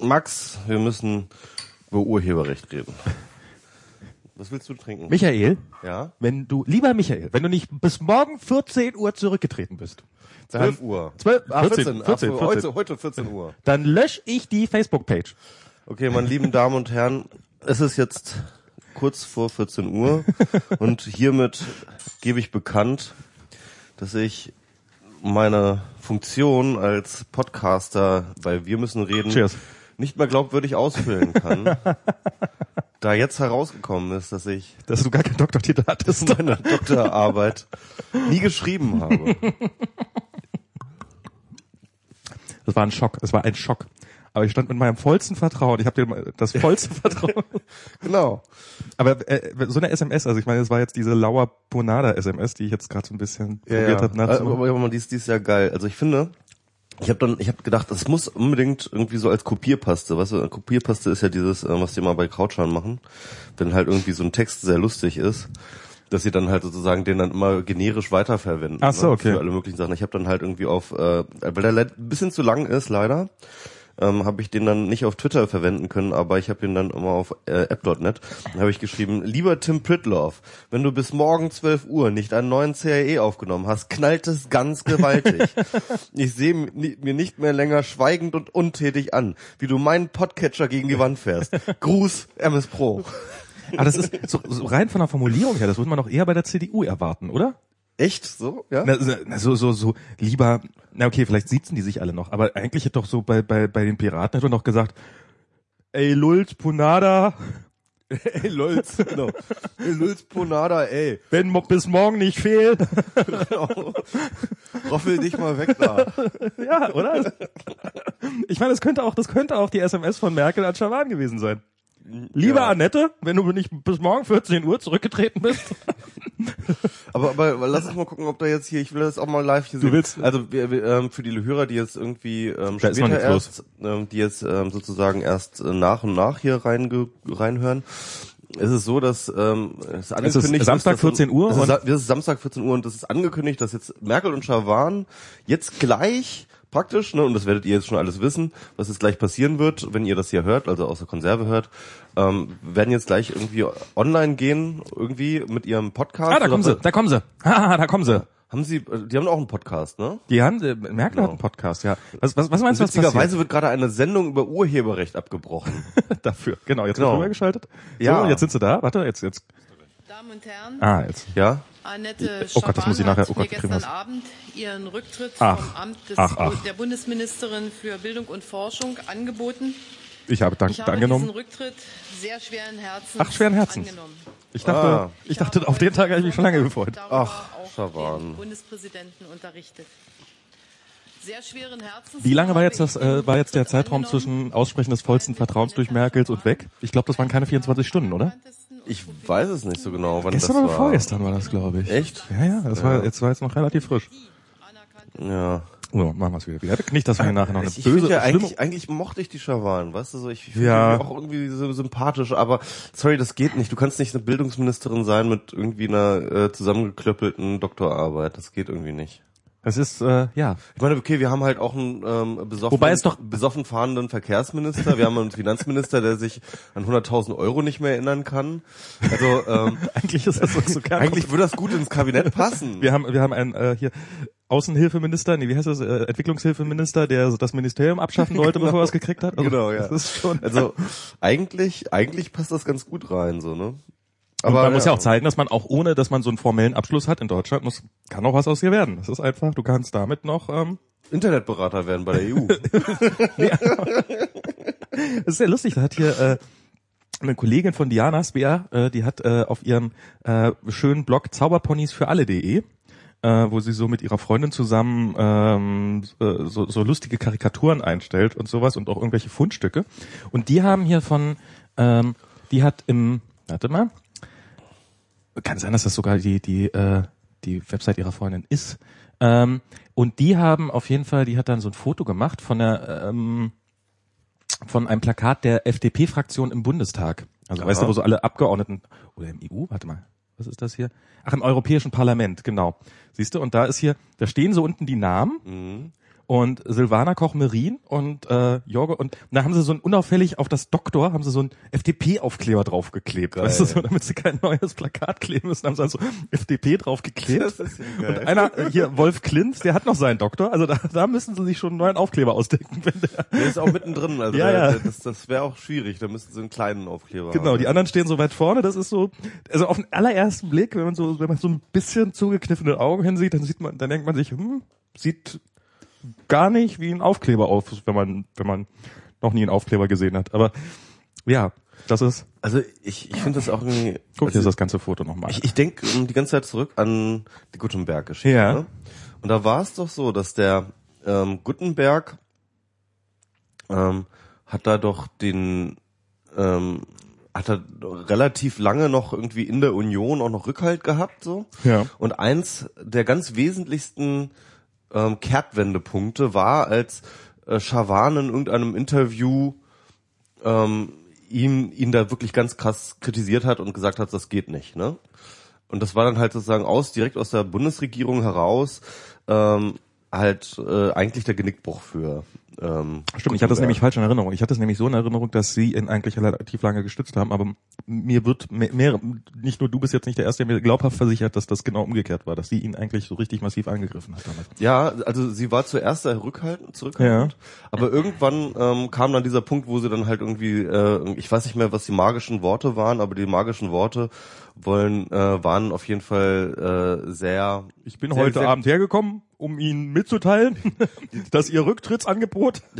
Max, wir müssen über Urheberrecht reden. Was willst du trinken? Michael, Ja? wenn du, lieber Michael, wenn du nicht bis morgen 14 Uhr zurückgetreten bist, 12 Uhr. 12, ah, 14, 14, 14, 14, 14. Heute, heute 14 Uhr. dann lösch ich die Facebook-Page. Okay, meine lieben Damen und Herren, es ist jetzt kurz vor 14 Uhr und hiermit gebe ich bekannt, dass ich meine Funktion als Podcaster bei Wir müssen reden Cheers. Nicht mehr glaubwürdig ausfüllen kann. da jetzt herausgekommen ist, dass ich Dass du gar keinen Doktortitel hattest. meine Doktorarbeit nie geschrieben habe. Das war ein Schock. Es war ein Schock. Aber ich stand mit meinem vollsten Vertrauen. Ich habe dir das vollste Vertrauen. Genau. Aber äh, so eine SMS, also ich meine, es war jetzt diese Lauer Ponada SMS, die ich jetzt gerade so ein bisschen Ja, probiert ja. habe nachzumachen. Aber, aber die ist, die ist ja geil. Also ich finde, ich habe dann, ich habe gedacht, das muss unbedingt irgendwie so als Kopierpaste. Weißt du, Kopierpaste ist ja dieses, äh, was die immer bei Krautschan machen, wenn halt irgendwie so ein Text sehr lustig ist, dass sie dann halt sozusagen den dann immer generisch weiterverwenden. Ach so, ne, okay. Für alle möglichen Sachen. Ich habe dann halt irgendwie auf, äh, weil der ein bisschen zu lang ist, leider. Ähm, habe ich den dann nicht auf Twitter verwenden können, aber ich habe ihn dann immer auf äh, app.net. Habe ich geschrieben, lieber Tim Pritloff, wenn du bis morgen 12 Uhr nicht einen neuen CAE aufgenommen hast, knallt es ganz gewaltig. ich sehe mi- mir nicht mehr länger schweigend und untätig an, wie du meinen Podcatcher gegen die Wand fährst. Gruß, MS Pro. Aber das ist so, so rein von der Formulierung her, das würde man doch eher bei der CDU erwarten, oder? Echt so? Ja? Na, na, so, so, so lieber, na okay, vielleicht sitzen die sich alle noch, aber eigentlich hätte doch so bei, bei, bei den Piraten hätte man noch gesagt, ey Lult, Punada, Ey, Lulz, genau. Ey, Lulz Ponada, ey. wenn bis morgen nicht fehlt. Roffel dich mal weg da. ja, oder? Ich meine, das könnte auch, das könnte auch die SMS von Merkel an Schawan gewesen sein. Liebe Ja. Annette, wenn du nicht bis morgen 14 Uhr zurückgetreten bist. Aber, aber, lass uns mal gucken, ob da jetzt hier, ich will das auch mal live hier Du sehen. willst- Also wir, wir, ähm, für die Hörer, die jetzt irgendwie ähm, Da ist später erst, ähm, die jetzt ähm, sozusagen erst äh, nach und nach hier reinge reinhören, ist es so, dass ähm, es angekündigt Samstag ist, dass- 14 Uhr Es ist, es ist Samstag 14 Uhr und es ist angekündigt, dass jetzt Merkel und Schawan jetzt gleich praktisch, ne, und das werdet ihr jetzt schon alles wissen, was jetzt gleich passieren wird, wenn ihr das hier hört, also aus der Konserve hört, ähm, werden jetzt gleich irgendwie online gehen, irgendwie mit ihrem Podcast. Ah, da kommen sie, da kommen sie. Ah, da kommen sie. haben Sie, die haben auch einen Podcast, ne? Die haben, äh, Merkel hat einen Podcast, ja. Was, was, was meinst du, was Witzigerweise wird gerade eine Sendung über Urheberrecht abgebrochen. Dafür, genau, jetzt Genau. wird rübergeschaltet. Ja. So, jetzt sind sie da. Warte, jetzt, jetzt. Damen und Herren, Ah, jetzt. ja? Annette Oh Gott, das muss ich nachher- hat oh Gott, mir gestern. Abend ihren Rücktritt Ach, vom Amt des, ach, ach. der Bundesministerin für Bildung und Forschung angeboten. Ich habe dank, Ich habe angenommen. diesen Rücktritt sehr schweren Herzens Ach, schweren Herzens. angenommen. Ich dachte, Ah. ich dachte, auf den Tag habe ich mich schon lange gefreut. Ach, Schawan. den Bundespräsidenten unterrichtet. Sehr schweren Herzens. Wie lange war jetzt das, ich äh, war jetzt der Zeitraum zwischen Aussprechen des vollsten Vertrauens durch Merkels und weg? Ich glaube, das waren keine 24 Stunden, oder? Ich weiß es nicht so genau, wann Gestern das oder war. vorgestern war das, glaube ich. Echt? Ja, ja, das war, jetzt war jetzt noch relativ frisch. Ja. So, machen wir es wieder. wieder. Nicht, dass wir hier nachher noch eine Ich, böse, ja eigentlich, eigentlich mochte ich die Schawan, weißt du, so, ich finde Ja. die auch irgendwie so sympathisch, aber sorry, das geht nicht. Du kannst nicht eine Bildungsministerin sein mit irgendwie einer äh, zusammengeklöppelten Doktorarbeit. Das geht irgendwie nicht. Das ist, äh, ja. Ich meine, okay, wir haben halt auch einen ähm, besoffen, Wobei es doch- besoffen fahrenden Verkehrsminister. Wir haben einen Finanzminister, der sich an 100.000 Euro nicht mehr erinnern kann. Also ähm, Eigentlich ist das so, so eigentlich würde das gut ins Kabinett passen. Wir haben, wir haben einen äh, hier Außenhilfeminister, nee, wie heißt das, äh, Entwicklungshilfeminister, der so das Ministerium abschaffen wollte, bevor er es gekriegt hat. Also, Genau, ja. Also eigentlich, eigentlich passt das ganz gut rein, so ne. Aber man muss ja auch zeigen, dass man auch ohne, dass man so einen formellen Abschluss hat in Deutschland, muss, kann auch was aus dir werden. Das ist einfach, du kannst damit noch, ähm, Internetberater werden bei der EU. das ist sehr lustig, da hat hier äh, eine Kollegin von Diana Speer, äh, die hat äh, auf ihrem äh, schönen Blog Zauberponys für alle.de äh, wo sie so mit ihrer Freundin zusammen ähm, äh, so, so lustige Karikaturen einstellt und sowas und auch irgendwelche Fundstücke. Und die haben hier von, ähm, die hat im, warte mal, kann sein, dass das sogar die die äh, die Website ihrer Freundin ist. Ähm, und die haben auf jeden Fall, die hat dann so ein Foto gemacht von der ähm, von einem Plakat der FDP-Fraktion im Bundestag. Also Aha. weißt du, wo so alle Abgeordneten oder im EU, warte mal, was ist das hier? Ach, im Europäischen Parlament, genau. Siehst du, und da ist hier, da stehen so unten die Namen Mhm. Und Silvana Koch-Merin und äh, Jorge und da haben sie so ein unauffällig auf das Doktor haben sie so ein FDP-Aufkleber draufgeklebt, weißt du, so, damit sie kein neues Plakat kleben müssen, haben sie also FDP draufgeklebt. Ja. Und einer äh, hier Wolf Klintz, der hat noch seinen Doktor, also da, da müssen sie sich schon einen neuen Aufkleber ausdenken, wenn der Der ist auch mittendrin, also Ja, der, ja. das, das wäre auch schwierig, da müssten sie einen kleinen Aufkleber Genau, haben. die anderen stehen so weit vorne, das ist so, also auf den allerersten Blick, wenn man so, wenn man so ein bisschen zugekniffene Augen hinsieht, dann sieht man, dann denkt man sich, hm, sieht gar nicht wie ein Aufkleber aus, wenn man, wenn man noch nie einen Aufkleber gesehen hat. Aber ja, das ist, Also ich, ich finde das auch irgendwie... guck dir also, das ganze Foto nochmal. Ich, ich denke die ganze Zeit zurück an die Gutenberg-Geschichte. Ja. Ne? Und da war es doch so, dass der ähm, Gutenberg ähm, hat da doch den ähm, hat er relativ lange noch irgendwie in der Union auch noch Rückhalt gehabt so. Ja. Und eins der ganz wesentlichsten ähm, Kehrtwendepunkte war, als äh, Schawan in irgendeinem Interview ähm, ihn, ihn da wirklich ganz krass kritisiert hat und gesagt hat, das geht nicht. Ne? Und das war dann halt sozusagen aus direkt aus der Bundesregierung heraus ähm, halt äh, eigentlich der Genickbruch für ähm, Stimmt, ich hatte das Gutenberg. nämlich falsch in Erinnerung. Ich hatte es nämlich so in Erinnerung, dass sie ihn eigentlich relativ lange gestützt haben, aber mir wird mehr, mehr, nicht nur du bist jetzt nicht der Erste, der mir glaubhaft versichert, dass das genau umgekehrt war, dass sie ihn eigentlich so richtig massiv angegriffen hat damals. Ja, also sie war zuerst sehr rückhaltend, zurückhaltend, aber irgendwann ähm, kam dann dieser Punkt, wo sie dann halt irgendwie, äh, ich weiß nicht mehr, was die magischen Worte waren, aber die magischen Worte wollen äh, waren auf jeden Fall äh, sehr. Ich bin sehr, heute sehr, Abend hergekommen, um Ihnen mitzuteilen, dass Ihr Rücktrittsangebot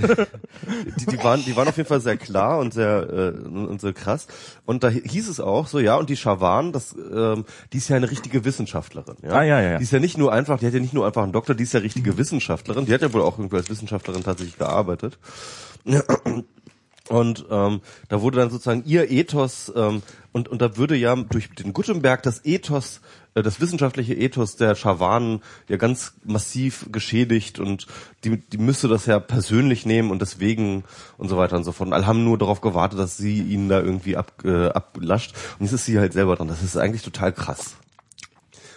Die, die waren, die waren auf jeden Fall sehr klar und sehr äh, und sehr krass. Und da hieß es auch so, ja, und die Schawan, das, ähm, die ist ja eine richtige Wissenschaftlerin. Ja? Ah, ja, ja, ja. Die ist ja nicht nur einfach, die hat ja nicht nur einfach einen Doktor, die ist ja richtige Wissenschaftlerin. Die hat ja wohl auch irgendwie als Wissenschaftlerin tatsächlich gearbeitet. Und ähm, da wurde dann sozusagen ihr Ethos ähm, und und da würde ja durch den Gutenberg das Ethos, das wissenschaftliche Ethos der Schawanen ja ganz massiv geschädigt und die die müsste das ja persönlich nehmen und deswegen und so weiter und so fort. Und alle haben nur darauf gewartet, dass sie ihn da irgendwie ab, äh, ablascht und jetzt ist sie halt selber dran. Das ist eigentlich total krass.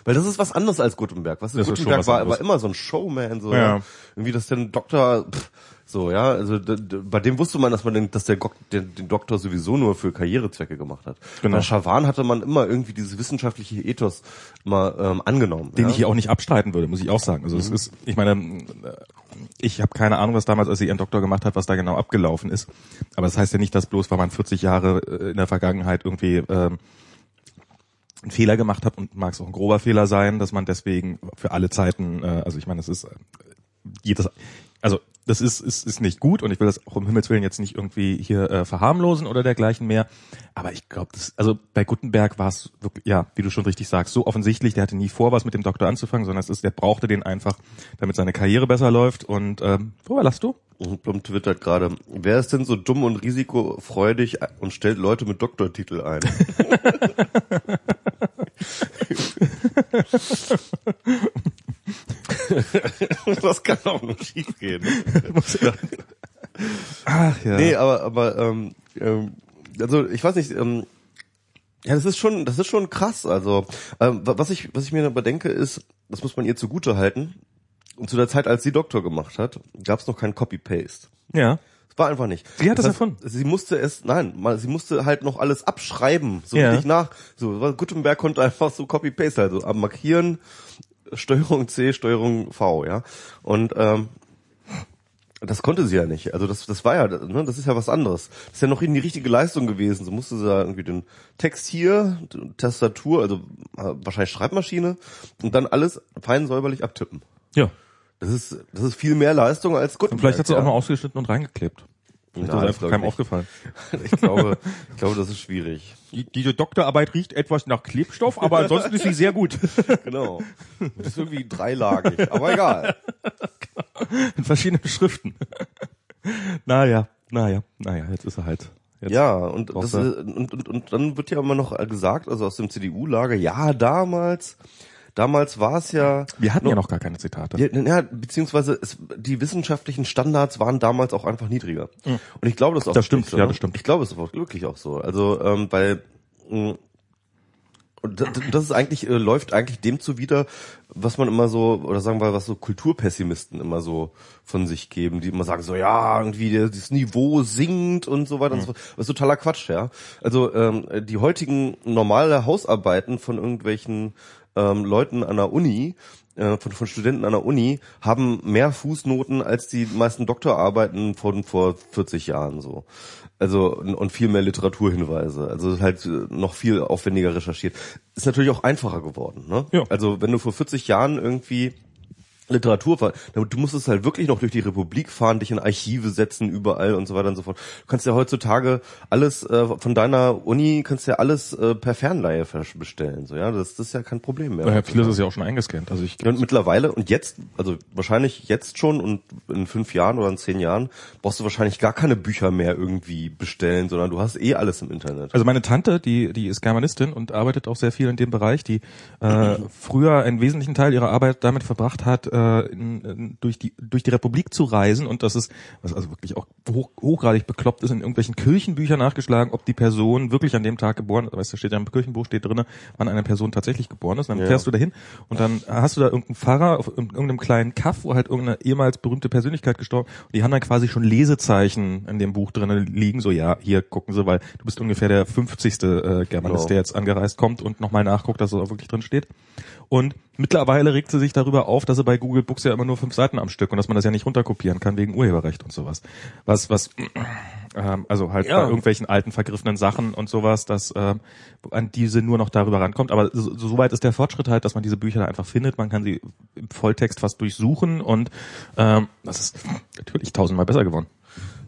Weil das ist was anderes als Gutenberg. Was ist schon Gutenberg war, war immer so ein Showman, so ja. irgendwie, dass der Doktor, pff, so ja, also bei dem wusste man, dass man den, dass der, Gok- den, den Doktor sowieso nur für Karrierezwecke gemacht hat. Genau. Bei Schawan hatte man immer irgendwie dieses wissenschaftliche Ethos mal ähm, angenommen. den ja? ich hier auch nicht abstreiten würde, muss ich auch sagen. Also es ist, ich meine, äh, ich habe keine Ahnung, was damals, als sie ihren Doktor gemacht hat, was da genau abgelaufen ist. Aber das heißt ja nicht, dass bloß, weil man 40 Jahre äh, in der Vergangenheit irgendwie ähm, einen Fehler gemacht hat und mag es auch ein grober Fehler sein, dass man deswegen für alle Zeiten, äh, also ich meine, das ist äh, jedes, also das ist, ist, ist nicht gut und ich will das auch um Himmels Willen jetzt nicht irgendwie hier äh, verharmlosen oder dergleichen mehr. Aber ich glaube, das, also bei Gutenberg war es wirklich, ja, wie du schon richtig sagst, so offensichtlich, der hatte nie vor, was mit dem Doktor anzufangen, sondern es ist, der brauchte den einfach, damit seine Karriere besser läuft. Und ähm, worüber lachst du? Und Blum twittert gerade, wer ist denn so dumm und risikofreudig und stellt Leute mit Doktortitel ein? das kann auch nur schief gehen. Ach ja. Nee, aber, aber ähm, ähm, also ich weiß nicht, ähm, ja, das ist schon, das ist schon krass. Also ähm, wa- was ich, was ich mir aber denke, ist, das muss man ihr zugute halten. Und zu der Zeit, als sie Doktor gemacht hat, gab es noch kein Copy-Paste. Ja. Es war einfach nicht. Sie hat das heißt, erfunden? Sie musste es, nein, mal, sie musste halt noch alles abschreiben, so Ja. richtig nach. So, Gutenberg konnte einfach so Copy-Paste, also markieren, Steuerung C, Steuerung V, ja. Und ähm, das konnte sie ja nicht. Also das, das war ja, ne, das ist ja was anderes. Das ist ja noch in die richtige Leistung gewesen. So musste sie da irgendwie den Text hier, Tastatur, also äh, wahrscheinlich Schreibmaschine und dann alles fein säuberlich abtippen. Ja. Das ist, das ist viel mehr Leistung als Und Gutenberg. vielleicht hat sie ja. auch noch ausgeschnitten und reingeklebt. Vielleicht ist das einfach keinem nicht. aufgefallen. Ich glaube, ich glaube, das ist schwierig. Die, diese Doktorarbeit riecht etwas nach Klebstoff, aber ansonsten ist sie sehr gut. Genau. Das ist irgendwie dreilagig, aber egal. In verschiedenen Schriften. naja, naja, naja, jetzt ist er halt. Jetzt. Ja, und, das, und, und, und dann wird ja immer noch gesagt, also aus dem CDU-Lager, ja, damals, damals war es ja, Wir hatten ja noch gar keine Zitate. ja, ja, beziehungsweise es, die wissenschaftlichen Standards waren damals auch einfach niedriger. Und ich glaube, das ist auch Das stimmt, wirklich so, ja, ne? das stimmt. Ich glaube, es ist auch wirklich auch so. Also, ähm, weil, mh, Und das, ist eigentlich, äh, läuft eigentlich dem zuwider, was man immer so, oder sagen wir, was so Kulturpessimisten immer so von sich geben, die immer sagen so, ja, irgendwie das Niveau sinkt und so weiter und so fort. Das ist totaler Quatsch, ja. Also ähm, die heutigen normale Hausarbeiten von irgendwelchen ähm, Leuten an der Uni, äh, von, von Studenten an der Uni, haben mehr Fußnoten als die meisten Doktorarbeiten von vor 40 Jahren so. Also und und viel mehr Literaturhinweise. Also halt äh, noch viel aufwendiger recherchiert. Ist natürlich auch einfacher geworden. Ne? Ja. Also wenn du vor 40 Jahren irgendwie Literatur fahren. Du musstest halt wirklich noch durch die Republik fahren, dich in Archive setzen, überall und so weiter und so fort. Du kannst ja heutzutage alles äh, von deiner Uni kannst ja alles äh, per Fernleihe bestellen. So ja, das, das ist ja kein Problem mehr. Naja, vieles ist ja auch schon eingescannt. Also ich Und mittlerweile und jetzt, also wahrscheinlich jetzt schon und in fünf Jahren oder in zehn Jahren brauchst du wahrscheinlich gar keine Bücher mehr irgendwie bestellen, sondern du hast eh alles im Internet. Also meine Tante, die die ist Germanistin und arbeitet auch sehr viel in dem Bereich, die äh, früher einen wesentlichen Teil ihrer Arbeit damit verbracht hat, äh, in, in, durch die durch die Republik zu reisen und das ist was also wirklich auch hoch, hochgradig bekloppt ist in irgendwelchen Kirchenbüchern nachgeschlagen, ob die Person wirklich an dem Tag geboren ist. Weißt du, steht ja im Kirchenbuch steht drinne, wann eine Person tatsächlich geboren ist. Und dann Ja. fährst du dahin und dann hast du da irgendeinen Pfarrer auf irgendeinem kleinen Kaff, wo halt irgendeine ehemals berühmte Persönlichkeit gestorben und die haben dann quasi schon Lesezeichen in dem Buch drinne liegen, so ja, hier gucken sie, weil du bist ungefähr der 50. Äh, Germanist, Genau. der jetzt angereist kommt und nochmal nachguckt, dass es auch wirklich drin steht. Und mittlerweile regt sie sich darüber auf, dass sie bei Google Books ja immer nur fünf Seiten am Stück und dass man das ja nicht runterkopieren kann wegen Urheberrecht und sowas. Was, was, ähm, also halt Ja. bei irgendwelchen alten vergriffenen Sachen und sowas, dass ähm, an diese nur noch darüber rankommt. Aber so, so weit ist der Fortschritt halt, dass man diese Bücher da einfach findet. Man kann sie im Volltext fast durchsuchen und ähm, das ist natürlich tausendmal besser geworden.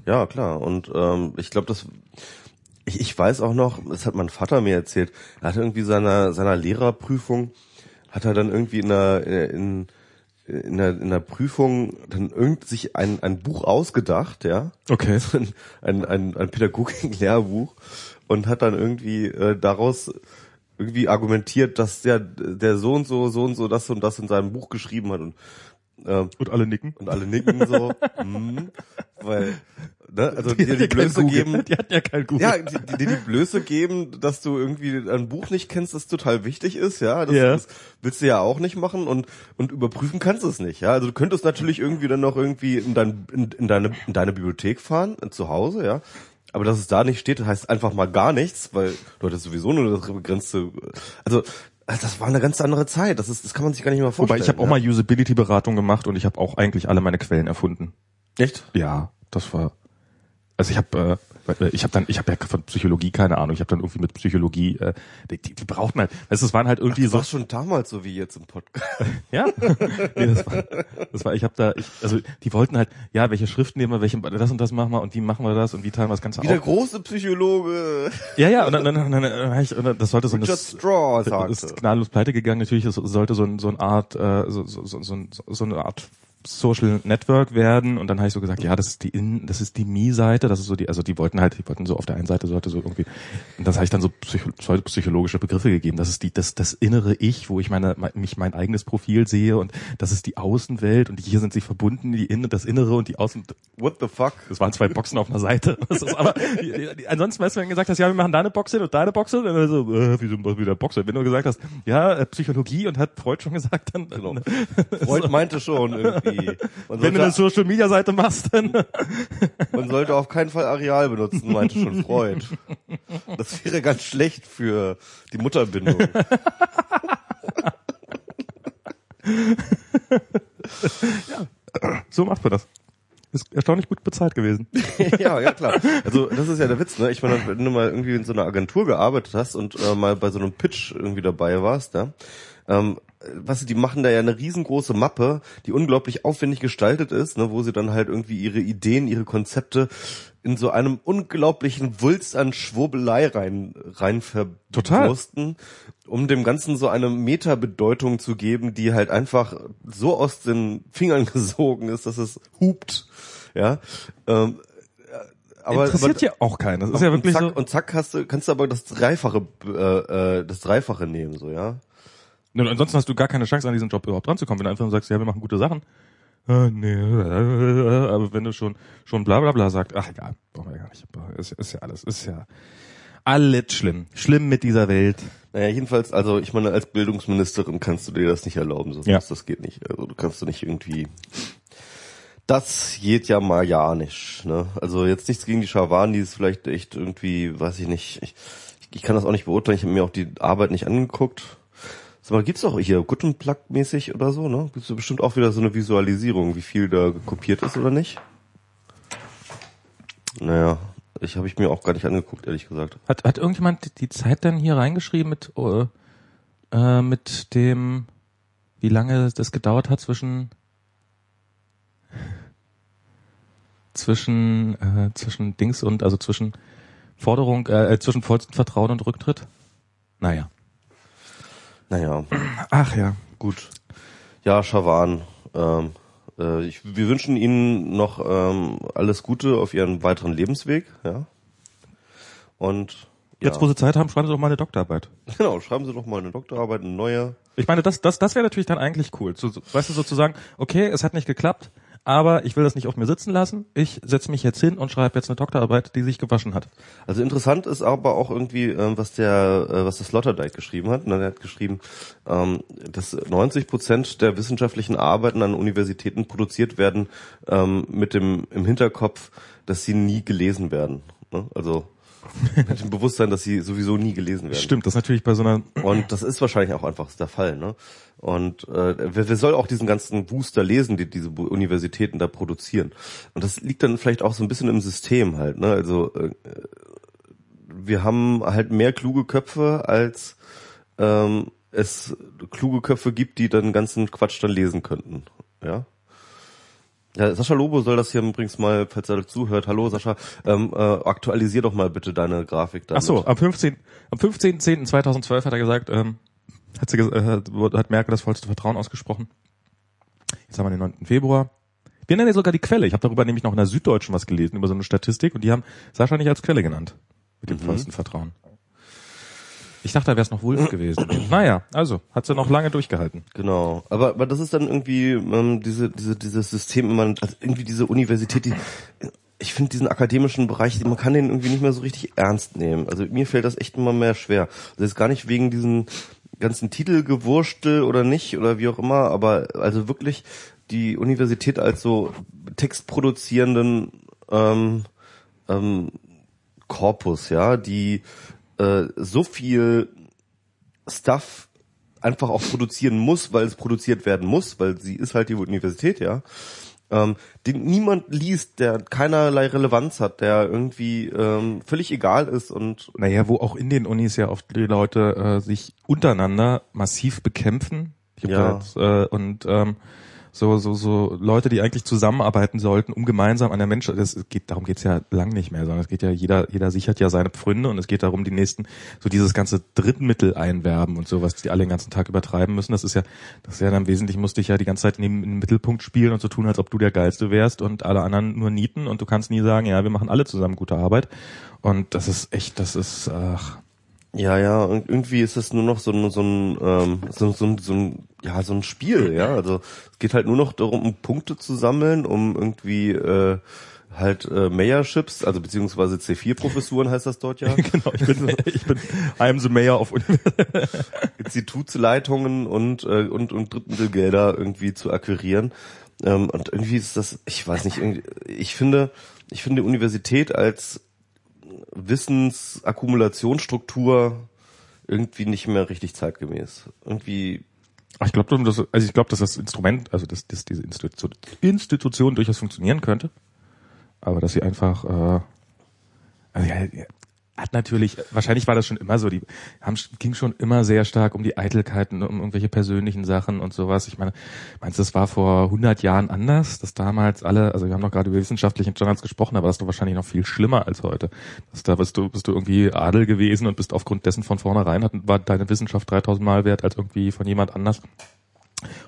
Ja, klar. Und ähm, ich glaube, das ich, ich weiß auch noch, das hat mein Vater mir erzählt, er hat irgendwie seiner seiner Lehrerprüfung hat er dann irgendwie in der in in der, in der Prüfung dann irgend sich ein, ein Buch ausgedacht, ja, Okay. ein, ein, ein Pädagogik-Lehrbuch und hat dann irgendwie äh, daraus irgendwie argumentiert, dass der der so und so so und so das und das in seinem Buch geschrieben hat und ähm, Und alle nicken. und alle nicken so, hm, weil, ne, also Die die ja kein Blöße geben, Die hat ja kein Google. ja, die- die- die Blöße geben, dass du irgendwie ein Buch nicht kennst, das total wichtig ist, ja, das, Ja. das willst du ja auch nicht machen und und überprüfen kannst du es nicht, ja, also du könntest natürlich irgendwie dann noch irgendwie in dein in, in deine in deine Bibliothek fahren, äh, zu Hause, ja. Aber dass es da nicht steht, heißt einfach mal gar nichts, weil du hattest sowieso nur das begrenzte, also das war eine ganz andere Zeit. Das ist, das kann man sich gar nicht mehr vorstellen. Wobei ich habe auch ja. mal Usability-Beratung gemacht und ich habe auch eigentlich alle meine Quellen erfunden. echt. Ja, das war. Also ich habe, äh, ich habe dann, ich habe ja von Psychologie keine Ahnung. Ich habe dann irgendwie mit Psychologie, äh, die, die, brauchten halt, weißt, du, es waren halt irgendwie Das so, war schon damals so wie jetzt im Podcast. ja, nee, das war, das war, ich habe da, ich, also die wollten halt, ja, welche Schriften nehmen wir, welche, das und das machen wir und wie machen wir das und wie teilen wir das Ganze Wie der auf. große Psychologe Ja, ja, und dann, dann, dann, dann, dann und dann, das sollte so eine, Straw das ist sagte. gnadenlos pleite gegangen. Natürlich, es sollte so, ein, so eine Art, äh, so, so, so, so, so eine Art Social Network werden und dann habe ich so gesagt, ja, das ist die In, das ist die Me-Seite, das ist so die, also die wollten halt, die wollten so auf der einen Seite sollte so irgendwie, und das habe ich dann so psycho, psychologische Begriffe gegeben. Das ist die, das, das innere Ich, wo ich meine, mein, mich mein eigenes Profil sehe und das ist die Außenwelt und hier sind sie verbunden, die Inne, das Innere und die Außen. What the fuck? Das waren zwei Boxen auf einer Seite. Das ist aber die, die, ansonsten, weißt du, wenn du gesagt hast, ja, wir machen deine Box hin und deine Box hin, dann so, äh, wieso wieder Box hin? Wenn du gesagt hast, ja, äh, Psychologie und hat Freud schon gesagt, dann, Genau. Freud meinte schon irgendwie. Wenn du eine Social Media Seite machst, dann man sollte auf keinen Fall Areal benutzen, meinte schon Freud. Das wäre ganz schlecht für die Mutterbindung. so macht man das. Ist erstaunlich gut bezahlt gewesen. ja, ja klar. Also das ist ja der Witz, ne? Ich meine, wenn du mal irgendwie in so einer Agentur gearbeitet hast und äh, mal bei so einem Pitch irgendwie dabei warst, ja, ähm, was die machen da ja eine riesengroße Mappe, die unglaublich aufwendig gestaltet ist, ne, wo sie dann halt irgendwie ihre Ideen, ihre Konzepte in so einem unglaublichen Wulst an Schwurbelei rein rein verwursten, um dem Ganzen so eine Metabedeutung zu geben, die halt einfach so aus den Fingern gesogen ist, dass es hupt. Ja. Ähm, aber, Interessiert aber, ja auch keinen. Das ist ja wirklich und zack, so. und zack hast du, kannst du aber das Dreifache, äh, äh, das Dreifache nehmen, so, ja. Und ansonsten hast du gar keine Chance, an diesen Job überhaupt ranzukommen, wenn du einfach nur sagst, ja, wir machen gute Sachen. Äh, nee, äh, aber wenn du schon schon bla bla bla sagst, ach egal, brauchen wir ja gar nicht. Ist, ist ja alles, ist ja alles schlimm. Schlimm mit dieser Welt. Naja, jedenfalls, also ich meine, als Bildungsministerin kannst du dir das nicht erlauben, so Ja. das geht nicht. Also du kannst du nicht irgendwie. Das geht ja mal ja nicht. Ne? Also jetzt nichts gegen die Schawan, die ist vielleicht echt irgendwie, weiß ich nicht. Ich, ich kann das auch nicht beurteilen. Ich habe mir auch die Arbeit nicht angeguckt. Sag mal, gibt's auch hier Good Plug mäßig oder so, ne? Gibt's bestimmt auch wieder so eine Visualisierung, wie viel da kopiert ist oder nicht? Naja, ich habe ich mir auch gar nicht angeguckt, ehrlich gesagt. Hat, hat irgendjemand die Zeit dann hier reingeschrieben mit, äh, äh, mit dem, wie lange das gedauert hat zwischen zwischen äh, zwischen Dings und also zwischen Forderung, äh, äh, zwischen vollstem Vertrauen und Rücktritt? Naja. Naja. Ach ja. Gut. Ja, Schawan. Ähm, äh, ich, wir wünschen Ihnen noch ähm, alles Gute auf Ihren weiteren Lebensweg. Ja. Und Jetzt, ja. wo Sie Zeit haben, schreiben Sie doch mal eine Doktorarbeit. genau, schreiben Sie doch mal eine Doktorarbeit, eine neue. Ich meine, das, das, das wäre natürlich dann eigentlich cool. So, so, weißt du, sozusagen, okay, es hat nicht geklappt, aber ich will das nicht auf mir sitzen lassen. Ich setze mich jetzt hin und schreibe jetzt eine Doktorarbeit, die sich gewaschen hat. Also interessant ist aber auch irgendwie, ähm, was der, äh, was das Sloterdijk geschrieben hat. Er hat geschrieben, ähm, dass 90 Prozent der wissenschaftlichen Arbeiten an Universitäten produziert werden ähm, mit dem im Hinterkopf, dass sie nie gelesen werden. Ne? Also mit dem Bewusstsein, dass sie sowieso nie gelesen werden. Stimmt, das ist natürlich bei so einer Und das ist wahrscheinlich auch einfach der Fall. Ne? Und äh, wer, wer soll auch diesen ganzen Booster lesen, die diese Universitäten da produzieren? Und das liegt dann vielleicht auch so ein bisschen im System halt. Ne? Also äh, wir haben halt mehr kluge Köpfe, als ähm, es kluge Köpfe gibt, die dann den ganzen Quatsch dann lesen könnten. Ja. Ja, Sascha Lobo soll das hier übrigens mal, falls er zuhört, hallo Sascha, ähm, äh, aktualisier doch mal bitte deine Grafik da. Ach so, am 15. Am 15.10.2012 hat er gesagt, ähm, hat, sie, äh, hat Merkel das vollste Vertrauen ausgesprochen. Jetzt haben wir den 9. Februar. Wir nennen ja sogar die Quelle. Ich habe darüber nämlich noch in der Süddeutschen was gelesen, über so eine Statistik, und die haben Sascha nicht als Quelle genannt. Mit dem vollsten Vertrauen. Ich dachte, da wäre es noch Wulf gewesen. Naja, also, hat sie noch lange durchgehalten. Genau, aber, aber das ist dann irgendwie ähm, diese, diese, dieses System immer, also irgendwie diese Universität, die, ich finde diesen akademischen Bereich, man kann den irgendwie nicht mehr so richtig ernst nehmen. Also mir fällt das echt immer mehr schwer. Das ist gar nicht wegen diesen ganzen Titelgewurstel oder nicht oder wie auch immer, aber also wirklich die Universität als so textproduzierenden ähm, ähm, Korpus, ja, die äh, so viel Stuff einfach auch produzieren muss, weil es produziert werden muss, weil sie ist halt die Universität, ja. Ähm, den niemand liest, der keinerlei Relevanz hat, der irgendwie ähm, völlig egal ist und Naja, wo auch in den Unis ja oft die Leute äh, sich untereinander massiv bekämpfen. Ich hab Ja. jetzt, äh, und ähm, so, so, so Leute, die eigentlich zusammenarbeiten sollten, um gemeinsam an der Menschheit, das geht, darum geht's ja lang nicht mehr, sondern es geht ja, jeder, jeder sichert ja seine Pfründe und es geht darum, die nächsten, so dieses ganze Drittmittel einwerben und sowas, die alle den ganzen Tag übertreiben müssen. Das ist ja, das ist ja dann wesentlich, musst dich ja die ganze Zeit neben im Mittelpunkt spielen und so tun, als ob du der Geilste wärst und alle anderen nur nieten und du kannst nie sagen, ja, wir machen alle zusammen gute Arbeit. Und das ist echt, das ist, ach, ja, ja, und irgendwie ist es nur noch so ein, so ein, ähm, so, so, ein- so ein, ja, so ein Spiel, ja. Also es geht halt nur noch darum, um Punkte zu sammeln, um irgendwie äh, halt äh, Mayorships, also beziehungsweise C4-Professuren heißt das dort ja. genau, ich bin, ich bin, I am the mayor of Institutsleitungen und, äh, und, und Drittmittelgelder irgendwie zu akquirieren. Ähm, und irgendwie ist das, ich weiß nicht, irgendwie, ich finde, ich finde Universität als Wissensakkumulationsstruktur irgendwie nicht mehr richtig zeitgemäß. Irgendwie, Ich glaube, also ich glaube, dass das Instrument, also dass, dass diese Institution, Institution durchaus funktionieren könnte, aber dass sie einfach, äh, also ja, hat natürlich, wahrscheinlich war das schon immer so, die haben, ging schon immer sehr stark um die Eitelkeiten, um irgendwelche persönlichen Sachen und sowas. Ich meine, meinst du, das war vor 100 Jahren anders, dass damals alle, also wir haben noch gerade über wissenschaftlichen Journals gesprochen, aber das ist doch wahrscheinlich noch viel schlimmer als heute. Dass da bist du, bist du irgendwie Adel gewesen und bist aufgrund dessen von vornherein, hat, war deine Wissenschaft 3000 Mal wert als irgendwie von jemand anders.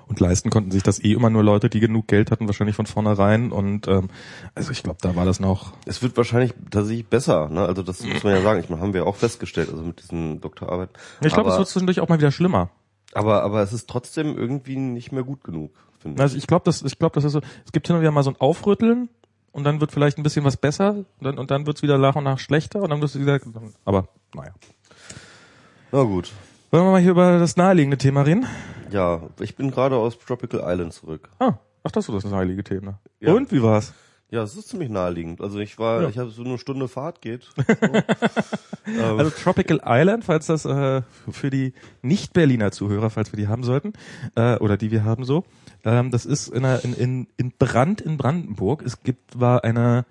Und leisten konnten sich das eh immer nur Leute, die genug Geld hatten, wahrscheinlich von vornherein. Und ähm, also ich glaube, da war das noch. es wird wahrscheinlich tatsächlich besser, ne? Also das muss man ja sagen. Ich meine, haben wir auch festgestellt, also mit diesen Doktorarbeiten. Ich glaube, es wird zwischendurch auch mal wieder schlimmer. aber, aber es ist trotzdem irgendwie nicht mehr gut genug, finde ich. Also ich glaube, das, ich glaube, das ist so. Es gibt hin und wieder mal so ein Aufrütteln, und dann wird vielleicht ein bisschen was besser und dann, und dann wird's wieder nach und nach schlechter und dann wird's wieder, aber naja. Na gut. Wollen wir mal hier über das naheliegende Thema reden? Ja, ich bin gerade aus Tropical Island zurück. Ah, ach, das ist das naheliegende Thema. Ja. Und, wie war's? Ja, es ist ziemlich naheliegend. Also ich war, Ja. ich habe so eine Stunde Fahrt geht. So. ähm, Also Tropical Island, falls das äh, für die Nicht-Berliner Zuhörer, falls wir die haben sollten, äh, oder die wir haben so, ähm, das ist in, einer, in, in, in Brand in Brandenburg. Es gibt war eine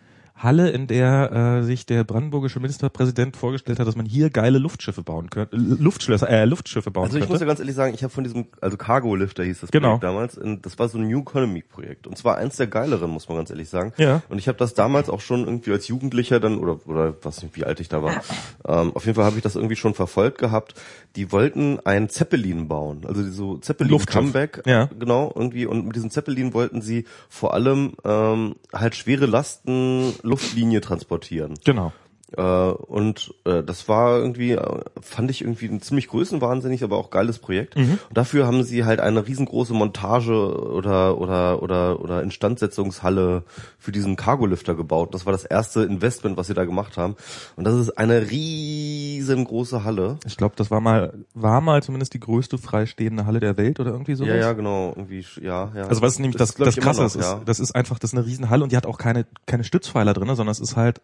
Halle, in der äh, sich der brandenburgische Ministerpräsident vorgestellt hat, dass man hier geile Luftschiffe bauen könnte, äh, Luftschlösser, äh, Luftschiffe bauen Also ich muss könnte. ja ganz ehrlich sagen, ich habe von diesem, also Cargo Lifter hieß das Genau. Projekt damals, und das war so ein New Economy Projekt und zwar eins der geileren, muss man ganz ehrlich sagen. Ja. Und ich habe das damals auch schon irgendwie als Jugendlicher dann oder oder was nicht, wie alt ich da war. ähm, auf jeden Fall habe ich das irgendwie schon verfolgt gehabt. Die wollten ein Zeppelin bauen, also so Zeppelin Luftschiff. Comeback, Ja. genau irgendwie. Und mit diesem Zeppelin wollten sie vor allem ähm, halt schwere Lasten Luftlinie transportieren. Genau. Äh, und äh, das war irgendwie, äh, fand ich irgendwie ein ziemlich größenwahnsinnig, aber auch geiles Projekt. Und dafür haben sie halt eine riesengroße Montage oder oder oder oder Instandsetzungshalle für diesen Cargolifter gebaut. Das war das erste Investment, was sie da gemacht haben. Und das ist eine riesengroße Halle. Ich glaube, das war mal, war mal zumindest die größte freistehende Halle der Welt oder irgendwie sowas. Ja, ja, genau, irgendwie, ja, ja. Also was ist nämlich das, das, immer Krasse noch, ist, ja. das ist einfach, das ist eine Riesenhalle und die hat auch keine, keine Stützpfeiler drin, sondern es ist halt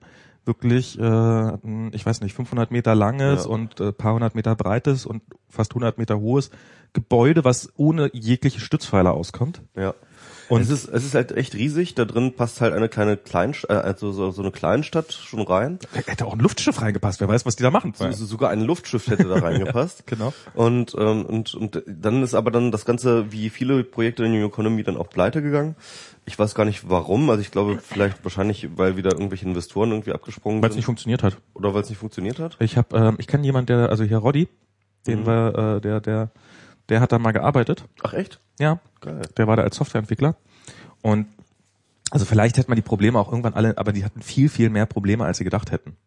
wirklich, äh, ein, ich weiß nicht, 500 Meter langes Ja. und äh, paar hundert Meter breites und fast 100 Meter hohes Gebäude, was ohne jegliche Stützpfeiler auskommt. Ja. Und- es ist, es ist halt echt riesig. Da drin passt halt eine kleine Kleinstadt, äh, also so, so eine Kleinstadt schon rein. Hätte auch ein Luftschiff reingepasst, wer weiß, was die da machen. So, sogar ein Luftschiff hätte da reingepasst. genau. Und, ähm, und, und dann ist aber dann das Ganze, wie viele Projekte in New Economy, dann auch pleite gegangen. Ich weiß gar nicht warum. Also ich glaube vielleicht wahrscheinlich, weil wieder irgendwelche Investoren irgendwie abgesprungen Weil es sind. nicht funktioniert hat. oder weil es nicht funktioniert hat. Ich habe, ähm, ich kenne jemand, der, also hier Roddy, den Mhm. war, äh, der, der, der hat da mal gearbeitet. Ach echt? Ja, Geil. der war da als Softwareentwickler. Und also vielleicht hätte man die Probleme auch irgendwann alle, aber die hatten viel, viel mehr Probleme, als sie gedacht hätten.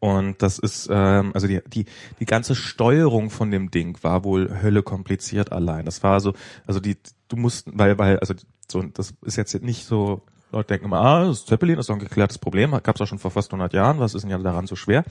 Und das ist, ähm, also die, die, die ganze Steuerung von dem Ding war wohl Hölle kompliziert allein. Das war so, also die, du musst, weil, weil, also so, das ist jetzt nicht so, Leute denken immer, ah, das ist Zeppelin ist doch ein geklärtes Problem, gab es auch schon vor fast 100 Jahren, was ist denn ja daran so schwer?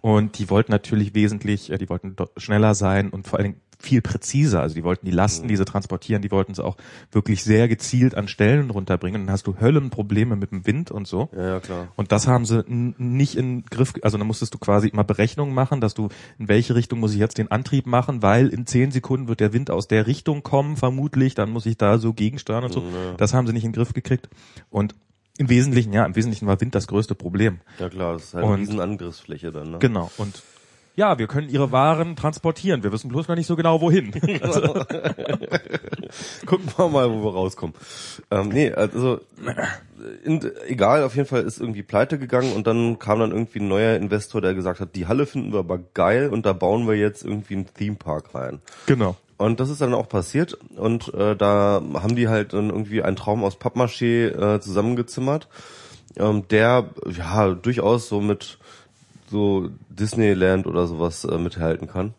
Und die wollten natürlich wesentlich, äh, die wollten schneller sein und vor allen Dingen viel präziser. Also die wollten die Lasten, die sie transportieren, die wollten es auch wirklich sehr gezielt an Stellen runterbringen. Dann hast du Höllenprobleme mit dem Wind und so. Ja, ja, klar. Und das haben sie nicht in Griff, also da musstest du quasi immer Berechnungen machen, dass du, in welche Richtung muss ich jetzt den Antrieb machen, weil in zehn Sekunden wird der Wind aus der Richtung kommen, vermutlich, dann muss ich da so gegensteuern und so. Das haben sie nicht in den Griff gekriegt. Und im Wesentlichen, ja, im Wesentlichen war Wind das größte Problem. Ja klar, das ist halt Und- eine riesen Angriffsfläche dann. Ne? Genau. Und ja, wir können ihre Waren transportieren. Wir wissen bloß noch nicht so genau wohin. Also, Gucken wir mal, wo wir rauskommen. Ähm, nee, also in, egal, auf jeden Fall ist irgendwie pleite gegangen und dann kam dann irgendwie ein neuer Investor, der gesagt hat, die Halle finden wir aber geil und da bauen wir jetzt irgendwie einen Themepark rein. genau. Und das ist dann auch passiert und äh, da haben die halt dann irgendwie einen Traum aus Pappmaché äh, zusammengezimmert, ähm, der ja durchaus so mit so Disneyland oder sowas äh, mithalten kann.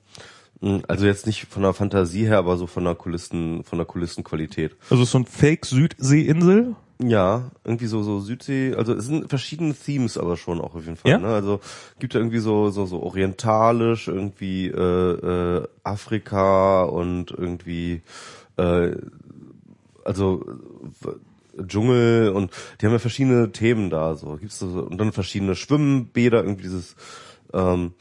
Mm, Also jetzt nicht von der Fantasie her, aber so von der Kulissen, von der Kulissenqualität. Also so ein Fake-Südseeinsel. Ja, irgendwie so so Südsee, also es sind verschiedene Themes aber schon auch auf jeden Fall. Ja? Ne? Also gibt ja irgendwie so so so orientalisch, irgendwie äh, äh, Afrika und irgendwie äh, also Dschungel und die haben ja verschiedene Themen da. So gibt's so und dann verschiedene Schwimmbäder, irgendwie dieses ähm,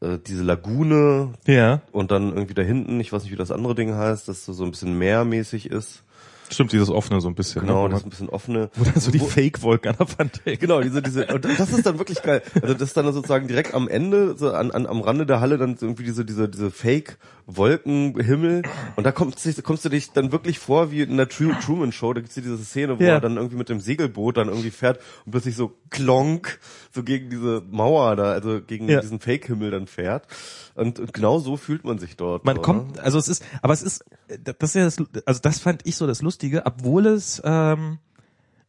äh, diese Lagune Ja. und dann irgendwie da hinten, ich weiß nicht wie das andere Ding heißt, das so so ein bisschen meermäßig ist. Stimmt, dieses offene so ein bisschen. Genau, ne? das ist ein bisschen offene. Wo dann so die Wo- Fake-Wolken an der Wand hängen. Genau, diese, diese, und das ist dann wirklich geil. Also das ist dann sozusagen direkt am Ende, so an, an, am Rande der Halle dann irgendwie diese, diese, diese Fake-Wolkenhimmel. Und da kommst, du- kommst du dich dann wirklich vor wie in der Tru Truman Show. Da gibt's hier diese Szene, wo Ja. er dann irgendwie mit dem Segelboot dann irgendwie fährt und plötzlich so klonk, so gegen diese Mauer da, also gegen Ja. diesen Fake-Himmel dann fährt. Und, und genau so fühlt man sich dort. Man so, kommt, also es ist, aber es ist, das ist ja das, also das fand ich so das Lustige, obwohl es, ähm,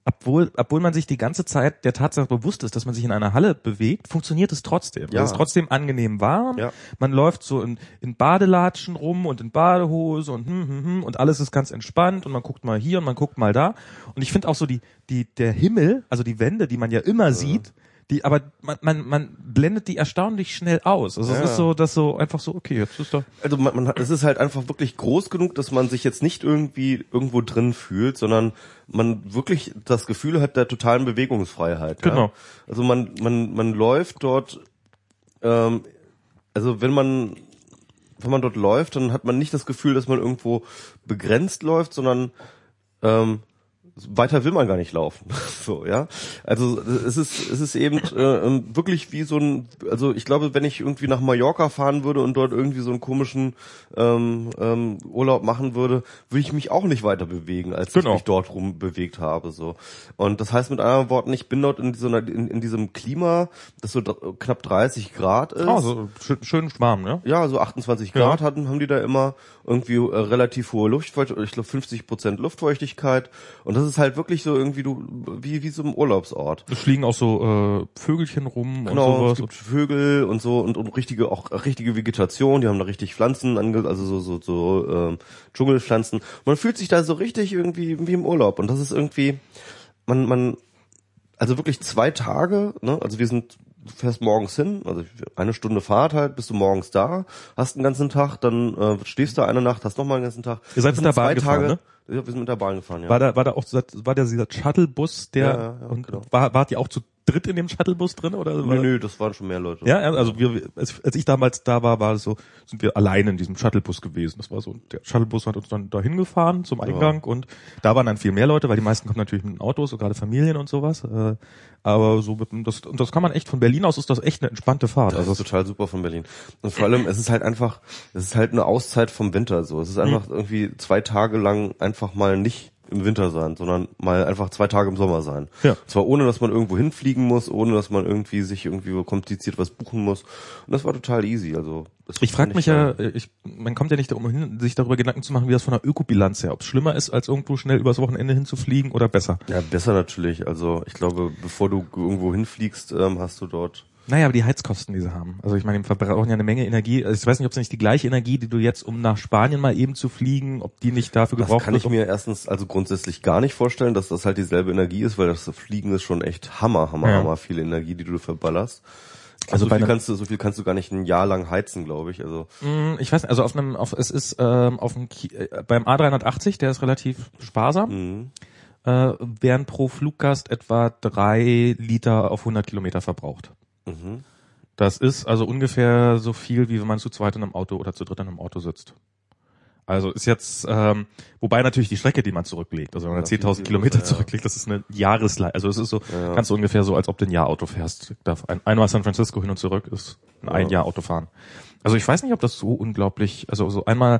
obwohl, obwohl man sich die ganze Zeit der Tatsache bewusst ist, dass man sich in einer Halle bewegt, funktioniert es trotzdem. Ja. Es ist trotzdem angenehm warm. Ja. Man läuft so in, in Badelatschen rum und in Badehose und hm, hm, hm, und alles ist ganz entspannt und man guckt mal hier und man guckt mal da. Und ich finde auch so die, die, der Himmel, also die Wände, die man ja immer sieht, die, aber man, man, man blendet die erstaunlich schnell aus. Also Ja. es ist so, dass so einfach so, okay, jetzt ist da. Also man, man, hat- es ist halt einfach wirklich groß genug, dass man sich jetzt nicht irgendwie irgendwo drin fühlt, sondern man wirklich das Gefühl hat der totalen Bewegungsfreiheit. Genau. Ja? Also man, man, man läuft dort, ähm, also wenn man, wenn man dort läuft, dann hat man nicht das Gefühl, dass man irgendwo begrenzt läuft, sondern ähm, weiter will man gar nicht laufen. so, ja. Also es ist es ist eben äh, ähm, wirklich wie so ein also ich glaube, wenn ich irgendwie nach Mallorca fahren würde und dort irgendwie so einen komischen ähm, ähm, Urlaub machen würde, würde ich mich auch nicht weiter bewegen, als Genau. ich mich dort rum bewegt habe so. Und das heißt mit anderen Worten, ich bin dort in so einer in, in diesem Klima, das so knapp 30 Grad ist. Oh, so schön, schön warm, ne? Ja, so 28 Ja. Grad hatten, haben die da immer irgendwie äh, relativ hohe Luftfeuchtigkeit, ich glaube 50 Prozent Luftfeuchtigkeit. Und das ist halt wirklich so irgendwie du wie wie so ein Urlaubsort. Es fliegen auch so äh, Vögelchen rum Genau, und es sowas. gibt Vögel und so und, und richtige auch richtige Vegetation. Die haben da richtig Pflanzen, ange, also so so so ähm, Dschungelpflanzen. Man fühlt sich da so richtig irgendwie wie im Urlaub. Und das ist irgendwie man man also wirklich zwei Tage. Ne? Also wir sind du fährst morgens hin, also eine Stunde Fahrt halt, bist du morgens da, hast den ganzen Tag, dann äh, stehst du eine Nacht, hast noch mal den ganzen Tag. Ihr seid mit der Bahn gefahren, ne? Ja, wir sind mit der Bahn gefahren, ja. War da, war da auch, war da dieser Shuttlebus, der, Ja, ja, ja, genau. war, wart ihr auch zu dritt in dem Shuttlebus drin, oder? nö, nö, das waren schon mehr Leute. Ja, also wir, als, als ich damals da war, war es so, sind wir alleine in diesem Shuttlebus gewesen. Das war so, der Shuttlebus hat uns dann dahin gefahren zum Eingang und da waren dann viel mehr Leute, weil die meisten kommen natürlich mit den Autos, so gerade Familien und sowas. Äh, aber so mit, das, und das kann man echt von Berlin aus ist das echt eine entspannte Fahrt. Das Also ist total super von Berlin. Und vor allem, es ist halt einfach, es ist halt eine Auszeit vom Winter so. Es ist einfach Mhm. irgendwie zwei Tage lang einfach mal nicht im Winter sein, sondern mal einfach zwei Tage im Sommer sein. Ja. Zwar ohne, dass man irgendwo hinfliegen muss, ohne, dass man irgendwie sich irgendwie kompliziert was buchen muss. Und das war total easy. Also ich frage mich ja, äh, ich, man kommt ja nicht darum hin, sich darüber Gedanken zu machen, wie das von der Ökobilanz her, ob es schlimmer ist, als irgendwo schnell übers Wochenende hinzufliegen oder besser. Ja, besser natürlich. Also ich glaube, bevor du irgendwo hinfliegst, ähm, hast du dort Naja, aber die Heizkosten, die sie haben. Also ich meine, die verbrauchen ja eine Menge Energie. Also ich weiß nicht, ob es nicht die gleiche Energie, die du jetzt, um nach Spanien mal eben zu fliegen, ob die nicht dafür Das gebraucht kann wird. ich um- mir erstens also grundsätzlich gar nicht vorstellen, dass das halt dieselbe Energie ist, weil das Fliegen ist schon echt Hammer, Hammer, Ja. Hammer viel Energie, die du verballerst. Also Also so viel einem- kannst du, so viel kannst du gar nicht ein Jahr lang heizen, glaube ich. Also Mm, Ich weiß nicht, also auf einem, auf, es ist ähm, auf dem, Ki- äh, beim A380, der ist relativ sparsam, mhm. äh, werden pro Fluggast etwa drei Liter auf 100 Kilometer verbraucht. Mhm. Das ist also ungefähr so viel, wie wenn man zu zweit in einem Auto oder zu dritt in einem Auto sitzt. Also ist jetzt, ähm, wobei natürlich die Strecke, die man zurücklegt, also wenn man Ja, viel, 10.000 viel Kilometer ja. zurücklegt, das ist eine Jahresleistung. Also es ist so Ja. ganz so ungefähr so, als ob du ein Jahr Auto fährst. Ein, einmal San Francisco hin und zurück ist ein, ein Ja. Jahr Auto fahren. Also ich weiß nicht, ob das so unglaublich, also so einmal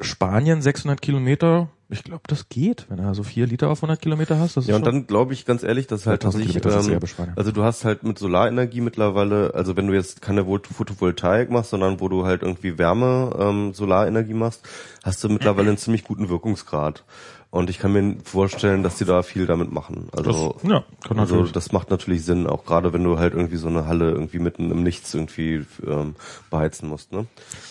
Spanien 600 Kilometer, ich glaube, das geht, wenn du so vier Liter auf 100 Kilometer hast. Das ist Ja, und dann glaube ich ganz ehrlich, dass halt 1000 tatsächlich, Kilometer sind ähm, also du hast halt mit Solarenergie mittlerweile, also wenn du jetzt keine Photovoltaik machst, sondern wo du halt irgendwie Wärme, ähm, Solarenergie machst, hast du mittlerweile einen ziemlich guten Wirkungsgrad. Und ich kann mir vorstellen, dass die da viel damit machen. Also, Das- ja, kann also natürlich. das macht natürlich Sinn, auch gerade wenn du halt irgendwie so eine Halle irgendwie mitten im Nichts irgendwie ähm, beheizen musst. Ne?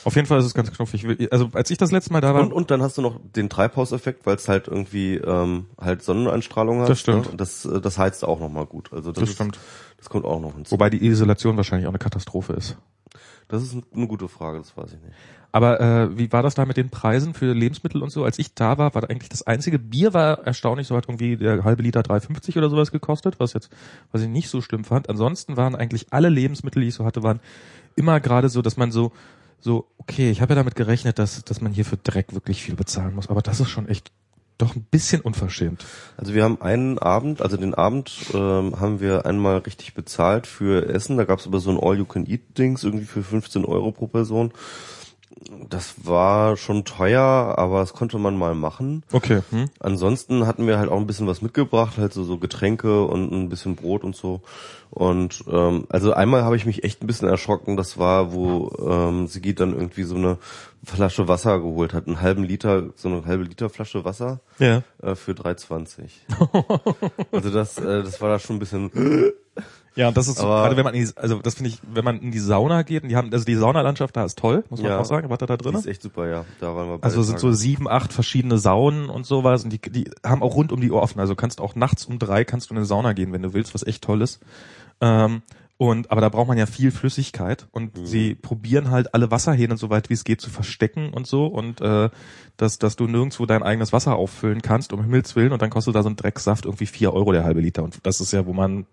Auf jeden Fall ist es ganz knuffig. Also als ich das letzte Mal da war, Und, und dann hast du noch den Treibhauseffekt, weil es halt irgendwie ähm, halt Sonneneinstrahlung hat. Das stimmt. Ne? Und das, äh, das heizt auch nochmal gut. Also das, Das ist, stimmt. Das kommt auch noch hinzu. wobei die Isolation wahrscheinlich auch eine Katastrophe ist. Das ist eine gute Frage, das weiß ich nicht. Aber äh, wie war das da mit den Preisen für Lebensmittel und so? Als ich da war, war da eigentlich das einzige Bier war erstaunlich, so hat irgendwie der halbe Liter 3,50 oder sowas gekostet, was jetzt, was ich nicht so schlimm fand. Ansonsten waren eigentlich alle Lebensmittel, die ich so hatte, waren immer gerade so, dass man so, so, okay, ich habe ja damit gerechnet, dass, dass man hier für Dreck wirklich viel bezahlen muss, aber das ist schon echt doch ein bisschen unverschämt. Also wir haben einen Abend, also den Abend ähm, haben wir einmal richtig bezahlt für Essen. Da gab es aber so ein All-You-Can-Eat-Dings irgendwie für 15 Euro pro Person. Das war schon teuer, aber das konnte man mal machen. Okay. Hm? Ansonsten hatten wir halt auch ein bisschen was mitgebracht, halt so, so Getränke und ein bisschen Brot und so. Und ähm, also einmal habe ich mich echt ein bisschen erschrocken. Das war, wo ähm, Sigit dann irgendwie so eine Flasche Wasser geholt hat, einen halben Liter, so eine halbe Liter Flasche Wasser Ja. äh, für 3,20. also das, äh, das war da schon ein bisschen. Ja, und das ist so, Aber- gerade wenn man in die, also das finde ich, wenn man in die Sauna geht, und die haben, also die Saunalandschaft da ist toll, muss man Ja. auch sagen, was da da drin ist echt super, ja. Da waren wir Also sind so sieben, acht verschiedene Saunen und sowas und die, die haben auch rund um die Uhr offen. Also kannst auch nachts um drei kannst du in eine Sauna gehen, wenn du willst, was echt toll ist. Ähm, und aber da braucht man ja viel Flüssigkeit und Mhm. sie probieren halt alle Wasserhähne so weit wie es geht zu verstecken und so und äh, dass dass du nirgendwo dein eigenes Wasser auffüllen kannst um Himmels willen und dann kostet da so ein Drecksaft irgendwie vier Euro der halbe Liter und das ist ja wo man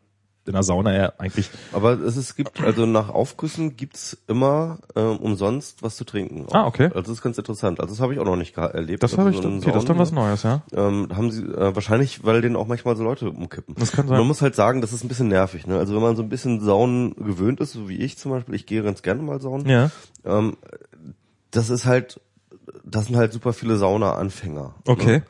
in der Sauna ja eigentlich Aber es, es gibt, also nach Aufgüssen gibt's immer ähm, umsonst was zu trinken. Ah, okay. Also das ist ganz interessant. Also das habe ich auch noch nicht erlebt. das Also habe ich so okay, das ist dann was Neues ja Ähm, haben sie äh, wahrscheinlich, weil denen auch manchmal so Leute umkippen. Das kann sein. Man muss halt sagen, das ist ein bisschen nervig. Ne? Also wenn man so ein bisschen Saunen gewöhnt ist, so wie ich zum Beispiel, ich gehe ganz gerne mal saunen. ja Ähm, das ist halt, das sind halt super viele Sauna-Anfänger. okay Ne?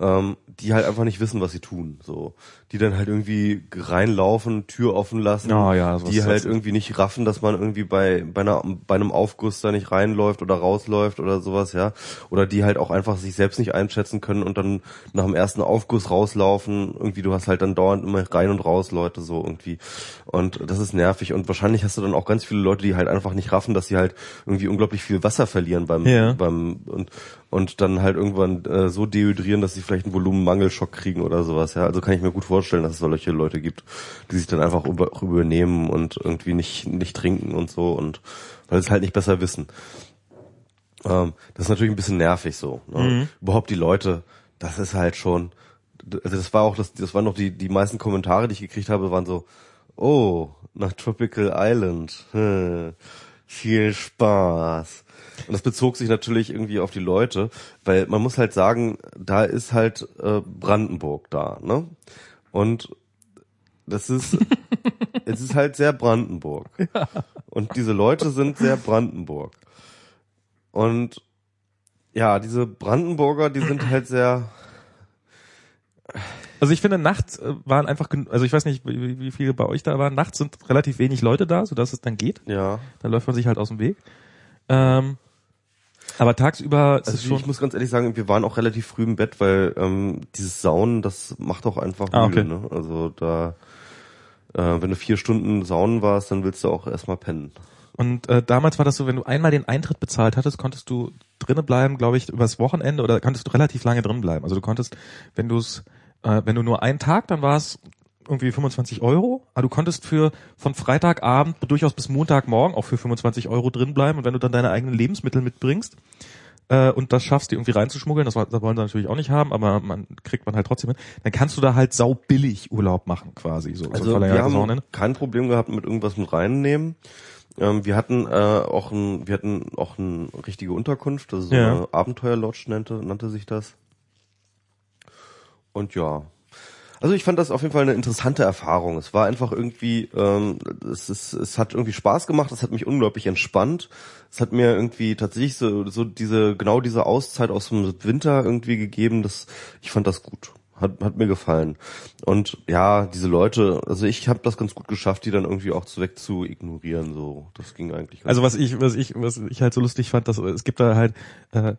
Ähm, die halt einfach nicht wissen, was sie tun. So, die dann halt irgendwie reinlaufen, Tür offen lassen, Ja, ja, sowas- die halt irgendwie nicht raffen, dass man irgendwie bei bei, einer, bei einem Aufguss da nicht reinläuft oder rausläuft oder sowas, ja. Oder die halt auch einfach sich selbst nicht einschätzen können und dann nach dem ersten Aufguss rauslaufen. Irgendwie, du hast halt dann dauernd immer rein und raus Leute so irgendwie. Und das ist nervig. Und wahrscheinlich hast du dann auch ganz viele Leute, die halt einfach nicht raffen, dass sie halt irgendwie unglaublich viel Wasser verlieren beim, Ja. beim und und dann halt irgendwann äh, so dehydrieren, dass sie vielleicht einen Volumenmangelschock kriegen oder sowas. Ja, also kann ich mir gut vorstellen, dass es solche Leute gibt, die sich dann einfach über, auch übernehmen und irgendwie nicht nicht trinken und so und weil sie es halt nicht besser wissen. Ähm, das ist natürlich ein bisschen nervig so. Ne? Überhaupt die Leute, das ist halt schon. Also das war auch das, das waren noch die die meisten Kommentare, die ich gekriegt habe, waren so, oh nach Tropical Island, hm, viel Spaß. Und das bezog sich natürlich irgendwie auf die Leute, weil man muss halt sagen, da ist halt äh, Brandenburg da, ne? Und das ist, es ist halt sehr Brandenburg. Und diese Leute sind sehr Brandenburg. Und ja, diese Brandenburger, die sind halt sehr, Also ich finde, nachts äh, waren einfach, also ich weiß nicht, wie, wie viele bei euch da waren. Nachts sind relativ wenig Leute da, sodass es dann geht. ja. Da läuft man sich halt aus dem Weg. Ähm, aber tagsüber ist es Also schon. ich muss ganz ehrlich sagen, wir waren auch relativ früh im Bett, weil ähm, dieses Saunen, das macht auch einfach Ah, okay. Ne? Also da, äh, wenn du vier Stunden saunen warst, dann willst du auch erstmal pennen. Und äh, damals war das so, wenn du einmal den Eintritt bezahlt hattest, konntest du drinnen bleiben, glaube ich, übers Wochenende oder konntest du relativ lange drin bleiben. Also du konntest, wenn du es, äh, wenn du nur einen Tag, dann war es irgendwie 25 Euro, aber du konntest für von Freitagabend durchaus bis Montagmorgen auch für 25 Euro drin bleiben und wenn du dann deine eigenen Lebensmittel mitbringst äh, und das schaffst, die irgendwie reinzuschmuggeln, das, das wollen sie natürlich auch nicht haben, aber man kriegt man halt trotzdem hin, dann kannst du da halt saubillig Urlaub machen quasi. So, Also so wir haben Wochenende. kein Problem gehabt mit irgendwas mit reinnehmen. Ähm, wir hatten äh, auch ein, wir hatten auch eine richtige Unterkunft, also so Ja. eine Abenteuerlodge nannte, nannte sich das. Und ja. Also ich fand das auf jeden Fall eine interessante Erfahrung. Es war einfach irgendwie, ähm, es, ist, es hat irgendwie Spaß gemacht, es hat mich unglaublich entspannt. Es hat mir irgendwie tatsächlich so, so diese, genau diese Auszeit aus dem Winter irgendwie gegeben. Das, ich fand das gut. Hat, hat mir gefallen. Und ja, diese Leute, also ich habe das ganz gut geschafft, die dann irgendwie auch zu weg zu ignorieren. So, das ging eigentlich. Ganz Also was ich, was ich, was ich halt so lustig fand, dass es gibt da halt äh,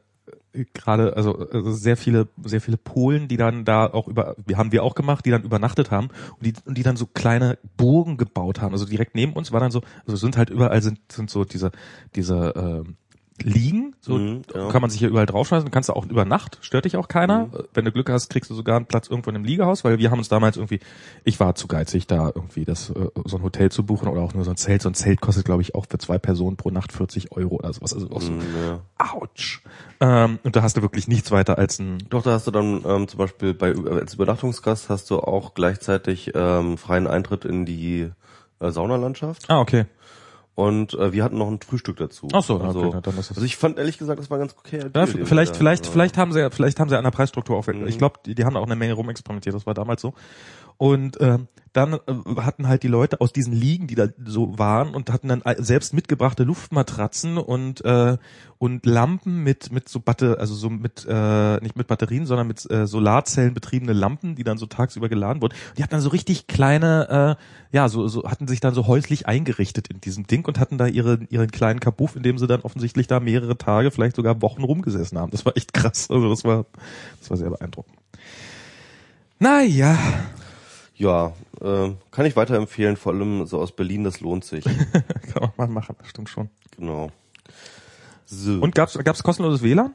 gerade, also, also sehr viele, sehr viele Polen, die dann da auch über, haben wir auch gemacht, die dann übernachtet haben und die, und die dann so kleine Burgen gebaut haben. Also direkt neben uns war dann so, also sind halt überall sind, sind so diese, diese ähm, Liegen, so Mhm, ja. kann man sich hier überall draufschmeißen, kannst du auch über Nacht, stört dich auch keiner. Wenn du Glück hast, kriegst du sogar einen Platz irgendwo in einem Liegehaus, weil wir haben uns damals irgendwie, ich war zu geizig, da irgendwie das äh, so ein Hotel zu buchen oder auch nur so ein Zelt. So ein Zelt kostet, glaube ich, auch für zwei Personen pro Nacht 40 Euro oder sowas. Also auch so, Mhm, ja. ouch. Ähm, und da hast du wirklich nichts weiter als ein Doch, da hast du dann ähm, zum Beispiel bei als Übernachtungsgast hast du auch gleichzeitig ähm, freien Eintritt in die äh, Saunalandschaft. Ah, okay. Und äh, wir hatten noch ein Frühstück dazu. Ach so, also, okay, dann ist das- also ich fand ehrlich gesagt, das war ganz okay. Ja, vielleicht, vielleicht, ja. vielleicht haben sie, vielleicht haben sie an der Preisstruktur auch. Mhm. Ich glaube, die, die haben auch eine Menge rumexperimentiert. Das war damals so. Und ähm, dann äh, hatten halt die Leute aus diesen Ligen, die da so waren und hatten dann selbst mitgebrachte Luftmatratzen und äh, und Lampen mit mit so Batte, also so mit äh, nicht mit Batterien, sondern mit äh, Solarzellen betriebene Lampen, die dann so tagsüber geladen wurden. Die hatten dann so richtig kleine, äh, ja, so so hatten sich dann so häuslich eingerichtet in diesem Ding und hatten da ihren ihren kleinen Kabuff, in dem sie dann offensichtlich da mehrere Tage, vielleicht sogar Wochen rumgesessen haben. Das war echt krass. Also das war das war sehr beeindruckend. Naja. Ja, äh, kann ich weiterempfehlen, vor allem so aus Berlin, das lohnt sich. kann man mal machen, das stimmt schon. Genau. So. Und gab's gab's kostenloses WLAN?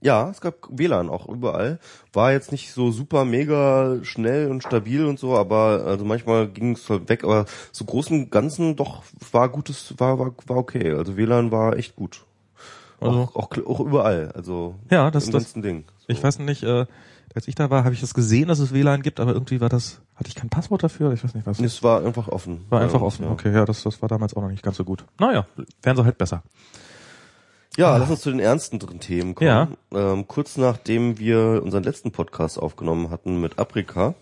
Ja, es gab WLAN auch überall. War jetzt nicht so super mega schnell und stabil und so, aber also manchmal ging es halt weg, aber so großen Ganzen doch war gutes, war, war, war okay. Also WLAN war echt gut. Also, auch, auch, auch überall, also ja, das, im das, ganzen Ding. So. Ich weiß nicht, äh, als ich da war, habe ich das gesehen, dass es WLAN gibt, aber irgendwie war das, hatte ich kein Passwort dafür, ich weiß nicht was. Es war einfach offen. War einfach offen, ja. okay, ja, das, das war damals auch noch nicht ganz so gut. Naja, wären sie halt besser. Ja, ah. lass uns zu den ernsten Themen kommen. Ja. Ähm, kurz nachdem wir unseren letzten Podcast aufgenommen hatten mit Aprika,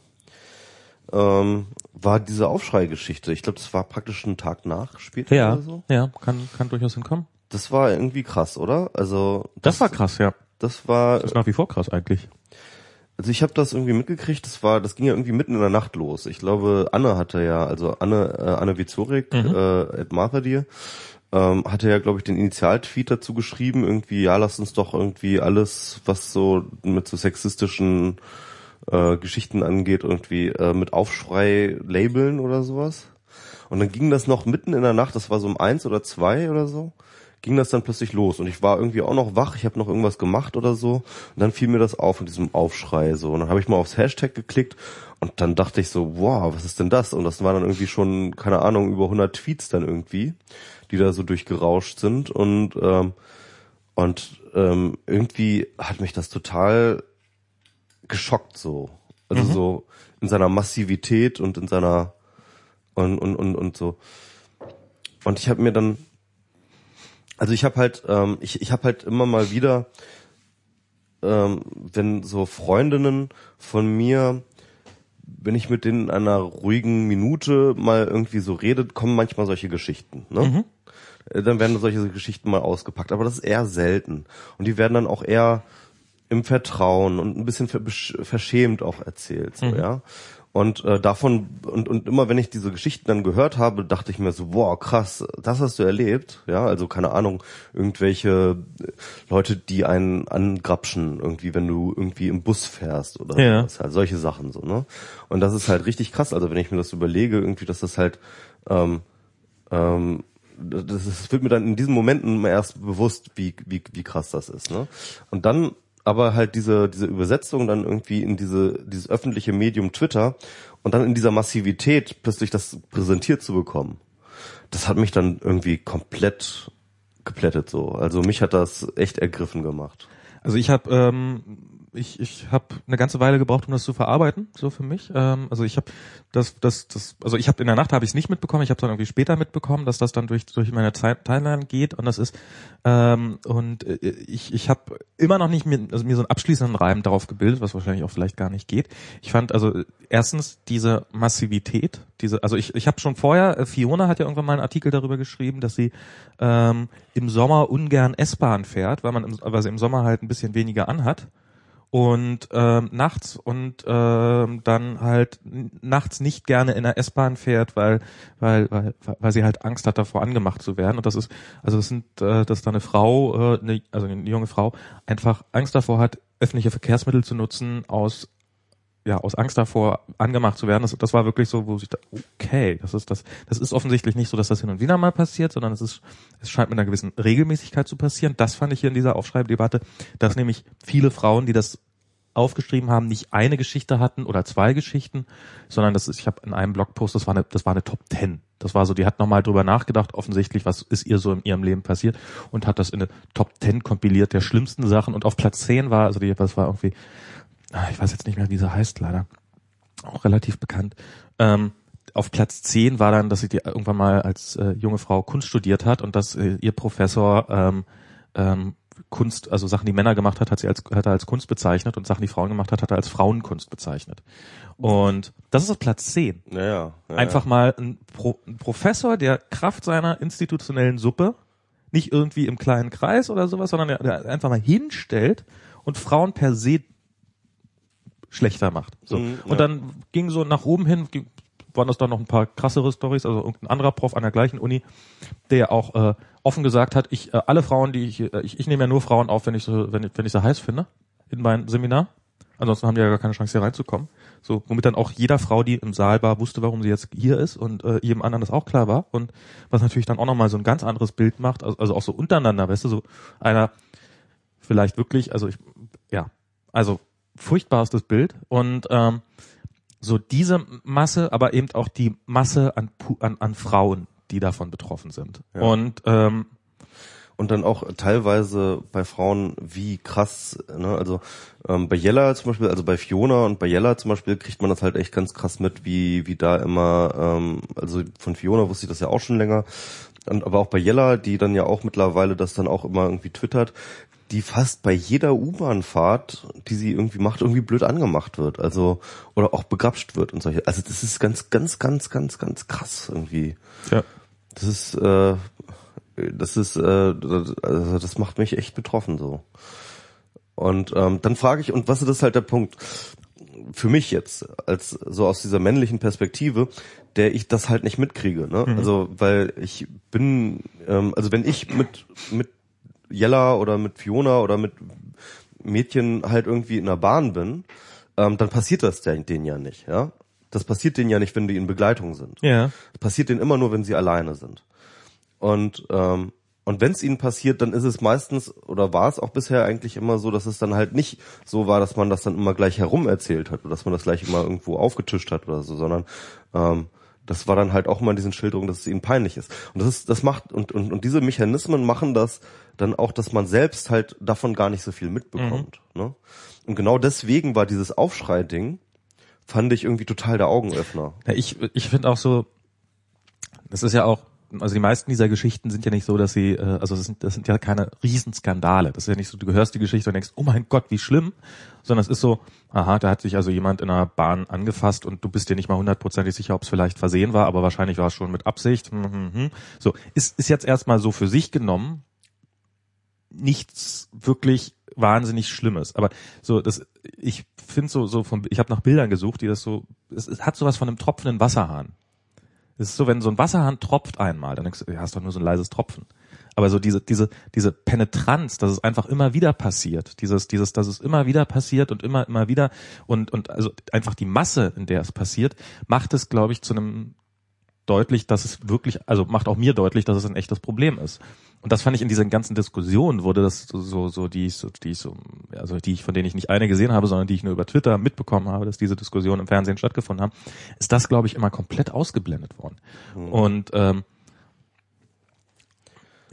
ähm, war diese Aufschreigeschichte. Ich glaube, das war praktisch einen Tag nach später ja, oder so. Ja, kann, kann durchaus hinkommen. Das war irgendwie krass, oder? Also das, das war krass, ja. Das war. Das ist nach wie vor krass eigentlich. Also ich habe das irgendwie mitgekriegt, das war, das ging ja irgendwie mitten in der Nacht los. Ich glaube, Anne hatte ja, also Anne, äh, Anne Vizorik, mhm. äh, at Martha dir, ähm, hatte ja, glaube ich, den Initialtweet dazu geschrieben, irgendwie, ja, lass uns doch irgendwie alles, was so mit so sexistischen äh, Geschichten angeht, irgendwie äh, mit Aufschrei labeln oder sowas. Und dann ging das noch mitten in der Nacht, das war so um eins oder zwei oder so ging das dann plötzlich los und ich war irgendwie auch noch wach, ich habe noch irgendwas gemacht oder so und dann fiel mir das auf in diesem Aufschrei so und dann habe ich mal aufs Hashtag geklickt und dann dachte ich so, wow, was ist denn das? Und das war dann irgendwie schon, keine Ahnung, über 100 Tweets dann irgendwie, die da so durchgerauscht sind und ähm, und ähm, irgendwie hat mich das total geschockt so, also mhm. so in seiner Massivität und in seiner und und und und so und ich habe mir dann also ich habe halt, ähm, ich, ich habe halt immer mal wieder, ähm, wenn so Freundinnen von mir, wenn ich mit denen in einer ruhigen Minute mal irgendwie so redet, kommen manchmal solche Geschichten. Ne? Mhm. Äh, dann werden solche Geschichten mal ausgepackt, aber das ist eher selten. Und die werden dann auch eher im Vertrauen und ein bisschen verschämt auch erzählt, so, mhm. ja. Und äh, davon und und immer wenn ich diese Geschichten dann gehört habe, dachte ich mir so, boah, krass, das hast du erlebt, ja, also keine Ahnung, irgendwelche Leute, die einen angrapschen irgendwie, wenn du irgendwie im Bus fährst oder ja. was, halt solche Sachen so, ne? Und das ist halt richtig krass, also wenn ich mir das überlege, irgendwie, dass das halt ähm, ähm, das, das wird mir dann in diesen Momenten erst bewusst, wie, wie, wie krass das ist. Ne? Und dann aber halt diese, diese Übersetzung dann irgendwie in diese, dieses öffentliche Medium Twitter und dann in dieser Massivität plötzlich das präsentiert zu bekommen, das hat mich dann irgendwie komplett geplättet so. Also mich hat das echt ergriffen gemacht. Also ich habe ähm, ich, ich habe eine ganze Weile gebraucht, um das zu verarbeiten, so für mich. Ähm, also ich habe das, das, das, also ich habe in der Nacht habe ich es nicht mitbekommen, ich habe dann irgendwie später mitbekommen, dass das dann durch durch meine Timeline geht und das ist ähm, und äh, ich ich habe immer noch nicht mir, also mir so einen abschließenden Reim darauf gebildet, was wahrscheinlich auch vielleicht gar nicht geht. Ich fand also erstens diese Massivität, diese, also ich ich habe schon vorher, äh, Fiona hat ja irgendwann mal einen Artikel darüber geschrieben, dass sie ähm, im Sommer ungern S-Bahn fährt, weil man im, weil sie im Sommer halt ein bisschen weniger anhat und ähm, nachts und ähm, dann halt nachts nicht gerne in der S-Bahn fährt, weil weil weil weil sie halt Angst hat davor angemacht zu werden. Und das ist also das sind äh, dass da eine Frau äh, eine, also eine junge Frau einfach Angst davor hat öffentliche Verkehrsmittel zu nutzen aus ja aus Angst davor angemacht zu werden das, das war wirklich so wo ich da okay das ist das das ist offensichtlich nicht so dass das hin und wieder mal passiert sondern es ist es scheint mit einer gewissen Regelmäßigkeit zu passieren das fand ich hier in dieser Aufschreibdebatte dass nämlich viele Frauen die das aufgeschrieben haben, nicht eine Geschichte hatten oder zwei Geschichten, sondern das ist, ich habe in einem Blogpost, das war eine, das war eine Top Ten. Das war so, die hat nochmal drüber nachgedacht, offensichtlich, was ist ihr so in ihrem Leben passiert und hat das in eine Top Ten kompiliert der schlimmsten Sachen und auf Platz zehn war, also die, was war irgendwie, ich weiß jetzt nicht mehr, wie sie heißt, leider. Auch relativ bekannt. Ähm, auf Platz zehn war dann, dass sie die irgendwann mal als äh, junge Frau Kunst studiert hat und dass äh, ihr Professor ähm, ähm, Kunst, also Sachen, die Männer gemacht hat, hat sie als, hat er als Kunst bezeichnet und Sachen, die Frauen gemacht hat, hat er als Frauenkunst bezeichnet. Und das ist auf Platz 10. Ja, ja, ja, Einfach mal ein, Pro, ein Professor, der Kraft seiner institutionellen Suppe nicht irgendwie im kleinen Kreis oder sowas, sondern der, der einfach mal hinstellt und Frauen per se schlechter macht. So. Mhm, ja. Und dann ging so nach oben hin, waren das dann noch ein paar krassere Stories, also irgendein anderer Prof an der gleichen Uni, der auch äh, offen gesagt hat, ich äh, alle Frauen, die ich, äh, ich ich nehme ja nur Frauen auf, wenn ich so wenn wenn ich sie heiß finde in meinem Seminar. Ansonsten haben die ja gar keine Chance hier reinzukommen. So, womit dann auch jeder Frau, die im Saal war, wusste, warum sie jetzt hier ist und äh, jedem anderen das auch klar war und was natürlich dann auch nochmal so ein ganz anderes Bild macht, also, also auch so untereinander, weißt du, so einer vielleicht wirklich, also ich, ja, also furchtbarstes Bild und ähm, so diese Masse, aber eben auch die Masse an, an, an Frauen, die davon betroffen sind. Ja. Und ähm, Und dann auch teilweise bei Frauen wie krass, ne? Also ähm, bei Jella zum Beispiel, also bei Fiona und bei Jella zum Beispiel kriegt man das halt echt ganz krass mit, wie wie da immer, ähm, also von Fiona wusste ich das ja auch schon länger, und, aber auch bei Jella, die dann ja auch mittlerweile das dann auch immer irgendwie twittert, die fast bei jeder U-Bahn-Fahrt, die sie irgendwie macht, irgendwie blöd angemacht wird, also oder auch begrapscht wird und solche. Also das ist ganz, ganz, ganz, ganz, ganz krass irgendwie. ja. Das ist, äh, das ist, äh, das, also das macht mich echt betroffen so. Und ähm, dann frage ich, und was ist das halt der Punkt für mich jetzt, als so aus dieser männlichen Perspektive, der ich das halt nicht mitkriege, ne? Also weil ich bin, ähm, also wenn ich mit mit Jella oder mit Fiona oder mit Mädchen halt irgendwie in der Bahn bin, ähm, dann passiert das den- denen ja nicht, ja. Das passiert denen ja nicht, wenn die in Begleitung sind. Ja. Das passiert denen immer nur, wenn sie alleine sind. Und ähm, und wenn es ihnen passiert, dann ist es meistens oder war es auch bisher eigentlich immer so, dass es dann halt nicht so war, dass man das dann immer gleich herum erzählt hat oder dass man das gleich immer irgendwo aufgetischt hat oder so, sondern ähm, das war dann halt auch immer in diesen Schilderungen, dass es ihnen peinlich ist. Und das ist, das macht und und und diese Mechanismen machen das dann auch, dass man selbst halt davon gar nicht so viel mitbekommt. Ne? Und genau deswegen war dieses Aufschrei-Ding fand ich irgendwie total der Augenöffner. Ja, ich ich finde auch so, das ist ja auch, also die meisten dieser Geschichten sind ja nicht so, dass sie, äh, also das sind, das sind ja keine Riesenskandale. Das ist ja nicht so, du hörst die Geschichte und denkst, oh mein Gott, wie schlimm, sondern es ist so, aha, da hat sich also jemand in einer Bahn angefasst und du bist dir nicht mal hundertprozentig sicher, ob es vielleicht versehen war, aber wahrscheinlich war es schon mit Absicht. Hm, hm, hm. So, ist, ist jetzt erstmal so für sich genommen nichts wirklich wahnsinnig Schlimmes. Aber so, das, ich finde so, so von, ich habe nach Bildern gesucht, die das so, es, es hat sowas von einem tropfenden Wasserhahn. Es ist so, wenn so ein Wasserhahn tropft einmal, dann denkst du, ja, hast doch nur so ein leises Tropfen. Aber so diese, diese, diese Penetranz, dass es einfach immer wieder passiert, dieses, dieses, dass es immer wieder passiert und immer, immer wieder und, und also einfach die Masse, in der es passiert, macht es, glaube ich, zu einem deutlich, dass es wirklich, also macht auch mir deutlich, dass es ein echtes Problem ist. Und das fand ich in diesen ganzen Diskussionen wurde das so, so, die ich, so, die ich so, also die ich, von denen ich nicht eine gesehen habe, sondern die ich nur über Twitter mitbekommen habe, dass diese Diskussionen im Fernsehen stattgefunden haben, ist das, glaube ich, immer komplett ausgeblendet worden. Und ähm,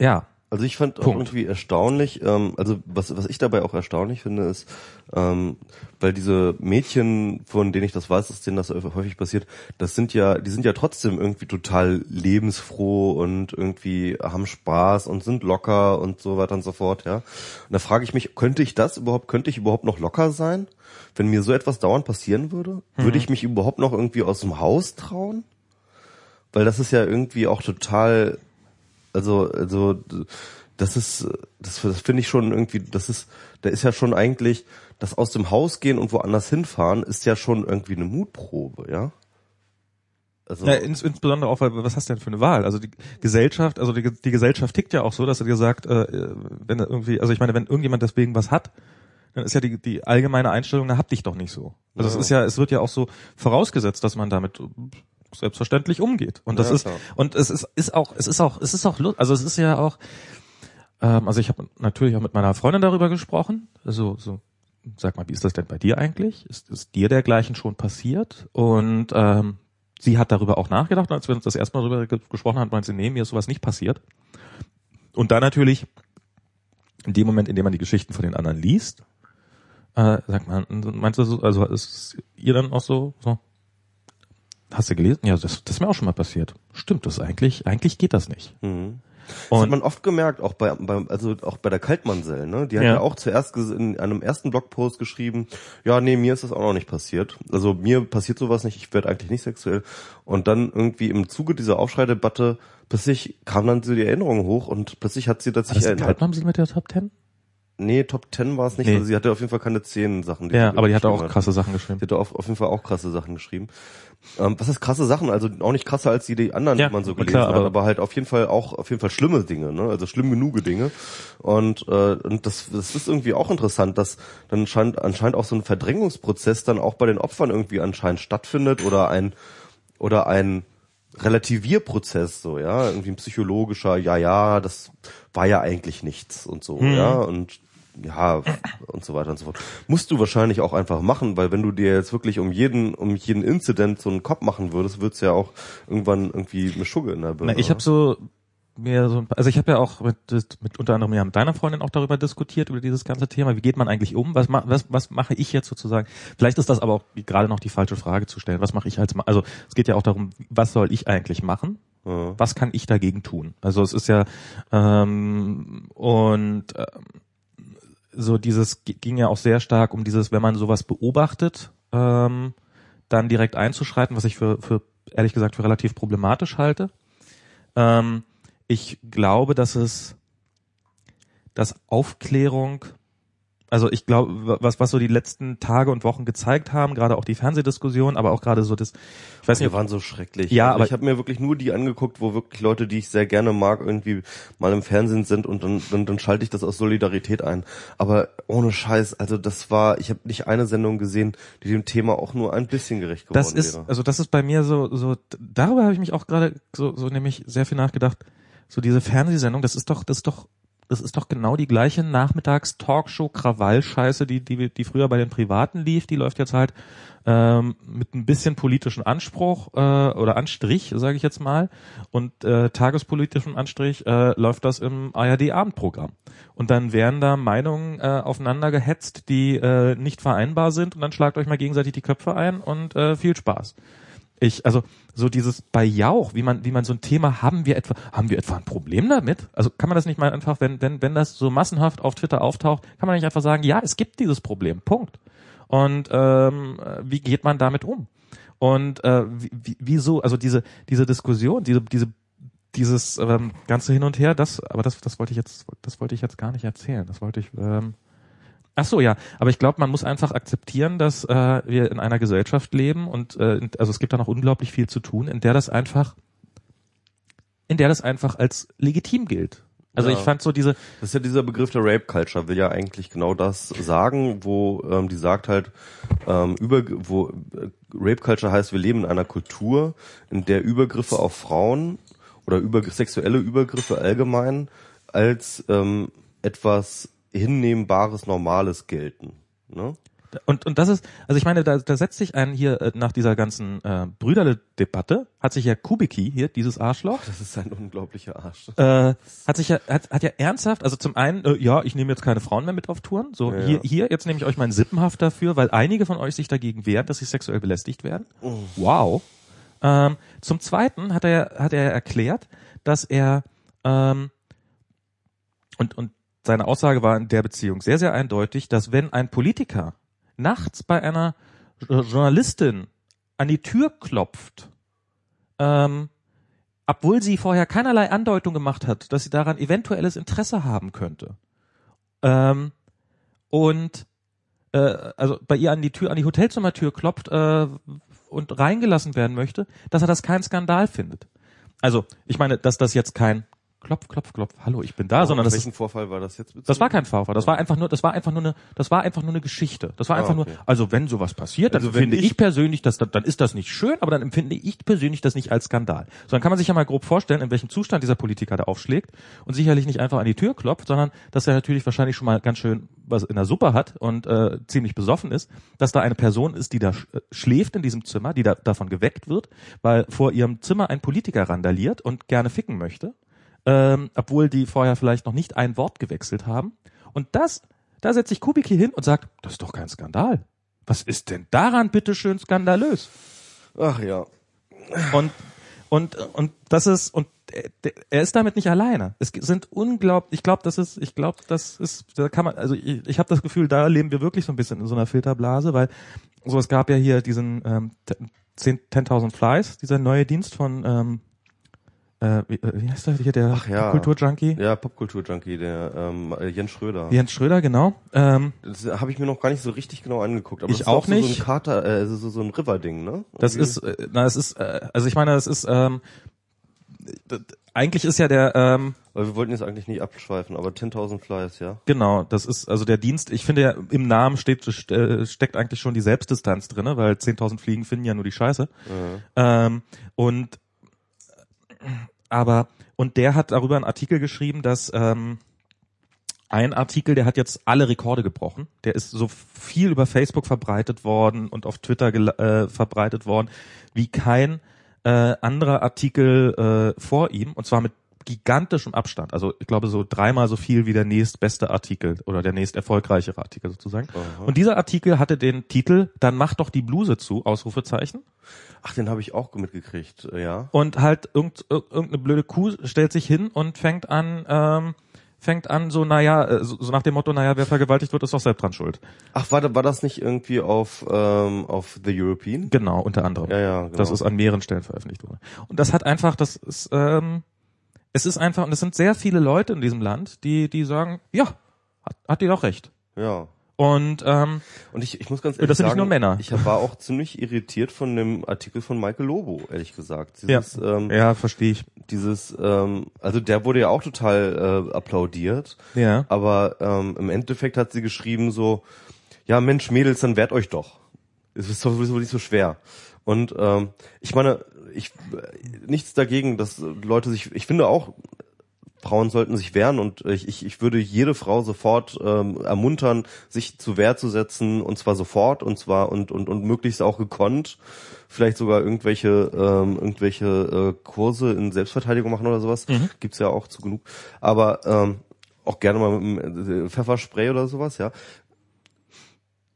ja, Also ich fand auch Punkt. irgendwie erstaunlich, ähm, also was, was ich dabei auch erstaunlich finde, ist, ähm, weil diese Mädchen, von denen ich das weiß, dass denen das häufig passiert, das sind ja, die sind ja trotzdem irgendwie total lebensfroh und irgendwie haben Spaß und sind locker und so weiter und so fort, ja. Und da frage ich mich, könnte ich das überhaupt, könnte ich überhaupt noch locker sein? Wenn mir so etwas dauernd passieren würde? Würde ich mich überhaupt noch irgendwie aus dem Haus trauen? Weil das ist ja irgendwie auch total also, also, das ist, das, das finde ich schon irgendwie, das ist, da ist ja schon eigentlich, das aus dem Haus gehen und woanders hinfahren, ist ja schon irgendwie eine Mutprobe, ja? Also, Ja, ins, insbesondere auch, weil was hast du denn für eine Wahl? Also die Gesellschaft, also die, die Gesellschaft tickt ja auch so, dass er dir sagt, äh, wenn er irgendwie, also ich meine, wenn irgendjemand deswegen was hat, dann ist ja die, die allgemeine Einstellung, na hab dich doch nicht so. Also es Ja. ist ja, es wird ja auch so vorausgesetzt, dass man damit selbstverständlich umgeht. Und das Ja, ist, klar. und es ist, ist auch, es ist auch, es ist auch, also es ist ja auch, ähm, also ich habe natürlich auch mit meiner Freundin darüber gesprochen. Also so, sag mal, wie ist das denn bei dir eigentlich? Ist, ist dir dergleichen schon passiert? Und ähm, sie hat darüber auch nachgedacht. Und als wir uns das erste Mal darüber ge gesprochen haben, meinte sie, nee, mir ist sowas nicht passiert. Und dann natürlich, in dem Moment, in dem man die Geschichten von den anderen liest, äh, sagt man, meinst du, so, also ist ihr dann auch so, so Hast du gelesen? Ja, das, das ist mir auch schon mal passiert. Stimmt das eigentlich? Eigentlich geht das nicht. mhm. Das hat Und man oft gemerkt, auch bei, bei also auch bei der Kaltmannsell, ne? Die hat Ja. ja, auch zuerst in einem ersten Blogpost geschrieben, ja, nee, mir ist das auch noch nicht passiert. Also mir passiert sowas nicht, ich werde eigentlich nicht sexuell. Und dann irgendwie im Zuge dieser Aufschreidebatte plötzlich kam dann so die Erinnerung hoch und plötzlich hat sie das tatsächlich ist erinnert. Kaltmamsel mit der Top Ten? Nee, Top Ten war es nicht, Nee. also sie hatte auf jeden Fall keine zehn Sachen. Ja, sie aber die hat geschrieben auch krasse Sachen geschrieben. Die hat auf, auf jeden Fall auch krasse Sachen geschrieben. Ähm, was heißt krasse Sachen? Also auch nicht krasser als die, die anderen, Ja, die man so gelesen klar, hat, aber- aber halt auf jeden Fall auch auf jeden Fall schlimme Dinge, ne? Also schlimm genug Dinge. Und, äh, und das, das ist irgendwie auch interessant, dass dann scheint, anscheinend auch so ein Verdrängungsprozess dann auch bei den Opfern irgendwie anscheinend stattfindet oder ein oder ein Relativierprozess, so, ja, irgendwie ein psychologischer, ja, ja, das war ja eigentlich nichts und so, ja, und ja, und so weiter und so fort. Musst du wahrscheinlich auch einfach machen, weil wenn du dir jetzt wirklich um jeden, um jeden Incident so einen Kopf machen würdest, wird's ja auch irgendwann irgendwie eine Schugge in der Birne. Na, ich habe so mir so ein paar, also ich habe ja auch mit, mit unter anderem ja mit deiner Freundin auch darüber diskutiert über dieses ganze Thema. Wie geht man eigentlich um? Was was was mache ich jetzt sozusagen? Vielleicht ist das aber auch gerade noch die falsche Frage zu stellen. Was mache ich als also es geht ja auch darum, was soll ich eigentlich machen? Ja. Was kann ich dagegen tun? Also es ist ja ähm, und ähm, so dieses ging ja auch sehr stark um dieses, wenn man sowas beobachtet, ähm, dann direkt einzuschreiten, was ich für, für ehrlich gesagt für relativ problematisch halte. Ähm, ich glaube, dass es, dass Aufklärung, also ich glaube, was, was so die letzten Tage und Wochen gezeigt haben, gerade auch die Fernsehdiskussion, aber auch gerade so das, ich weiß Die nicht, waren so schrecklich. Ja, also aber- ich habe mir wirklich nur die angeguckt, wo wirklich Leute, die ich sehr gerne mag, irgendwie mal im Fernsehen sind und dann, dann, dann schalte ich das aus Solidarität ein. Aber ohne Scheiß, also das war, ich habe nicht eine Sendung gesehen, die dem Thema auch nur ein bisschen gerecht geworden das ist, wäre. also das ist bei mir so, so, darüber habe ich mich auch gerade so, so nämlich sehr viel nachgedacht. So diese Fernsehsendung, das ist doch, das ist doch, das ist doch genau die gleiche Nachmittags-Talkshow-Krawall-Scheiße, die, die, die früher bei den Privaten lief, die läuft jetzt halt ähm, mit ein bisschen politischen Anspruch äh, oder Anstrich, sage ich jetzt mal, und äh, tagespolitischem Anstrich äh, läuft das im ARD-Abendprogramm. Und dann werden da Meinungen äh, aufeinander gehetzt, die äh, nicht vereinbar sind und dann schlagt euch mal gegenseitig die Köpfe ein und äh, viel Spaß. Ich, also so dieses bei Jauch, wie man, wie man so ein Thema haben wir etwa, haben wir etwa ein Problem damit? Also kann man das nicht mal einfach, wenn, wenn, wenn das so massenhaft auf Twitter auftaucht, kann man nicht einfach sagen, ja, es gibt dieses Problem, Punkt. Und ähm, wie geht man damit um? Und äh, wie, wie- wieso, also diese, diese Diskussion, diese, diese, dieses ähm, ganze Hin und Her, das, aber das, das wollte ich jetzt, das wollte ich jetzt gar nicht erzählen. Das wollte ich. Ähm, Ach so, ja. Aber ich glaube, man muss einfach akzeptieren, dass äh, wir in einer Gesellschaft leben und äh, also es gibt da noch unglaublich viel zu tun, in der das einfach, in der das einfach als legitim gilt. Also Ja. ich fand so diese, Das ist ja dieser Begriff der Rape Culture, will ja eigentlich genau das sagen, wo ähm, die sagt halt, ähm, über, wo äh, Rape Culture heißt, wir leben in einer Kultur, in der Übergriffe auf Frauen oder über, sexuelle Übergriffe allgemein als ähm, etwas hinnehmbares, Normales gelten. Ne? Und, und das ist, also ich meine, da, da setzt sich ein hier äh, nach dieser ganzen äh, Brüderle-Debatte, hat sich ja Kubicki hier, dieses Arschloch, Das ist ein unglaublicher Arsch. äh, hat sich ja, hat, hat ja ernsthaft, also zum einen, äh, ja, ich nehme jetzt keine Frauen mehr mit auf Touren, so Ja. hier, hier, jetzt nehme ich euch meinen Sippenhaft dafür, weil einige von euch sich dagegen wehren, dass sie sexuell belästigt werden. Wow. Ähm, zum zweiten hat er, hat er erklärt, dass er, ähm, und, und seine Aussage war in der Beziehung sehr, sehr eindeutig, dass wenn ein Politiker nachts bei einer Jo- Journalistin an die Tür klopft, ähm, obwohl sie vorher keinerlei Andeutung gemacht hat, dass sie daran eventuelles Interesse haben könnte. Ähm, und äh, also bei ihr an die Tür, an die Hotelzimmertür klopft äh, und reingelassen werden möchte, dass er das kein Skandal findet. Also, ich meine, dass das jetzt kein Klopf, Klopf, Klopf, hallo, ich bin da, sondern Auf das ist welchen Vorfall war das jetzt? bezogen? das war kein Vorfall, das war einfach nur, das war einfach nur eine, das war einfach nur eine Geschichte. Das war einfach Ah, okay. nur, also wenn sowas passiert, dann Also finde ich, ich- persönlich, dass dann ist das nicht schön, aber dann empfinde ich persönlich das nicht als Skandal. So dann kann man sich ja mal grob vorstellen, in welchem Zustand dieser Politiker da aufschlägt und sicherlich nicht einfach an die Tür klopft, sondern dass er natürlich wahrscheinlich schon mal ganz schön was in der Suppe hat und äh, ziemlich besoffen ist, dass da eine Person ist, die da äh, schläft in diesem Zimmer, die da davon geweckt wird, weil vor ihrem Zimmer ein Politiker randaliert und gerne ficken möchte ähm, obwohl die vorher vielleicht noch nicht ein Wort gewechselt haben. Und das, da setzt sich Kubicki hin und sagt, das ist doch kein Skandal. Was ist denn daran bitteschön skandalös? Ach ja. Und und und das ist und er, ist damit nicht alleine. Es sind unglaublich, ich glaube, das ist, ich glaube, das ist, da kann man, also ich, ich habe das Gefühl, da leben wir wirklich so ein bisschen in so einer Filterblase, weil so es gab ja hier diesen ähm, 10.000 Flies, dieser neue Dienst von ähm, äh, wie, äh, wie heißt der hier, der Ach ja. Kulturjunkie? Ja, Popkultur-Junkie, der ähm, Jens Schröder. Jens Schröder, genau. Ähm, Das habe ich mir noch gar nicht so richtig genau angeguckt. Aber Ich das ist auch so, nicht. So ein Kater, äh, so, so ein River-Ding, ne? Das Irgendwie. ist, äh, na, es ist, äh, also ich meine, es ist, ähm, d- d- eigentlich ist ja der, ähm, Weil wir wollten jetzt eigentlich nicht abschweifen, aber 10.000 Flies, ja. genau, das ist also der Dienst. Ich finde ja im Namen steht steckt eigentlich schon die Selbstdistanz drinne, weil 10.000 Fliegen finden ja nur die Scheiße. Ähm, und aber und der hat darüber einen Artikel geschrieben, dass ähm, ein Artikel, der hat jetzt alle Rekorde gebrochen. Der ist so viel über Facebook verbreitet worden und auf Twitter äh, verbreitet worden wie kein äh, anderer Artikel äh, vor ihm und zwar mit gigantischem Abstand. Also ich glaube so dreimal so viel wie der nächstbeste Artikel oder der nächst erfolgreichere Artikel sozusagen. Und dieser Artikel hatte den Titel "Dann mach doch die Bluse zu" Ausrufezeichen. Ach, den habe ich auch mitgekriegt, äh, ja. Und halt irgend, ir- irgendeine blöde Kuh stellt sich hin und fängt an, ähm, fängt an so, naja, äh, so, so nach dem Motto, naja, wer vergewaltigt wird, ist doch selbst dran schuld. Ach, war, war das nicht irgendwie auf, ähm, auf The European? Genau, unter anderem. Ja, ja, genau. Das ist an mehreren Stellen veröffentlicht worden. Und das hat einfach, das ist, ähm, es ist einfach, und es sind sehr viele Leute in diesem Land, die, die sagen, ja, hat, hat die doch recht. Ja. Und ähm, Und ich, ich muss ganz Ja, ehrlich das sind nicht sagen, nur Männer. ich war auch ziemlich irritiert von dem Artikel von Michael Lobo, ehrlich gesagt. Dieses, ähm, ja, verstehe ich. dieses, ähm, also der wurde ja auch total äh, applaudiert, Ja. aber ähm, im Endeffekt hat sie geschrieben so, ja Mensch Mädels, dann wehrt euch doch. Es ist doch sowieso nicht so schwer. Und ähm, ich meine, ich nichts dagegen, dass Leute sich, ich finde auch, Frauen sollten sich wehren und ich, ich, ich würde jede Frau sofort ähm, ermuntern, sich zur Wehr zu setzen und zwar sofort und zwar und und und möglichst auch gekonnt, vielleicht sogar irgendwelche ähm, irgendwelche äh, Kurse in Selbstverteidigung machen oder sowas, gibt's ja auch zu genug, aber ähm, auch gerne mal mit einem äh, Pfefferspray oder sowas, ja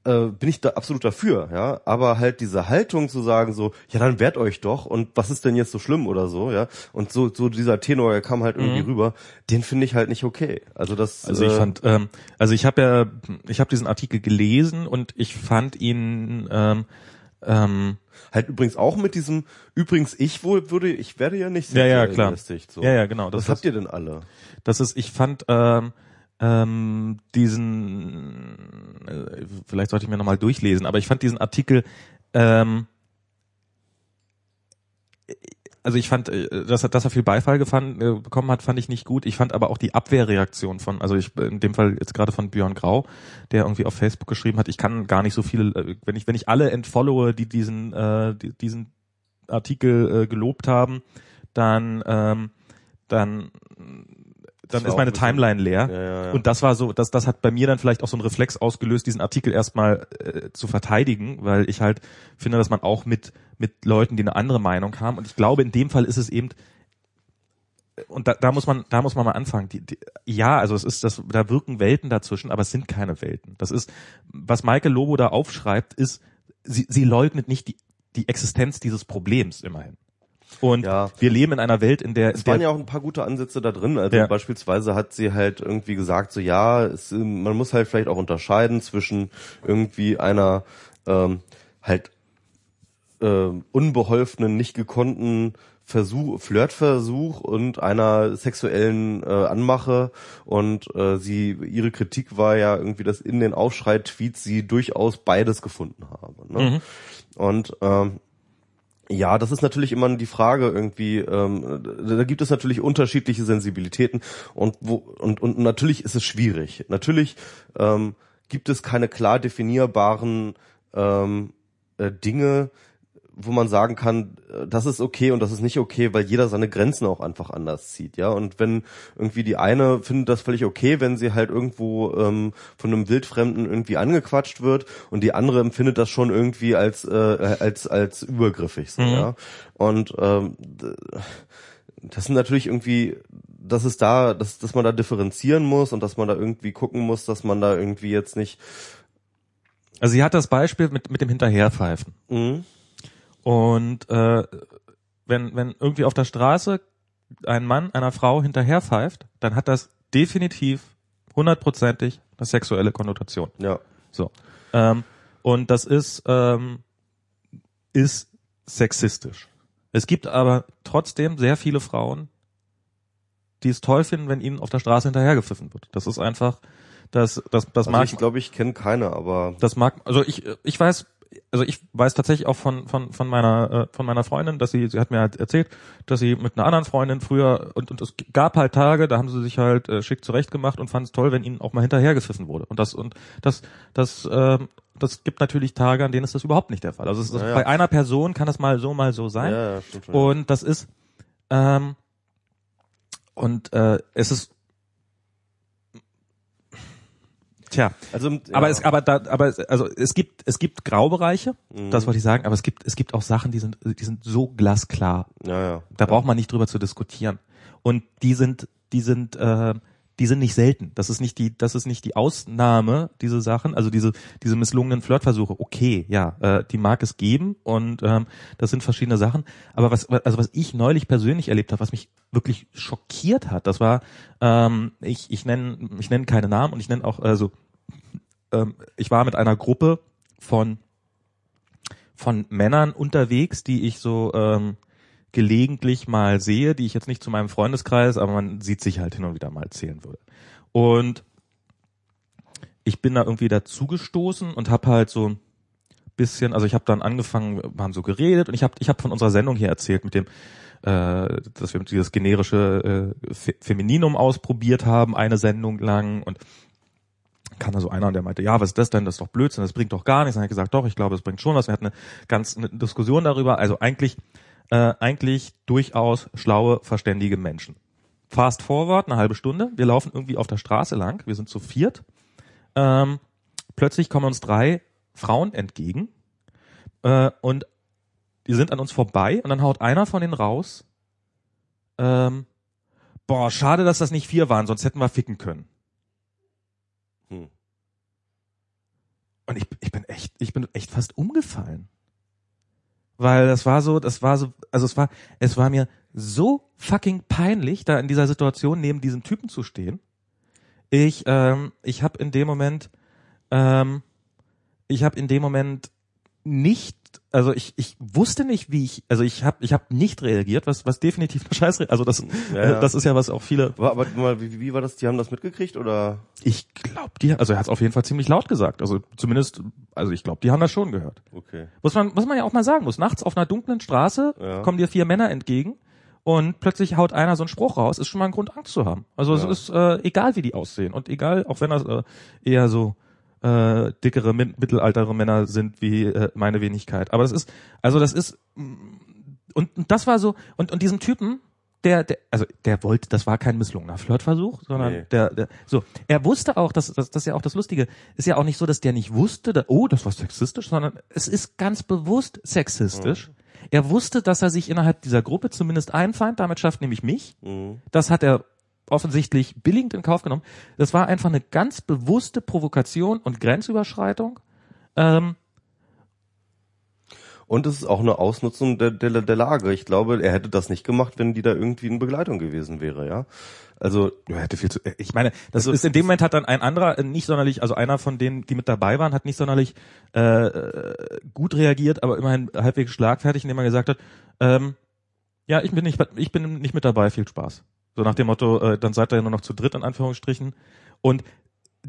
äh, bin ich da absolut dafür, ja, aber halt diese Haltung zu sagen so, ja, dann wehrt euch doch und was ist denn jetzt so schlimm oder so, ja, und so so dieser Tenor, der kam halt irgendwie rüber, den finde ich halt nicht okay. Also das Also ich äh, fand, ähm, also ich habe ja, ich habe diesen Artikel gelesen und ich fand ihn, ähm, ähm, halt übrigens auch mit diesem übrigens ich wohl würde ich werde ja nicht Ja, ja, klar. so. Ja, ja, genau, das Was habt ihr denn alle? das ist, ich fand ähm, ähm, diesen, äh, vielleicht sollte ich mir nochmal durchlesen, aber ich fand diesen Artikel, ähm, also ich fand, äh, dass er, dass er viel Beifall gefand, äh, bekommen hat, fand ich nicht gut. Ich fand aber auch die Abwehrreaktion von, also ich in dem Fall jetzt gerade von Björn Grau, der irgendwie auf Facebook geschrieben hat, ich kann gar nicht so viele, wenn ich wenn ich alle entfollowe, die diesen äh, die, diesen Artikel äh, gelobt haben, dann ähm, dann dann ist meine Timeline leer. Ja, ja, ja. Und das war so, das, das hat bei mir dann vielleicht auch so einen Reflex ausgelöst, diesen Artikel erstmal äh, zu verteidigen, weil ich halt finde, dass man auch mit, mit Leuten, die eine andere Meinung haben, und ich glaube, in dem Fall ist es eben, und da, da muss man, da muss man mal anfangen. Die, die, ja, also es ist, das, da wirken Welten dazwischen, aber es sind keine Welten. Das ist, was Michael Lobo da aufschreibt, ist, sie, sie leugnet nicht die, die Existenz dieses Problems immerhin. Und Ja. wir leben in einer Welt, in der, in Es der waren ja auch ein paar gute Ansätze da drin. Also Ja. beispielsweise hat sie halt irgendwie gesagt, so ja, es, man muss halt vielleicht auch unterscheiden zwischen irgendwie einer ähm, halt ähm, unbeholfenen, nicht gekonnten Versuch, Flirtversuch und einer sexuellen äh, Anmache und äh, sie ihre Kritik war ja irgendwie, dass in den Aufschrei-Tweets sie durchaus beides gefunden habe. Ne? Und ähm, ja, das ist natürlich immer die Frage irgendwie. Ähm, da gibt es natürlich unterschiedliche Sensibilitäten und wo und und natürlich ist es schwierig. Natürlich ähm, gibt es keine klar definierbaren ähm, äh, Dinge, wo man sagen kann, äh, das ist okay und das ist nicht okay, weil jeder seine Grenzen auch einfach anders zieht, ja. Und wenn irgendwie die eine findet das völlig okay, wenn sie halt irgendwo ähm, von einem Wildfremden irgendwie angequatscht wird und die andere empfindet das schon irgendwie als äh, als als übergriffig, so, ja. Und ähm, das sind natürlich irgendwie, dass es da, dass, dass man da differenzieren muss und dass man da irgendwie gucken muss, dass man da irgendwie jetzt nicht also sie hat das Beispiel mit, mit dem Hinterherpfeifen. mh, Und äh, wenn, wenn irgendwie auf der Straße ein Mann einer Frau hinterher pfeift, dann hat das definitiv hundertprozentig eine sexuelle Konnotation. Ja. So. Ähm, und das ist, ähm, ist sexistisch. Es gibt aber trotzdem sehr viele Frauen, die es toll finden, wenn ihnen auf der Straße hinterhergepfiffen wird. Das ist einfach, das, das, das Also mag, ich glaube, ich kenne keine, aber das mag, also ich, ich weiß, also ich weiß tatsächlich auch von, von, von meiner, äh, von meiner Freundin, dass sie, sie hat mir halt erzählt, dass sie mit einer anderen Freundin früher, und, und es gab halt Tage, da haben sie sich halt äh, schick zurecht gemacht und fanden es toll, wenn ihnen auch mal hinterhergepfiffen wurde. Und das, und das, das, ähm, das gibt natürlich Tage, an denen ist das überhaupt nicht der Fall. Also ist, Ja, ja. bei einer Person kann das mal so, mal so sein. ja, stimmt. Und das ist ähm, und äh, es ist tja, also, ja. aber es aber da aber es, also es gibt es gibt Graubereiche, Mhm. das wollte ich sagen, aber es gibt es gibt auch Sachen, die sind die sind so glasklar. ja, ja. Da braucht man nicht drüber zu diskutieren. Und die sind die sind äh, die sind nicht selten. Das ist nicht die, das ist nicht die Ausnahme, diese Sachen, also diese, diese misslungenen Flirtversuche. Okay, ja, äh, die mag es geben und ähm, das sind verschiedene Sachen. Aber was, also was ich neulich persönlich erlebt habe, was mich wirklich schockiert hat, das war, ähm, ich, ich nenne, ich nenne keine Namen und ich nenne auch, also ähm, ich war mit einer Gruppe von von Männern unterwegs, die ich so ähm, gelegentlich mal sehe, die ich jetzt nicht zu meinem Freundeskreis, aber man sieht sich halt hin und wieder mal zählen würde. Und ich bin da irgendwie dazugestoßen und habe halt so ein bisschen, also ich habe dann angefangen, wir haben so geredet und ich habe ich hab von unserer Sendung hier erzählt mit dem, äh, dass wir dieses generische äh, Fe Femininum ausprobiert haben, eine Sendung lang und kam da so einer und der meinte, ja, was ist das denn? Das ist doch Blödsinn, das bringt doch gar nichts. Und dann ich gesagt, doch, ich glaube, es bringt schon was. Wir hatten eine ganz eine Diskussion darüber. Also eigentlich äh, eigentlich durchaus schlaue, verständige Menschen. Fast forward, eine halbe Stunde. Wir laufen irgendwie auf der Straße lang. Wir sind zu viert. Ähm, plötzlich kommen uns drei Frauen entgegen äh, und die sind an uns vorbei und dann haut einer von denen raus. Ähm, boah, schade, dass das nicht vier waren, sonst hätten wir ficken können. Hm. Und ich, ich bin echt, ich bin echt fast umgefallen. Weil das war so, das war so, also es war, es war mir so fucking peinlich, da in dieser Situation neben diesem Typen zu stehen. Ich, ähm, ich habe in dem Moment, ähm, ich habe in dem Moment nicht, also ich, ich wusste nicht, wie ich, also ich habe, ich habe nicht reagiert, was, was definitiv eine Scheiße, also das, Ja, ja. das ist ja was auch viele, War, aber mal, wie, wie war das? Die haben das mitgekriegt oder? ich glaube, die, also er hat es auf jeden Fall ziemlich laut gesagt, also zumindest, also ich glaube, die haben das schon gehört. Okay. Muss man, muss man ja auch mal sagen, muss nachts auf einer dunklen Straße Ja. kommen dir vier Männer entgegen und plötzlich haut einer so einen Spruch raus, ist schon mal ein Grund, Angst zu haben. Also Ja. es ist äh, egal, wie die aussehen und egal, auch wenn das äh, eher so äh, dickere, mittelaltere Männer sind wie äh, meine Wenigkeit. Aber das ist, also das ist, mm, und, und das war so, und, und diesem Typen, der, der, also der wollte, das war kein misslungener Flirtversuch, sondern Nee. der, der, so, er wusste auch, dass das, das ist ja auch das Lustige, ist ja auch nicht so, dass der nicht wusste, da, oh, das war sexistisch, sondern es ist ganz bewusst sexistisch. Er wusste, dass er sich innerhalb dieser Gruppe zumindest einen Feind damit schafft, nämlich mich. Mhm. Das hat er offensichtlich billigend in Kauf genommen. Das war einfach eine ganz bewusste Provokation und Grenzüberschreitung. Ähm, Und es ist auch eine Ausnutzung der, der, der Lage. Ich glaube, er hätte das nicht gemacht, wenn die da irgendwie in Begleitung gewesen wäre, ja. Also, ja, hätte viel zu, ich meine, das ist in dem Moment hat dann ein anderer äh, nicht sonderlich, also einer von denen, die mit dabei waren, hat nicht sonderlich äh, äh, gut reagiert, aber immerhin halbwegs schlagfertig, indem er gesagt hat, ähm, ja, ich bin nicht, ich bin nicht mit dabei, viel Spaß. So nach dem Motto, äh, dann seid ihr ja nur noch zu dritt in Anführungsstrichen. Und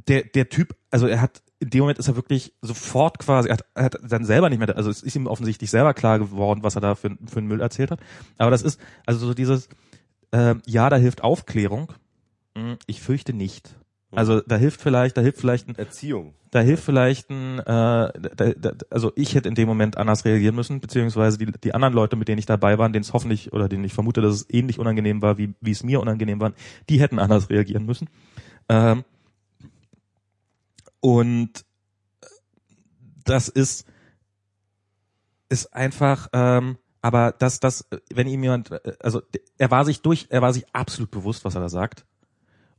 der der Typ, also er hat in dem Moment ist er wirklich sofort quasi, er hat, er hat dann selber nicht mehr, also es ist ihm offensichtlich selber klar geworden, was er da für, für einen Müll erzählt hat. Aber das ist also so dieses, äh, ja, da hilft Aufklärung. Hm, Ich fürchte nicht. Also da hilft vielleicht, da hilft vielleicht ein, Erziehung. da hilft vielleicht ein, äh, da, da, also ich hätte in dem Moment anders reagieren müssen, beziehungsweise die, die anderen Leute, mit denen ich dabei war, denen es hoffentlich oder denen ich vermute, dass es ähnlich unangenehm war, wie, wie es mir unangenehm war, die hätten anders reagieren müssen. Ähm, und das ist, ist einfach, ähm, aber dass das, wenn ihm jemand, äh, also er war sich durch, er war sich absolut bewusst, was er da sagt.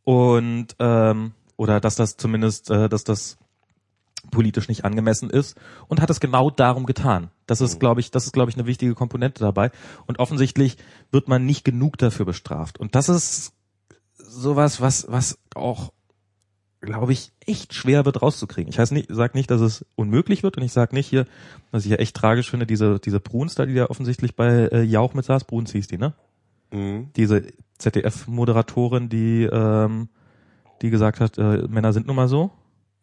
Und ähm, oder dass das zumindest, äh, dass das politisch nicht angemessen ist und hat es genau darum getan. Das ist, glaube ich, das ist, glaube ich, eine wichtige Komponente dabei. Und offensichtlich wird man nicht genug dafür bestraft. Und das ist sowas, was, was auch, glaube ich, echt schwer wird rauszukriegen. Ich heißt nicht, sag nicht, dass es unmöglich wird und ich sag nicht hier, was ich ja echt tragisch finde, diese, diese Bruns da, die ja offensichtlich bei äh, Jauch mit saß, Bruns hieß die, ne? Mhm. Diese ZDF-Moderatorin, die, ähm, die gesagt hat, äh, Männer sind nun mal so.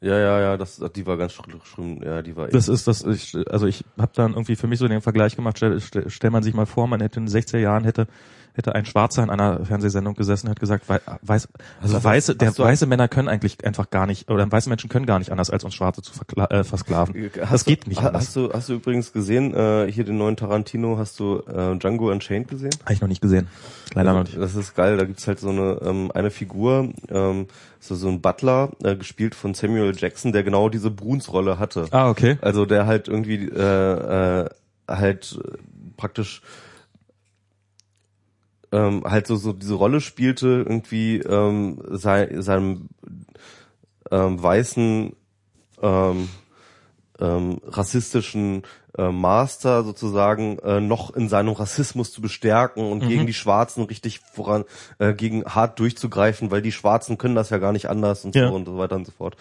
Ja, ja, ja, das, die war ganz schlimm. Ja, die war. Das ist das, ich, also ich habe dann irgendwie für mich so den Vergleich gemacht. Stell, stell, stell man sich mal vor, man hätte in den 60er Jahren hätte hätte ein Schwarzer in einer Fernsehsendung gesessen, hat gesagt, wei- weiß, also Also, weiße, der weiße Männer können eigentlich einfach gar nicht, oder weiße Menschen können gar nicht anders, als uns Schwarze zu äh, versklaven. Das Hast geht du, nicht anders. Hast du, hast du übrigens gesehen, äh, hier den neuen Tarantino, hast du äh, Django Unchained gesehen? Habe ich noch nicht gesehen. Leider noch nicht. Das ist geil, da gibt's halt so eine ähm, eine Figur, ähm, so, so ein Butler, äh, gespielt von Samuel Jackson, der genau diese Bruns-Rolle hatte. Ah, okay. Also der halt irgendwie äh, äh, halt praktisch ähm, halt so so diese Rolle spielte irgendwie ähm, sei, seinem ähm, weißen ähm, ähm, rassistischen äh, Master sozusagen äh, noch in seinem Rassismus zu bestärken und gegen die Schwarzen richtig voran äh, gegen hart durchzugreifen, weil die Schwarzen können das ja gar nicht anders und Ja. so und so weiter und so fort.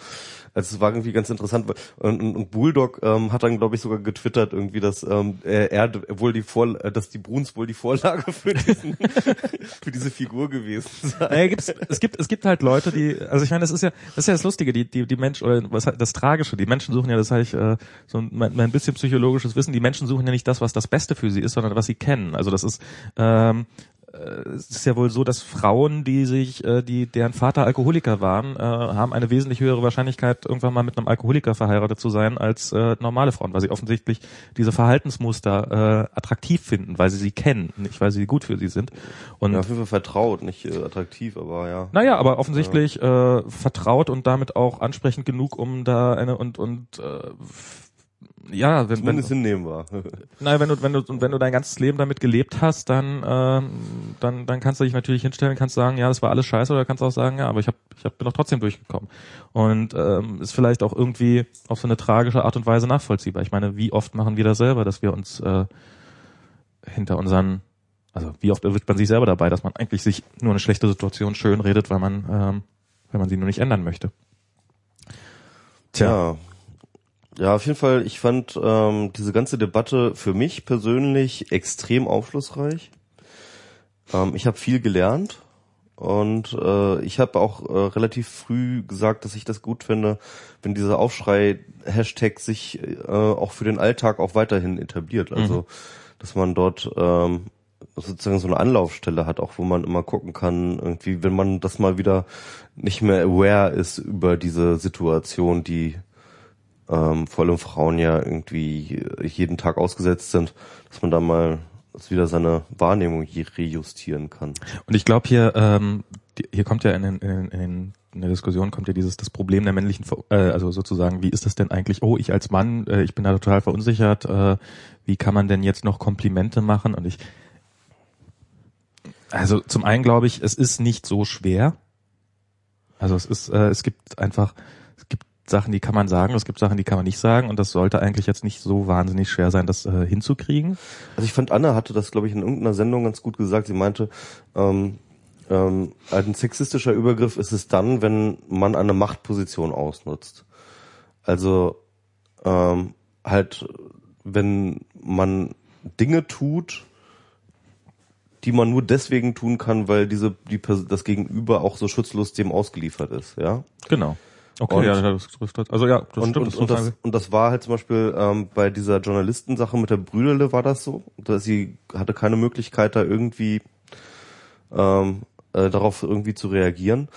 Also es war irgendwie ganz interessant und, und, und Bulldog ähm, hat dann glaube ich sogar getwittert irgendwie, dass ähm, er, wohl die Vor dass die Bruns wohl die Vorlage für diesen für diese Figur gewesen sei. Naja, gibt's, es gibt es gibt halt Leute, die also ich meine, das ist ja das ist ja das Lustige, die die die Menschen oder was das Tragische, die Menschen suchen ja, das habe ich äh, so ein, mein, bisschen psychologisches Wissen, die Menschen suchen ja nicht das, was das Beste für sie ist, sondern was sie kennen. Also das ist ähm, äh, es ist ja wohl so, dass Frauen, die sich, äh, die deren Vater Alkoholiker waren, äh, haben eine wesentlich höhere Wahrscheinlichkeit, irgendwann mal mit einem Alkoholiker verheiratet zu sein, als äh, normale Frauen, weil sie offensichtlich diese Verhaltensmuster äh, attraktiv finden, weil sie sie kennen, nicht weil sie gut für sie sind. Und Ja, auf jeden Fall vertraut, nicht äh, attraktiv, aber ja. naja, aber offensichtlich äh, vertraut und damit auch ansprechend genug, um da eine und und äh, ja, wenn, wenn Zumindest hinnehmen wir. Nein, wenn du, wenn du, und wenn du dein ganzes Leben damit gelebt hast, dann, ähm, dann, dann kannst du dich natürlich hinstellen, kannst sagen, ja, das war alles scheiße, oder kannst auch sagen, ja, aber ich hab, ich hab, bin doch trotzdem durchgekommen. Und ähm, ist vielleicht auch irgendwie auf so eine tragische Art und Weise nachvollziehbar. Ich meine, wie oft machen wir das selber, dass wir uns äh, hinter unseren, also wie oft erwischt man sich selber dabei, dass man eigentlich sich nur eine schlechte Situation schön redet, weil man, ähm, weil man sie nur nicht ändern möchte. Tja. Ja. Ja, auf jeden Fall, ich fand ähm, diese ganze Debatte für mich persönlich extrem aufschlussreich. Ähm, ich habe viel gelernt und äh, ich habe auch äh, relativ früh gesagt, dass ich das gut finde, wenn dieser Aufschrei-Hashtag sich äh, auch für den Alltag auch weiterhin etabliert. Also, dass man dort ähm, sozusagen so eine Anlaufstelle hat, auch wo man immer gucken kann, irgendwie, wenn man das mal wieder nicht mehr aware ist über diese Situation, die ähm, vor allem Frauen ja irgendwie jeden Tag ausgesetzt sind, dass man da mal wieder seine Wahrnehmung rejustieren kann. Und ich glaube hier, ähm, hier kommt ja in, den, in, in, in der Diskussion kommt ja dieses das Problem der männlichen, äh, also sozusagen, wie ist das denn eigentlich? Oh, ich als Mann, äh, ich bin da total verunsichert. Äh, wie kann man denn jetzt noch Komplimente machen? Und ich, also zum einen glaube ich, es ist nicht so schwer. Also es ist, äh, es gibt einfach, Sachen, die kann man sagen, es gibt Sachen, die kann man nicht sagen und das sollte eigentlich jetzt nicht so wahnsinnig schwer sein, das äh, hinzukriegen. Also ich fand, Anna hatte das, glaube ich, in irgendeiner Sendung ganz gut gesagt. Sie meinte, ähm, ähm, ein sexistischer Übergriff ist es dann, wenn man eine Machtposition ausnutzt. Also ähm, halt, wenn man Dinge tut, die man nur deswegen tun kann, weil diese die, das Gegenüber auch so schutzlos dem ausgeliefert ist, ja. Genau. Okay, Und- ja, das trifft. Also ja, das und, stimmt. und, das und, das, und das war halt zum Beispiel ähm, bei dieser Journalistensache mit der Brüderle war das so. Dass sie hatte keine Möglichkeit, da irgendwie ähm, äh, darauf irgendwie zu reagieren.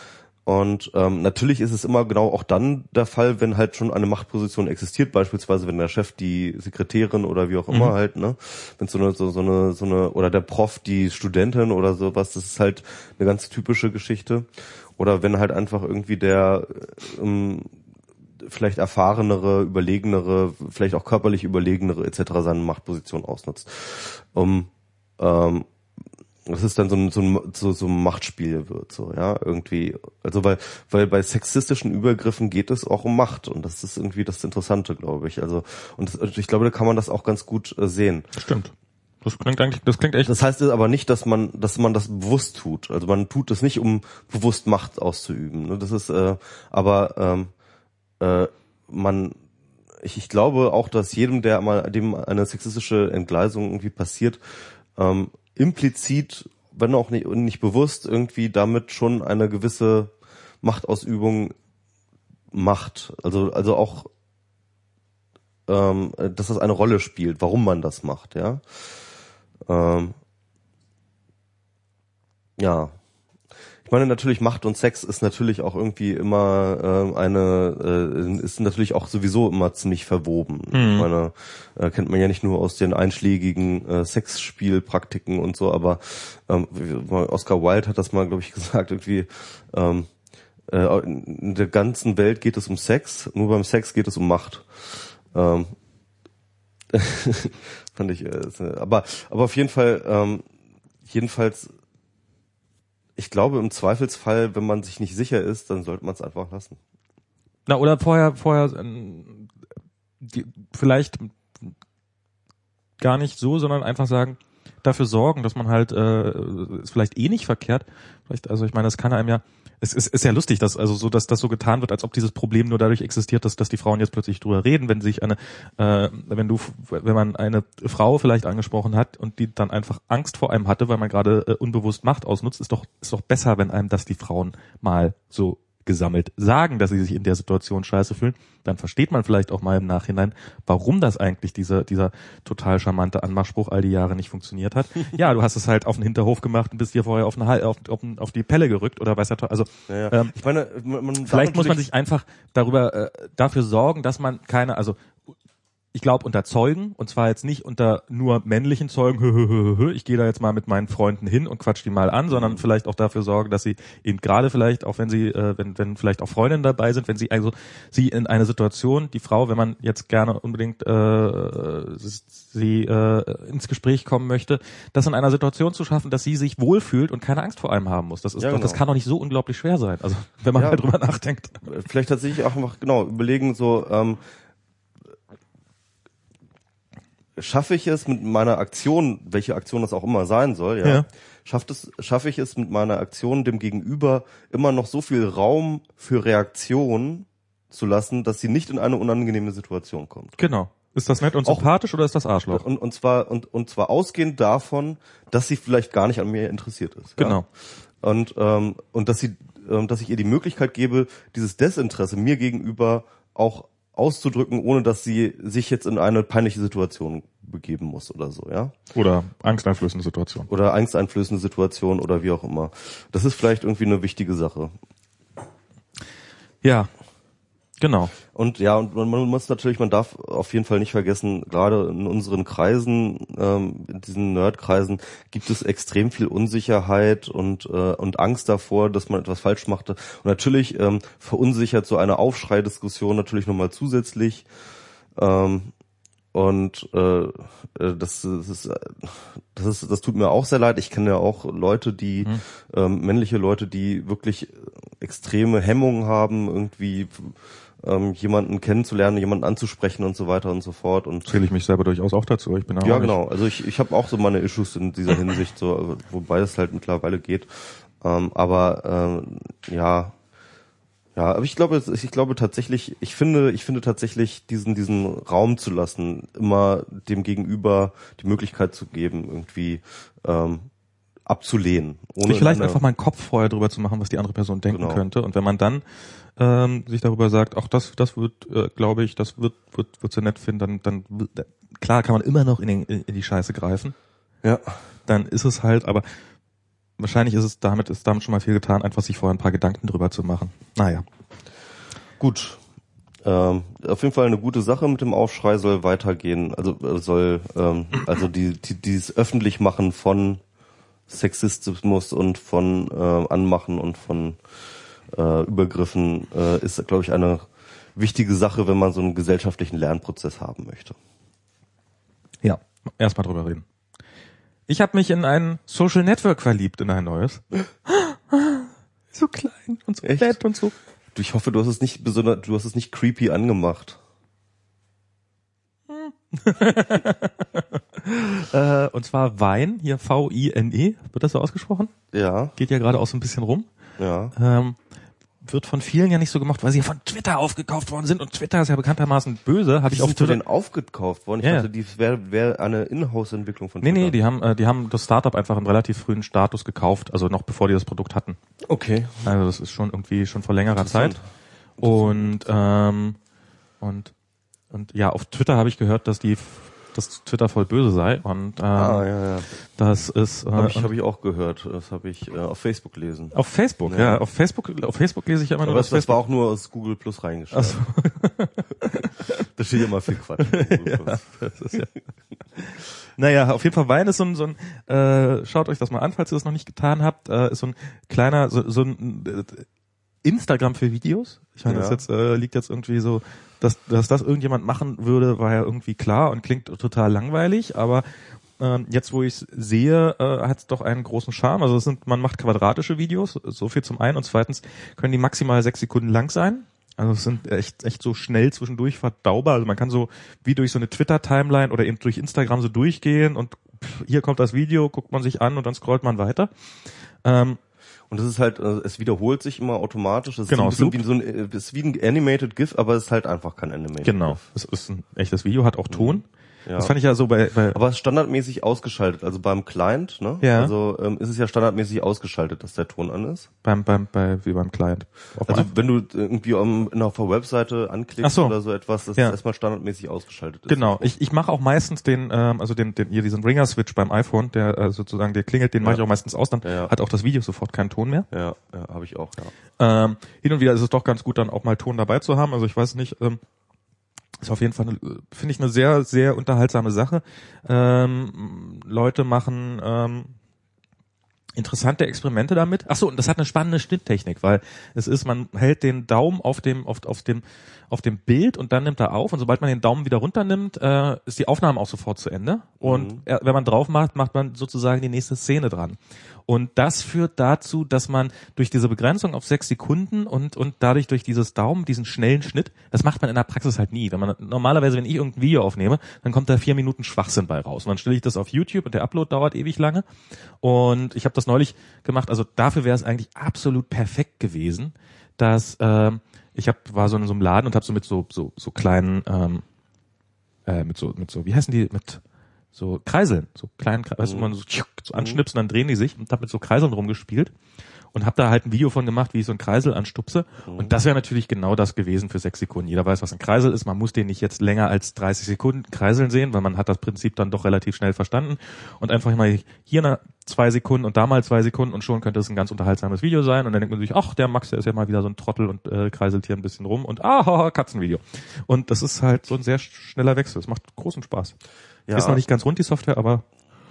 Und ähm, natürlich ist es immer genau auch dann der Fall, wenn halt schon eine Machtposition existiert, beispielsweise wenn der Chef die Sekretärin oder wie auch immer halt, ne, wenn so eine so, so eine so eine oder der Prof die Studentin oder sowas, das ist halt eine ganz typische Geschichte. Oder wenn halt einfach irgendwie der ähm, vielleicht erfahrenere, überlegenere, vielleicht auch körperlich überlegenere etc. seine Machtposition ausnutzt. Um, ähm, dass es dann so ein, so ein, so, so ein Machtspiel wird, so, ja, irgendwie. Also weil, weil bei sexistischen Übergriffen geht es auch um Macht und das ist irgendwie das Interessante, glaube ich. Also, und das, ich glaube, da kann man das auch ganz gut äh, sehen. Stimmt. Das klingt eigentlich, das klingt echt. Das heißt aber nicht, dass man, dass man das bewusst tut. Also man tut das nicht, um bewusst Macht auszuüben. Ne? Das ist, äh, aber ähm, äh, man, ich, ich glaube auch, dass jedem, der mal, dem eine sexistische Entgleisung irgendwie passiert, ähm, implizit, wenn auch nicht, nicht bewusst, irgendwie damit schon eine gewisse Machtausübung macht. Also, also auch, ähm, dass das eine Rolle spielt, warum man das macht, ja. Ähm, ja. Ich meine natürlich Macht und Sex ist natürlich auch irgendwie immer äh, eine äh, ist natürlich auch sowieso immer ziemlich verwoben. Mhm. Ich meine äh, kennt man ja nicht nur aus den einschlägigen äh, Sexspielpraktiken und so, aber ähm, Oscar Wilde hat das mal glaube ich gesagt irgendwie ähm, äh, in der ganzen Welt geht es um Sex, nur beim Sex geht es um Macht. Ähm, fand ich, äh, aber aber auf jeden Fall ähm, jedenfalls ich glaube im Zweifelsfall, wenn man sich nicht sicher ist, dann sollte man es einfach lassen. Na, oder vorher, vorher, ähm, die, vielleicht gar nicht so, sondern einfach sagen, dafür sorgen, dass man halt, äh, ist vielleicht eh nicht verkehrt. Vielleicht, also ich meine, es kann einem ja, es ist, ist ja lustig, dass also so, dass das so getan wird, als ob dieses Problem nur dadurch existiert, dass, dass die Frauen jetzt plötzlich drüber reden, wenn sich eine, äh, wenn du, wenn man eine Frau vielleicht angesprochen hat und die dann einfach Angst vor einem hatte, weil man gerade äh, unbewusst Macht ausnutzt, ist doch, ist doch besser, wenn einem das die Frauen mal so gesammelt sagen, dass sie sich in der Situation scheiße fühlen, dann versteht man vielleicht auch mal im Nachhinein, warum das eigentlich dieser, dieser total charmante Anmachspruch all die Jahre nicht funktioniert hat. ja, du hast es halt auf den Hinterhof gemacht und bist dir vorher auf, eine, auf, auf, auf die Pelle gerückt oder weiß ja, also Ja, ja. ähm, ich meine, man, vielleicht muss man sich einfach darüber äh, dafür sorgen, dass man keine, also ich glaube unter Zeugen und zwar jetzt nicht unter nur männlichen Zeugen, hö, hö, hö, ich gehe da jetzt mal mit meinen Freunden hin und quatsch die mal an, sondern vielleicht auch dafür sorgen, dass sie eben gerade vielleicht, auch wenn sie, äh, wenn, wenn vielleicht auch Freundinnen dabei sind, wenn sie also sie in eine Situation, die Frau, wenn man jetzt gerne unbedingt äh, sie äh, ins Gespräch kommen möchte, das in einer Situation zu schaffen, dass sie sich wohlfühlt und keine Angst vor einem haben muss. Das ist Ja, doch, das genau. kann doch nicht so unglaublich schwer sein. Also wenn man Ja. mal drüber nachdenkt. vielleicht tatsächlich auch einfach genau überlegen so ähm, schaffe ich es mit meiner Aktion welche Aktion das auch immer sein soll ja, Ja. schafft es schaffe ich es mit meiner Aktion dem Gegenüber immer noch so viel Raum für Reaktion zu lassen dass sie nicht in eine unangenehme Situation kommt Genau. Ist das nett und Auch- sympathisch oder ist das Arschloch? und, und zwar und, und zwar ausgehend davon dass sie vielleicht gar nicht an mir interessiert ist ja? Genau. und ähm, und dass sie ähm, dass ich ihr die Möglichkeit gebe dieses Desinteresse mir gegenüber auch auszudrücken ohne dass sie sich jetzt in eine peinliche Situation begeben muss oder so ja? Oder angsteinflößende Situation. oder angsteinflößende Situation oder wie auch immer. Das ist vielleicht irgendwie eine wichtige Sache. Ja, genau. Und ja, und man, man muss natürlich, man darf auf jeden Fall nicht vergessen, gerade in unseren Kreisen, ähm, in diesen Nerdkreisen, gibt es extrem viel Unsicherheit und, äh, und Angst davor, dass man etwas falsch machte. Und natürlich ähm, verunsichert so eine Aufschreidiskussion natürlich nochmal zusätzlich. Ähm, und äh, äh, das, das, ist, äh, das ist, das tut mir auch sehr leid. Ich kenne ja auch Leute, die ähm, männliche Leute, die wirklich extreme Hemmungen haben, irgendwie ähm, jemanden kennenzulernen, jemanden anzusprechen und so weiter und so fort. Und Zähle ich mich selber durchaus auch dazu. Ich bin ja, genau. Also ich, ich habe auch so meine Issues in dieser Hinsicht, so, wobei es halt mittlerweile geht. Ähm, aber ähm, ja, ja, aber ich glaube, ich glaube tatsächlich, ich finde, ich finde tatsächlich diesen diesen Raum zu lassen, immer dem Gegenüber die Möglichkeit zu geben, irgendwie ähm, abzulehnen. Ohne Sich vielleicht eine- einfach mal einen Kopf vorher drüber zu machen, was die andere Person denken Genau. könnte. Und wenn man dann ähm, sich darüber sagt, auch das, das wird, äh, glaube ich, das wird, wird, wird sie nett finden, dann, dann klar kann man immer noch in, den, in die Scheiße greifen. ja. Dann ist es halt, aber wahrscheinlich ist es damit, ist damit schon mal viel getan, einfach sich vorher ein paar Gedanken drüber zu machen. Naja. Gut. Ähm, auf jeden Fall eine gute Sache mit dem Aufschrei soll weitergehen. Also äh, soll ähm, also die, die dieses Öffentlichmachen von Sexismus und von äh, Anmachen und von äh, Übergriffen äh, ist, glaube ich, eine wichtige Sache, wenn man so einen gesellschaftlichen Lernprozess haben möchte. Ja, erstmal drüber reden. Ich habe mich in ein Social Network verliebt, in ein neues. So klein und so Echt? nett und so. Du, ich hoffe, du hast es nicht besonders, du hast es nicht creepy angemacht. Äh, und zwar Wein, hier V-I-N-E, wird das so ausgesprochen? Ja, Geht ja gerade auch so ein bisschen rum. Ja. Ähm, wird von vielen ja nicht so gemacht, weil sie ja von Twitter aufgekauft worden sind und Twitter ist ja bekanntermaßen böse. Habe Die ich auf Twitter. den aufgekauft worden. Ich Ja, dachte, die wäre wär eine Inhouse-Entwicklung von Nee, Twitter. nee, die haben, äh, die haben das Startup einfach im relativ frühen Status gekauft, also noch bevor die das Produkt hatten. Okay. Also das ist schon irgendwie schon vor längerer Zeit. Und ähm, und und ja, auf Twitter habe ich gehört, dass die dass Twitter voll böse sei und ähm, Ah, ja, ja. das ist äh, Habe ich, hab ich auch gehört. Das habe ich äh, auf Facebook gelesen. auf Facebook, ja. Ja. auf Facebook auf Facebook lese ich immer nur Aber das das, das war auch nur aus Google Plus reingeschrieben. So. Da steht ja mal viel Quatsch. Das ist ja. Naja, auf jeden Fall Wein ist so ein, so ein äh, schaut euch das mal an, falls ihr das noch nicht getan habt, äh, ist so ein kleiner, so, so ein äh, Instagram für Videos. Ich meine, das Ja. jetzt äh, liegt jetzt irgendwie so, dass, dass das irgendjemand machen würde, war ja irgendwie klar und klingt total langweilig, aber ähm, jetzt, wo ich sehe, äh, hat es doch einen großen Charme. Also es sind, man macht quadratische Videos, so viel zum einen und zweitens können die maximal sechs Sekunden lang sein. Also es sind echt, echt so schnell zwischendurch verdaubar. Also man kann so wie durch so eine Twitter-Timeline oder eben durch Instagram so durchgehen und pff, hier kommt das Video, guckt man sich an und dann scrollt man weiter. Ähm, Und das ist halt, äh, es wiederholt sich immer automatisch. Das Genau, ist ein bisschen wie so ein, äh, ist wie ein Animated GIF, aber es ist halt einfach kein Animated genau. GIF. Es ist ein echtes Video, hat auch Ton. Ja. Das fand ich ja so bei, bei Aber standardmäßig ausgeschaltet. Also beim Client, ne? Ja. Also ähm, ist es ja standardmäßig ausgeschaltet, dass der Ton an ist. beim, beim, bei, wie beim Client. Auf Also wenn du irgendwie um, auf der Webseite anklickst so. oder so etwas, dass Ja. es erstmal standardmäßig ausgeschaltet ist. Genau, ich, ich mache auch meistens den, ähm, also den, den hier diesen Ringer-Switch beim iPhone, der äh, sozusagen, der klingelt, den mache ich auch meistens aus, dann Ja, ja. hat auch das Video sofort keinen Ton mehr. Ja, ja habe ich auch, ja. Ähm, hin und wieder ist es doch ganz gut, dann auch mal Ton dabei zu haben. Also ich weiß nicht, ähm, ist auf jeden Fall, finde ich, eine sehr, sehr unterhaltsame Sache. Ähm, Leute machen ähm, interessante Experimente damit. Ach so, und das hat eine spannende Schnitttechnik, weil es ist, man hält den Daumen auf dem, auf, auf dem, auf dem Bild und dann nimmt er auf und sobald man den Daumen wieder runternimmt, äh, ist die Aufnahme auch sofort zu Ende. Und äh, wenn man drauf macht, macht man sozusagen die nächste Szene dran. Und das führt dazu, dass man durch diese Begrenzung auf sechs Sekunden und, und dadurch durch dieses Daumen, diesen schnellen Schnitt, das macht man in der Praxis halt nie. Wenn man normalerweise, wenn ich irgendein Video aufnehme, dann kommt da vier Minuten Schwachsinn bei raus. Und dann stelle ich das auf YouTube und der Upload dauert ewig lange. Und ich habe das neulich gemacht, also dafür wäre es eigentlich absolut perfekt gewesen, dass ähm, ich hab, war so in so einem Laden und habe so mit so, so, so kleinen, ähm, äh, mit so, mit so, wie heißen die, mit so Kreiseln, so kleinen, Kre- weißt du, wo man so, so anschnipst und dann drehen die sich und hab mit so Kreiseln rumgespielt und hab da halt ein Video von gemacht, wie ich so einen Kreisel anstupse und das wäre natürlich genau das gewesen für sechs Sekunden. Jeder weiß, was ein Kreisel ist, man muss den nicht jetzt länger als 30 Sekunden kreiseln sehen, weil man hat das Prinzip dann doch relativ schnell verstanden und einfach mal hier eine zwei Sekunden und da mal zwei Sekunden und schon könnte es ein ganz unterhaltsames Video sein und dann denkt man sich, ach, der Max, der ist ja mal wieder so ein Trottel und äh, kreiselt hier ein bisschen rum und ah, Katzenvideo. Und das ist halt so ein sehr schneller Wechsel. Es macht großen Spaß. Ja. Ist noch nicht ganz rund, die Software, aber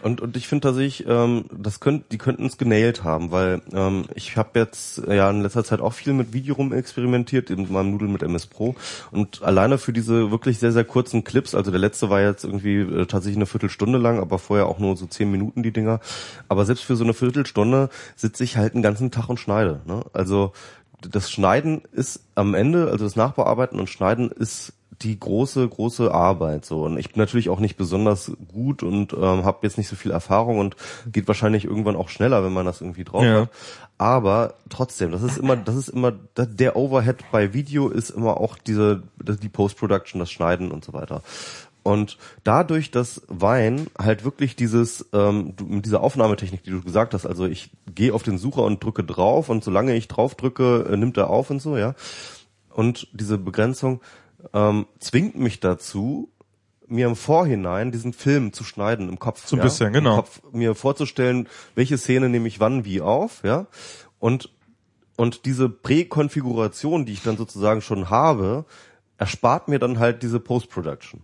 Und, und ich finde tatsächlich, ähm, das könnt, die könnten es genailt haben, weil ähm, ich habe jetzt äh, ja in letzter Zeit auch viel mit Video rum experimentiert, in meinem Nudel mit MS Pro. Und alleine für diese wirklich sehr, sehr kurzen Clips, also der letzte war jetzt irgendwie äh, tatsächlich eine Viertelstunde lang, aber vorher auch nur so zehn Minuten die Dinger. Aber selbst für so eine Viertelstunde sitze ich halt einen ganzen Tag und schneide. Ne? Also das Schneiden ist am Ende, also das Nachbearbeiten und Schneiden ist die große, große Arbeit so. Und ich bin natürlich auch nicht besonders gut und ähm, habe jetzt nicht so viel Erfahrung und geht wahrscheinlich irgendwann auch schneller, wenn man das irgendwie drauf Ja. hat. Aber trotzdem, das ist immer, das ist immer, der Overhead bei Video ist immer auch diese, die Post-Production, das Schneiden und so weiter. Und dadurch, dass Wein halt wirklich dieses, ähm, mit dieser Aufnahmetechnik, die du gesagt hast, also ich gehe auf den Sucher und drücke drauf und solange ich drauf drücke, äh, nimmt er auf und so, ja. Und diese Begrenzung ähm, zwingt mich dazu, mir im Vorhinein diesen Film zu schneiden im Kopf. So ein ja? bisschen, genau. Kopf mir vorzustellen, welche Szene nehme ich wann wie auf, ja. Und, und diese Präkonfiguration, die ich dann sozusagen schon habe, erspart mir dann halt diese Post-Production.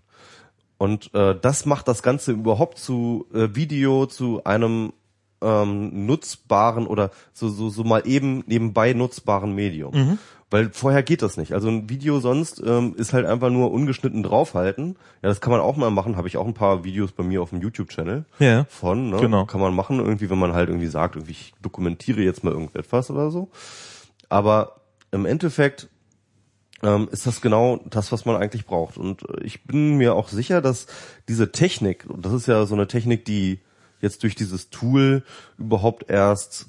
Und äh, das macht das Ganze überhaupt zu äh, Video zu einem ähm, nutzbaren oder so, so, so mal eben nebenbei nutzbaren Medium. Mhm. Weil vorher geht das nicht. Also ein Video sonst ähm, ist halt einfach nur ungeschnitten draufhalten. Ja, das kann man auch mal machen. Habe ich auch ein paar Videos bei mir auf dem YouTube-Channel Ja. von. Ne? Genau. Kann man machen irgendwie, wenn man halt irgendwie sagt, irgendwie ich dokumentiere jetzt mal irgendetwas oder so. Aber im Endeffekt ähm, ist das genau das, was man eigentlich braucht. Und äh, ich bin mir auch sicher, dass diese Technik, und das ist ja so eine Technik, die jetzt durch dieses Tool überhaupt erst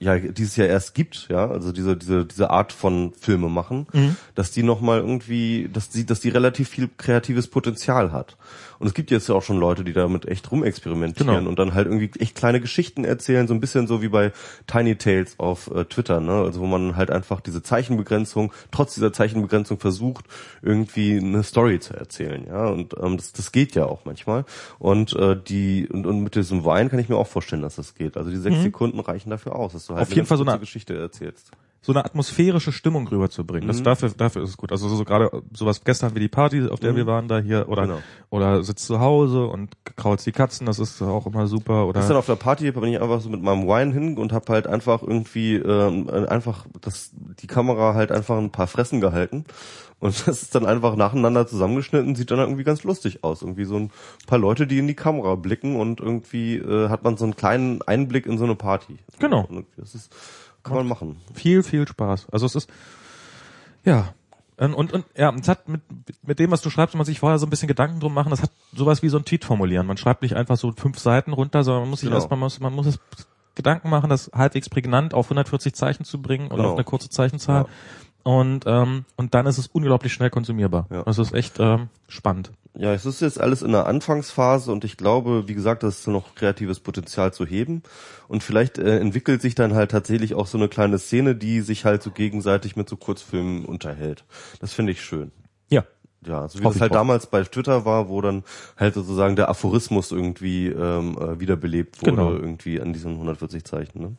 ja dieses Jahr erst gibt, ja, also diese diese diese Art von Filme machen, dass die noch mal irgendwie, dass die dass die relativ viel kreatives Potenzial hat. Und es gibt jetzt ja auch schon Leute, die damit echt rumexperimentieren Genau. und dann halt irgendwie echt kleine Geschichten erzählen, so ein bisschen so wie bei Tiny Tales auf äh, Twitter, ne? Also wo man halt einfach diese Zeichenbegrenzung, trotz dieser Zeichenbegrenzung versucht, irgendwie eine Story zu erzählen, ja. Und ähm, das, das geht ja auch manchmal. Und äh, die und, und mit diesem Wein kann ich mir auch vorstellen, dass das geht. Also die sechs Sekunden reichen dafür aus, dass du halt Mhm. Auf jeden Fall so eine- Geschichte erzählst. So eine atmosphärische Stimmung rüberzubringen. Das dafür, dafür ist es gut. Also so, so gerade sowas gestern wie die Party, auf der wir waren da hier oder Genau. oder sitzt zu Hause und kraulst die Katzen, das ist auch immer super. Oder Gestern auf der Party bin ich einfach so mit meinem Wine hin und habe halt einfach irgendwie ähm, einfach das die Kamera halt einfach ein paar Fressen gehalten und das ist dann einfach nacheinander zusammengeschnitten, sieht dann irgendwie ganz lustig aus, irgendwie so ein paar Leute, die in die Kamera blicken und irgendwie äh, hat man so einen kleinen Einblick in so eine Party. Genau. Das ist kann man machen. viel, viel Spaß. Also es ist ja und und, und ja, es hat mit mit dem, was du schreibst, muss man sich vorher so ein bisschen Gedanken drum machen. Das hat sowas wie so ein Tweet formulieren. Man schreibt nicht einfach so fünf Seiten runter, sondern man muss sich Genau. erstmal muss, man muss es Gedanken machen, das halbwegs prägnant auf 140 Zeichen zu bringen oder Genau. auf eine kurze Zeichenzahl. Ja. Und ähm, und dann ist es unglaublich schnell konsumierbar. Ja. Das ist echt ähm, spannend. Ja, es ist jetzt alles in der Anfangsphase und ich glaube, wie gesagt, das ist noch kreatives Potenzial zu heben. Und vielleicht äh, entwickelt sich dann halt tatsächlich auch so eine kleine Szene, die sich halt so gegenseitig mit so Kurzfilmen unterhält. Das finde ich schön. Ja. Ja, so wie Hoffe das halt drauf. damals bei Twitter war, wo dann halt sozusagen der Aphorismus irgendwie ähm, äh, wiederbelebt wurde, Genau. irgendwie an diesen 140 Zeichen. Ne?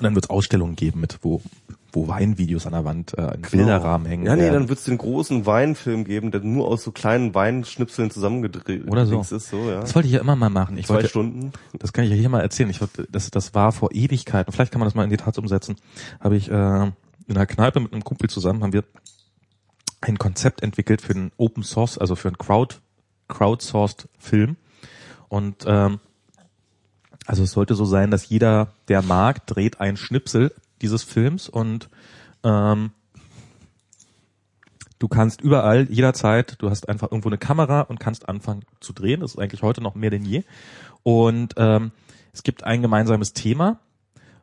Und dann wird es Ausstellungen geben mit wo wo Weinvideos an der Wand äh, in Bilderrahmen hängen. Ja, nee, werden. dann wird es den großen Weinfilm geben, der nur aus so kleinen Weinschnipseln zusammengedreht Oder so. ist. so ja. Das wollte ich ja immer mal machen. Ich Zwei wollte, Stunden. Das kann ich ja hier mal erzählen. Ich wollte, das, das war vor Ewigkeiten. Vielleicht kann man das mal in die Tat umsetzen. Habe ich äh, in einer Kneipe mit einem Kumpel zusammen haben wir ein Konzept entwickelt für einen Open Source, also für einen Crowd crowdsourced Film. Und ähm, also es sollte so sein, dass jeder, der mag, dreht ein Schnipsel dieses Films und ähm, du kannst überall, jederzeit, du hast einfach irgendwo eine Kamera und kannst anfangen zu drehen. Das ist eigentlich heute noch mehr denn je. Und ähm, es gibt ein gemeinsames Thema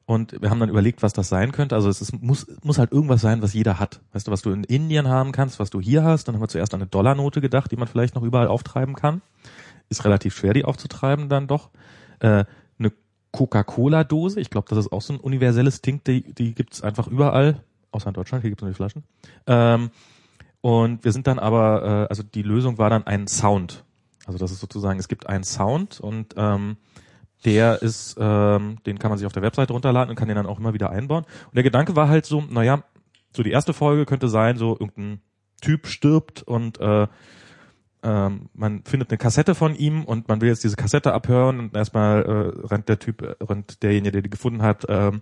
und wir haben dann überlegt, was das sein könnte. Also es ist, muss, muss halt irgendwas sein, was jeder hat. Weißt du, was du in Indien haben kannst, was du hier hast. Dann haben wir zuerst an eine Dollarnote gedacht, die man vielleicht noch überall auftreiben kann. Ist relativ schwer, die aufzutreiben dann doch. Äh, Coca-Cola-Dose, ich glaube, das ist auch so ein universelles Ding, die, die gibt's einfach überall, außer in Deutschland, hier gibt's nur die Flaschen. Ähm, und wir sind dann aber, äh, also die Lösung war dann ein Sound. Also das ist sozusagen, es gibt einen Sound und ähm, der ist, ähm, den kann man sich auf der Webseite runterladen und kann den dann auch immer wieder einbauen. Und der Gedanke war halt so, naja, so die erste Folge könnte sein, so irgendein Typ stirbt und äh, ähm, man findet eine Kassette von ihm und man will jetzt diese Kassette abhören und erstmal äh, rennt der Typ, äh, rennt derjenige, der die gefunden hat, ähm,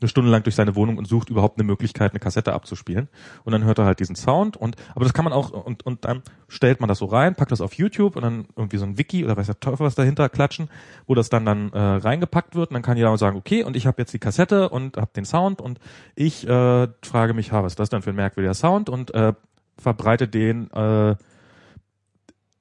eine Stunde lang durch seine Wohnung und sucht überhaupt eine Möglichkeit, eine Kassette abzuspielen. Und dann hört er halt diesen Sound und aber das kann man auch und und dann stellt man das so rein, packt das auf YouTube und dann irgendwie so ein Wiki oder weiß der Teufel was dahinter klatschen, wo das dann dann äh, reingepackt wird und dann kann jeder sagen, okay, und ich habe jetzt die Kassette und habe den Sound und ich äh, frage mich, ha, was ist das denn für ein merkwürdiger Sound und äh, verbreite den äh,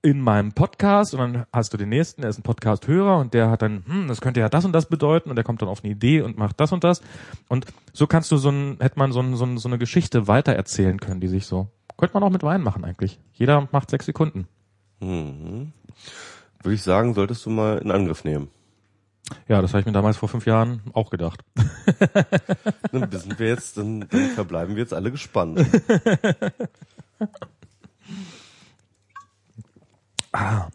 in meinem Podcast und dann hast du den nächsten, der ist ein Podcast-Hörer und der hat dann, hm, das könnte ja das und das bedeuten und der kommt dann auf eine Idee und macht das und das und so kannst du so ein, hätte man so, ein, so, ein, so eine Geschichte weitererzählen können, die sich so, könnte man auch mit Wein machen eigentlich. Jeder macht sechs Sekunden. Mhm. Würde ich sagen, solltest du mal in Angriff nehmen. Ja, das habe ich mir damals vor fünf Jahren auch gedacht. Dann sind wir jetzt, dann, dann verbleiben wir jetzt alle gespannt. Ah.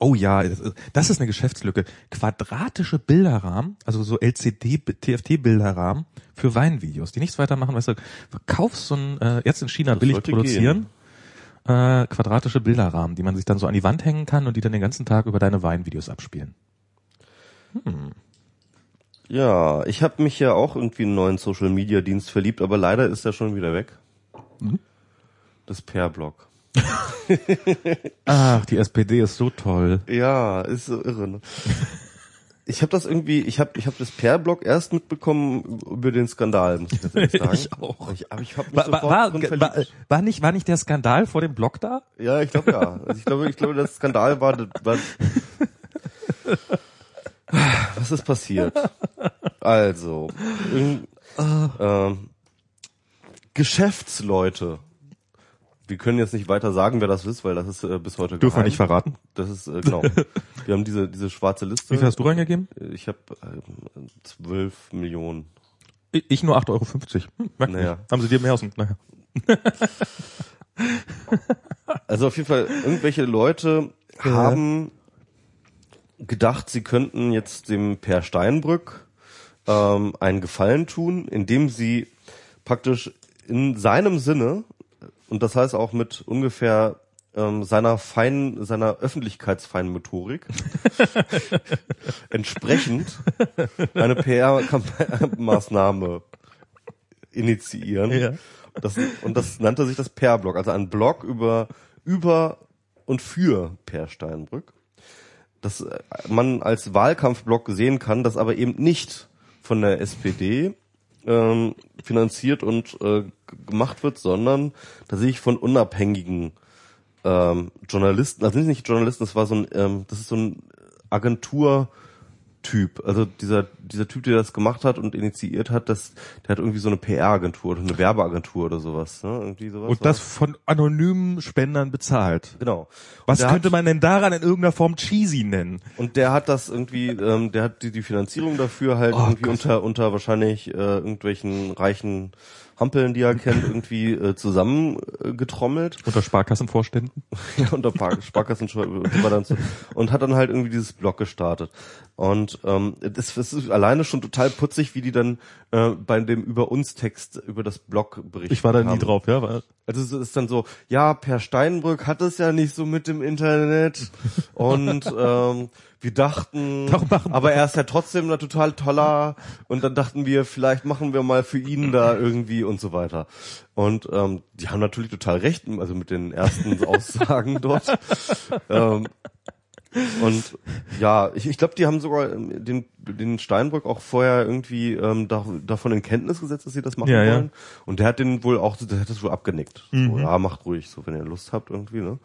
Oh ja, das ist- das eine Geschäftslücke. Quadratische Bilderrahmen, also so LCD, TFT-Bilderrahmen für Weinvideos, die nichts weiter machen. Weißt du, verkaufst so ein, äh, jetzt in China billig sollte produzieren, äh, quadratische Bilderrahmen, die man sich dann so an die Wand hängen kann und die dann den ganzen Tag über deine Weinvideos abspielen. Ja, ich habe mich ja auch irgendwie in einen neuen Social Media Dienst verliebt, aber leider ist er schon wieder weg. Das Per-Blog. Ach, die SPD ist so toll. Ja, ist so irre. Ne? Ich habe das irgendwie, ich habe ich hab das Per-Blog erst mitbekommen über den Skandal, muss ich ehrlich sagen. Ich auch. Ich, aber ich habe mich War, sofort war, drin war, war, nicht war nicht der Skandal vor dem Blog da? Ja, ich glaube ja. Also ich glaube, ich glaube, das Skandal war, war Was ist passiert? Also, irgend- ähm, Geschäftsleute. Wir können jetzt nicht weiter sagen, wer das ist, weil das ist äh, bis heute Dürfen wir geheim. nicht verraten. Das ist äh, genau. Wir haben diese diese schwarze Liste. Wie viel hast du reingegeben? Ich habe äh, 12 Millionen. Ich nur 8,50 Euro. Hm, merkt Naja. Haben sie dir mehr aus dem, naja. Also auf jeden Fall, irgendwelche Leute haben gedacht, sie könnten jetzt dem Per Steinbrück ähm, einen Gefallen tun, indem sie praktisch in seinem Sinne, und das heißt auch mit ungefähr ähm, seiner feinen, seiner öffentlichkeitsfeinen Motorik, entsprechend eine PR-Maßnahme initiieren. Ja. Das, und das nannte sich das Per-Blog, also ein Blog über, über und für Per Steinbrück. Das äh, man als Wahlkampfblog sehen kann, das aber eben nicht von der SPD ähm, finanziert und äh, gemacht wird, sondern tatsächlich von unabhängigen ähm, Journalisten, also nicht Journalisten, das war so ein, ähm, das ist so ein Agenturtyp, also dieser dieser Typ, der das gemacht hat und initiiert hat, das, der hat irgendwie so eine PR-Agentur oder eine Werbeagentur oder sowas, ne? Irgendwie sowas. Und das von anonymen Spendern bezahlt. genau. Was könnte hat, man denn daran in irgendeiner Form cheesy nennen? Und der hat das irgendwie, ähm, der hat die, die Finanzierung dafür halt Oh irgendwie Gott. unter unter wahrscheinlich äh, irgendwelchen reichen Hampeln, die er kennt, irgendwie äh, zusammengetrommelt. Äh, getrommelt. Unter Sparkassenvorständen? ja, unter Par- Sparkassen war dann so, und hat dann halt irgendwie dieses Blog gestartet. Und ähm, das, das ist alleine schon total putzig, wie die dann äh, bei dem über uns Text über das Blog berichten. Ich war da nie haben. drauf, ja. Weil, Also es ist dann so, ja, Per Steinbrück hat es ja nicht so mit dem Internet und ähm, wir dachten, aber er ist ja trotzdem ein total toller und dann dachten wir, vielleicht machen wir mal für ihn da irgendwie und so weiter. Und ähm, die haben natürlich total recht, also mit den ersten Aussagen dort. Ähm, und ja, ich, ich glaube, die haben sogar ähm, den, den Steinbrück auch vorher irgendwie ähm, da, davon in Kenntnis gesetzt, dass sie das machen Ja, ja. wollen. Und der hat den wohl auch, der hat das wohl abgenickt. So, ja, macht ruhig, so wenn ihr Lust habt irgendwie, ne?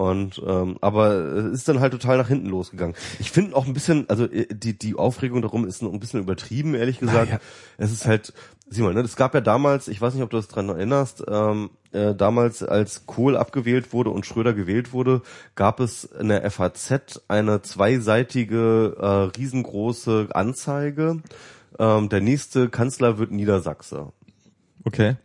Und ähm, aber es ist dann halt total nach hinten losgegangen. Ich finde auch ein bisschen, also äh, die die Aufregung darum ist noch ein bisschen übertrieben, ehrlich gesagt. Naja. Es ist halt, sieh mal, ne, es gab ja damals, ich weiß nicht, ob du das dran erinnerst, ähm, äh, damals als Kohl abgewählt wurde und Schröder gewählt wurde, gab es in der FAZ eine zweiseitige, äh, riesengroße Anzeige. Ähm, der nächste Kanzler wird Niedersachse. okay.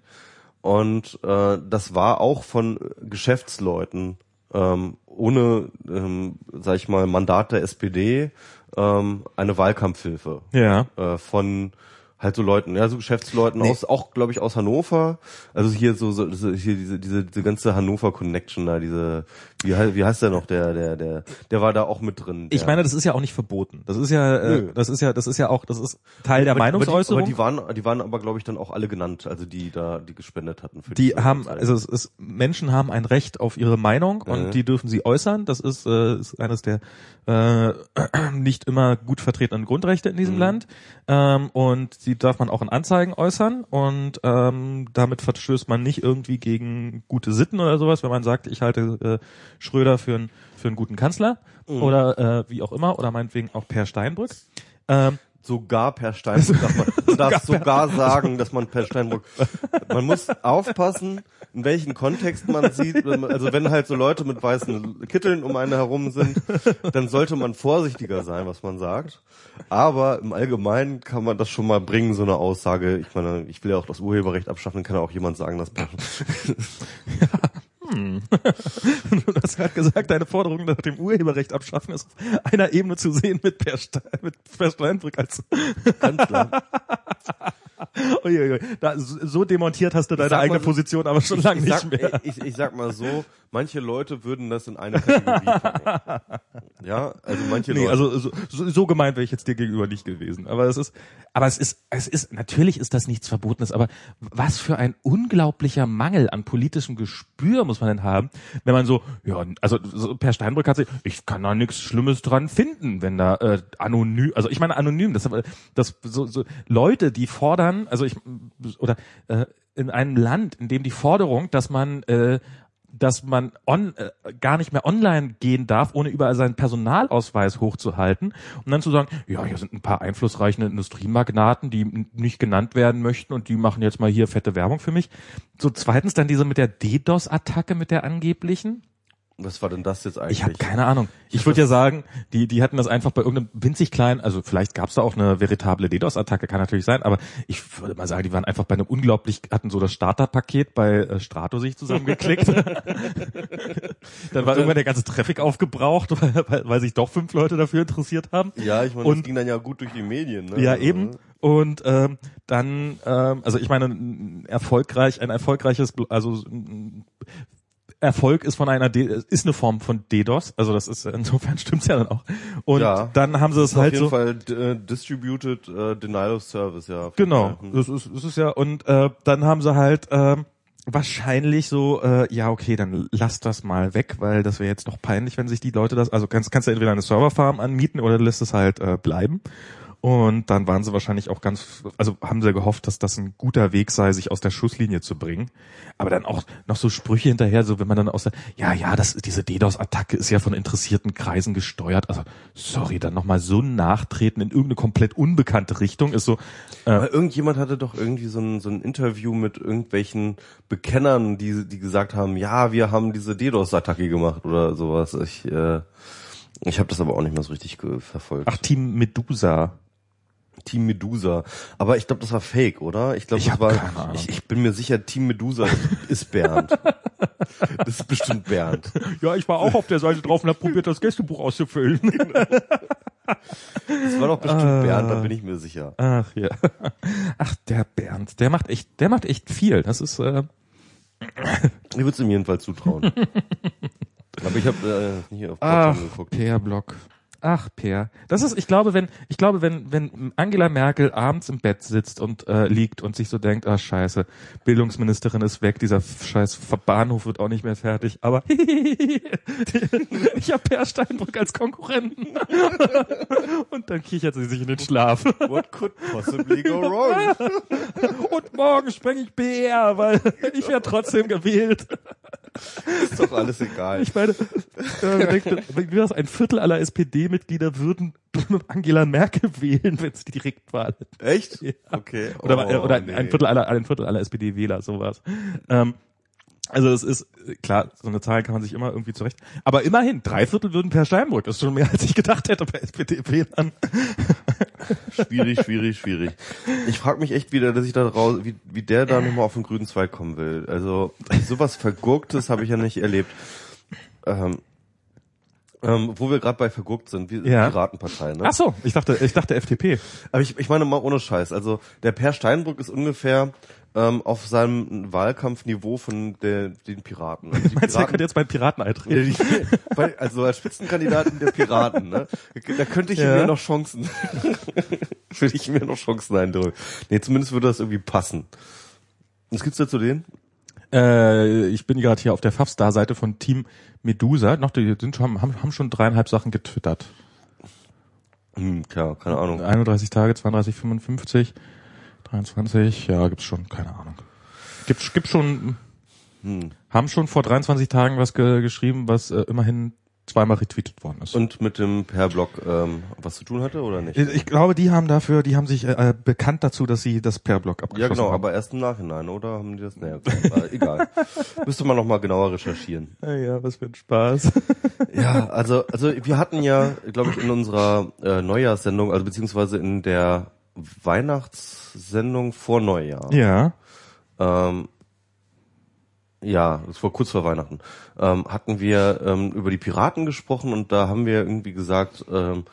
Und äh, das war auch von Geschäftsleuten ähm, ohne, ähm, sag ich mal, Mandat der SPD ähm, eine Wahlkampfhilfe Ja. äh, von halt so Leuten, ja, so Geschäftsleuten Nee. aus, auch glaube ich aus Hannover. Also hier so, so so hier diese diese diese ganze Hannover Connection da, diese wie heißt wie heißt der noch der der der der war da auch mit drin. Der, Ich meine, das ist ja auch nicht verboten. Das ist ja, äh, Nö. das ist ja, das ist ja auch, das ist Teil der aber, Meinungsäußerung. Aber die, aber die waren die waren aber glaube ich dann auch alle genannt, also die da die gespendet hatten für die diese haben, also es ist, Menschen haben ein Recht auf ihre Meinung und Mhm. die dürfen sie äußern. Das ist, äh, ist eines der äh, nicht immer gut vertretenen Grundrechte in diesem Mhm. Land. Ähm, und die darf man auch in Anzeigen äußern und ähm, damit verstößt man nicht irgendwie gegen gute Sitten oder sowas, wenn man sagt, ich halte äh, Schröder für einen für einen guten Kanzler Mhm. oder äh, wie auch immer oder meinetwegen auch Per Steinbrück. Ähm, Sogar per Steinbrück darf man man darf sogar sagen, dass man per Steinbrück. Man muss aufpassen, in welchen Kontext man sieht. Also wenn halt so Leute mit weißen Kitteln um einen herum sind, dann sollte man vorsichtiger sein, was man sagt. Aber im Allgemeinen kann man das schon mal bringen, so eine Aussage. Ich meine, ich will ja auch das Urheberrecht abschaffen, kann ja auch jemand sagen, dass per Du hast gerade gesagt, deine Forderung nach dem Urheberrecht abschaffen ist auf einer Ebene zu sehen mit Per, mit per Steinbrück als Kanzler. Uiuiui. Da, so demontiert hast du deine eigene so- Position aber schon lange ich, nicht mehr. ich, ich sag mal so, manche Leute würden das in eine Kategorie packen. Ja, also manche Nee, Leute. also so, so, so gemeint wäre ich jetzt dir gegenüber nicht gewesen. Aber es ist, aber es ist, es ist, natürlich ist das nichts Verbotenes, aber was für ein unglaublicher Mangel an politischem Gespür muss man denn haben, wenn man so, ja, also so Per Steinbrück hat sich, ich kann da nichts Schlimmes dran finden, wenn da äh, anonym, also ich meine anonym, das, das so, so Leute, die fordern, also ich oder äh, in einem Land, in dem die Forderung, dass man äh, dass man on, äh, gar nicht mehr online gehen darf, ohne überall seinen Personalausweis hochzuhalten und dann zu sagen, ja, hier sind ein paar einflussreiche Industriemagnaten, die nicht genannt werden möchten und die machen jetzt mal hier fette Werbung für mich. So zweitens dann diese mit der DDoS-Attacke mit der angeblichen. Was war denn das jetzt eigentlich? Ich habe keine Ahnung. Ich würde ja sagen, die, die hatten das einfach bei irgendeinem winzig kleinen, also vielleicht gab es da auch eine veritable DDoS-Attacke, kann natürlich sein, aber ich würde mal sagen, die waren einfach bei einem unglaublich, hatten so das Starterpaket bei äh, Strato sich zusammengeklickt. dann war irgendwann der ganze Traffic aufgebraucht, weil, weil, weil sich doch fünf Leute dafür interessiert haben. ja, ich meine, Und- das ging dann ja gut durch die Medien. Ne? Ja, Also, eben. Und ähm, dann, ähm, also ich meine, ein erfolgreich, ein erfolgreiches, also Erfolg ist von einer, D ist eine Form von DDoS, also das ist insofern stimmt's ja dann auch. Und Ja. dann haben sie es Ist auf halt jeden so. Fall äh, Distributed äh, Denial of Service, ja. Genau, das ist, das ist ja, und äh, dann haben sie halt ähm, wahrscheinlich so, äh, ja, okay, dann lass das mal weg, weil das wäre jetzt noch peinlich, wenn sich die Leute das, also kannst, kannst du entweder eine Serverfarm anmieten oder lässt es halt äh, bleiben. Und dann waren sie wahrscheinlich auch ganz, also haben sie gehofft, dass das ein guter Weg sei, sich aus der Schusslinie zu bringen. Aber dann auch noch so Sprüche hinterher, so wenn man dann aus der, ja, ja, das, diese DDoS-Attacke ist ja von interessierten Kreisen gesteuert. Also, sorry, dann nochmal so ein Nachtreten in irgendeine komplett unbekannte Richtung ist so, Aber irgendjemand hatte doch irgendwie so ein, so ein Interview mit irgendwelchen Bekennern, die, die gesagt haben, ja, wir haben diese DDoS-Attacke gemacht oder sowas. Ich, äh, ich habe das aber auch nicht mehr so richtig verfolgt. ach, Team Medusa. Team Medusa. Aber ich glaube, das war fake, oder? Ich glaube, Ich das hab war. keine Ahnung. Ich, ich bin mir sicher, Team Medusa ist Bernd. das ist bestimmt Bernd. Ja, ich war auch auf der Seite drauf und habe probiert, das Gästebuch auszufüllen. Das war doch bestimmt Ah. Bernd, da bin ich mir sicher. Ach ja. Ach, der Bernd, der macht echt, der macht echt viel. Das ist, äh, Ich würde es ihm jedenfalls zutrauen. Aber ich habe äh, nicht auf Potsdam geguckt. Per Block. Ach, Per. Das ist, ich glaube, wenn, ich glaube, wenn, wenn Angela Merkel abends im Bett sitzt und äh, liegt und sich so denkt, ah scheiße, Bildungsministerin ist weg, dieser scheiß Bahnhof wird auch nicht mehr fertig, aber ich habe Per Steinbrück als Konkurrenten. und dann kichert sie sich in den Schlaf. What could possibly go wrong? Und morgen spreng ich BR, weil ich werde trotzdem gewählt. Ist doch alles egal. Ich meine, äh, wie das ein Viertel aller SPD-Mitglieder würden Angela Merkel wählen, wenn sie direkt Wahl hätten. Echt? Ja. Okay. Oder, Oh, oder nee. ein Viertel aller, ein Viertel aller SPD-Wähler, sowas. Ähm, also es ist, klar, so eine Zahl kann man sich immer irgendwie zurecht. Aber immerhin, drei Viertel würden per Steinbrück. Das ist schon mehr, als ich gedacht hätte bei SPD-Wählern. Schwierig, schwierig, schwierig. Ich frage mich echt wieder, dass ich da raus, wie, wie der da nochmal auf den grünen Zweig kommen will. Also sowas Vergurktes habe ich ja nicht erlebt. Ähm, ähm, wo wir gerade bei vergurkt sind, wie Ja. Piratenpartei, ne? Ach so, ich dachte, ich dachte FDP. Aber ich, ich meine mal ohne Scheiß. Also der Per Steinbrück ist ungefähr ähm, auf seinem Wahlkampfniveau von der, den Piraten. Also die Meinst du, er Piraten- könnte jetzt bei Piraten eintreten? Also als Spitzenkandidaten der Piraten, ne? Da könnte ich Ja. mir noch Chancen, würde ich mir noch Chancen eindrücken. Nee, zumindest würde das irgendwie passen. Was gibt's da zu denen? Äh, ich bin gerade hier auf der Fafstar-Seite von Team Medusa. Noch, die sind schon, haben, haben schon dreieinhalb Sachen getwittert. Hm, tja, keine Ahnung. 31 Tage, 32, 55, 23, ja, gibt's schon, keine Ahnung. Gibt's, gibt's schon, Hm. haben schon vor 23 Tagen was ge geschrieben, was äh, immerhin zweimal retweetet worden ist. Und mit dem Per-Blog ähm, was zu tun hatte oder nicht? ich, glaube, die haben dafür, die haben sich äh, äh, bekannt dazu, dass sie das per Blog Ja, abgeschlossen genau, haben. aber erst im Nachhinein, oder? Haben die das? Naja, okay, egal. Müsste man noch mal genauer recherchieren. Ja, ja, was für ein Spaß. Ja, also, also wir hatten ja, glaube ich, in unserer äh, Neujahrssendung, also beziehungsweise in der Weihnachtssendung vor Neujahr, ja. ähm, ja, das war kurz vor Weihnachten, ähm, hatten wir ähm, über die Piraten gesprochen und da haben wir irgendwie gesagt, ähm,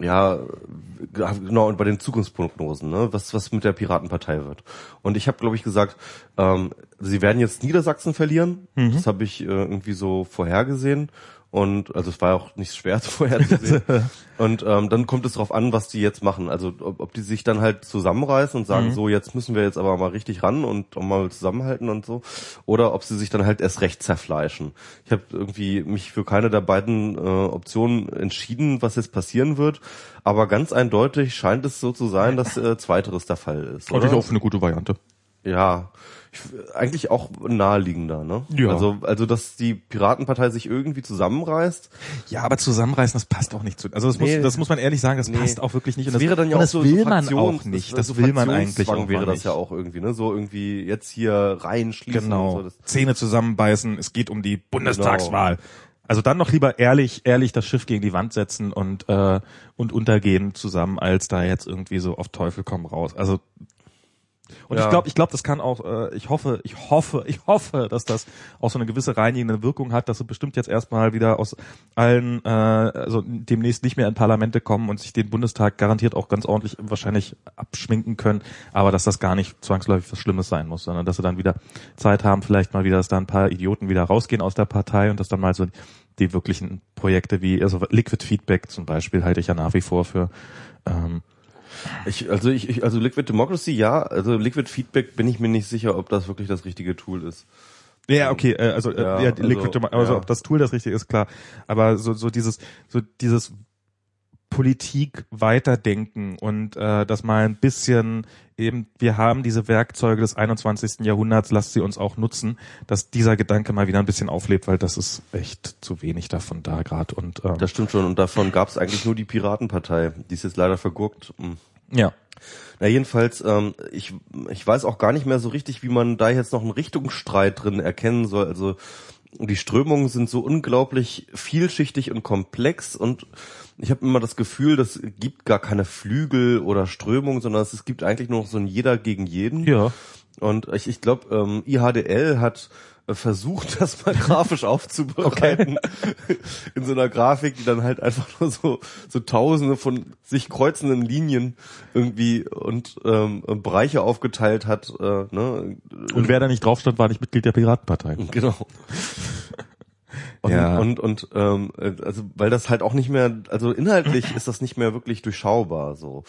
ja, genau, und bei den Zukunftsprognosen, ne, was, was mit der Piratenpartei wird. Und ich habe, glaube ich, gesagt, ähm, sie werden jetzt Niedersachsen verlieren. Mhm. Das habe ich äh, irgendwie so vorhergesehen. Und also es war auch nicht schwer zu vorhersehen. und ähm, dann kommt es darauf an, was die jetzt machen. Also ob, ob die sich dann halt zusammenreißen und sagen, Mhm. so jetzt müssen wir jetzt aber mal richtig ran und auch mal zusammenhalten und so. Oder ob sie sich dann halt erst recht zerfleischen. Ich habe irgendwie mich für keine der beiden äh, Optionen entschieden, was jetzt passieren wird. Aber ganz eindeutig scheint es so zu sein, dass äh, zweiteres der Fall ist. Und Oder? ich auch für eine gute Variante. Ja, ich, eigentlich auch naheliegender, ne? Ja. Also, also, dass die Piratenpartei sich irgendwie zusammenreißt. Ja, aber zusammenreißen, das passt auch nicht zu. Also das, Nee. muss, das muss man ehrlich sagen, das Nee. passt auch wirklich nicht. Und Das wäre dann ja auch das so, will so man Fraktions- auch nicht. Das, Das, will man eigentlich auch wäre das nicht. ja auch irgendwie, ne? So irgendwie jetzt hier reinschließen. Genau. Und so. das, Zähne zusammenbeißen, es geht um die Bundestagswahl. Also dann noch lieber ehrlich, ehrlich das Schiff gegen die Wand setzen und äh, und untergehen zusammen, als da jetzt irgendwie so auf Teufel komm raus. Also und Ja. ich glaube, ich glaube, das kann auch. Äh, ich hoffe, ich hoffe, ich hoffe, dass das auch so eine gewisse reinigende Wirkung hat, dass sie bestimmt jetzt erstmal wieder aus allen, äh, also demnächst nicht mehr in Parlamente kommen und sich den Bundestag garantiert auch ganz ordentlich wahrscheinlich abschminken können, aber dass das gar nicht zwangsläufig was Schlimmes sein muss, sondern dass sie dann wieder Zeit haben, vielleicht mal wieder, dass da ein paar Idioten wieder rausgehen aus der Partei und dass dann mal so die wirklichen Projekte wie, also Liquid Feedback zum Beispiel halte ich ja nach wie vor für ähm, ich, also ich, ich, also Liquid Democracy, ja. Also Liquid Feedback bin ich mir nicht sicher, ob das wirklich das richtige Tool ist. Ja, okay, äh, also, äh, Ja, ja, Liquid, also, also ja. ob das Tool das richtige ist, klar. Aber so, so dieses, so dieses Politik weiterdenken und äh, das mal ein bisschen eben, wir haben diese Werkzeuge des 21. Jahrhunderts, lasst sie uns auch nutzen, dass dieser Gedanke mal wieder ein bisschen auflebt, weil das ist echt zu wenig davon da gerade und ähm, Das stimmt schon. Und davon gab es eigentlich nur die Piratenpartei. Die ist jetzt leider vergurkt. Hm. ja. Na jedenfalls, ähm, ich, ich weiß auch gar nicht mehr so richtig, wie man da jetzt noch einen Richtungsstreit drin erkennen soll. Also die Strömungen sind so unglaublich vielschichtig und komplex und ich habe immer das Gefühl, das gibt gar keine Flügel oder Strömung, sondern es gibt eigentlich nur noch so ein jeder gegen jeden. Ja. Und ich, ich glaube, ähm, IHDL hat äh, versucht, das mal grafisch aufzubereiten. In so einer Grafik, die dann halt einfach nur so, so tausende von sich kreuzenden Linien irgendwie und ähm, Bereiche aufgeteilt hat. Äh, ne? Und wer da nicht drauf stand, war nicht Mitglied der Piratenpartei. Genau. Und, Ja. und, und ähm, äh, also weil das halt auch nicht mehr, also inhaltlich ist das nicht mehr wirklich durchschaubar. So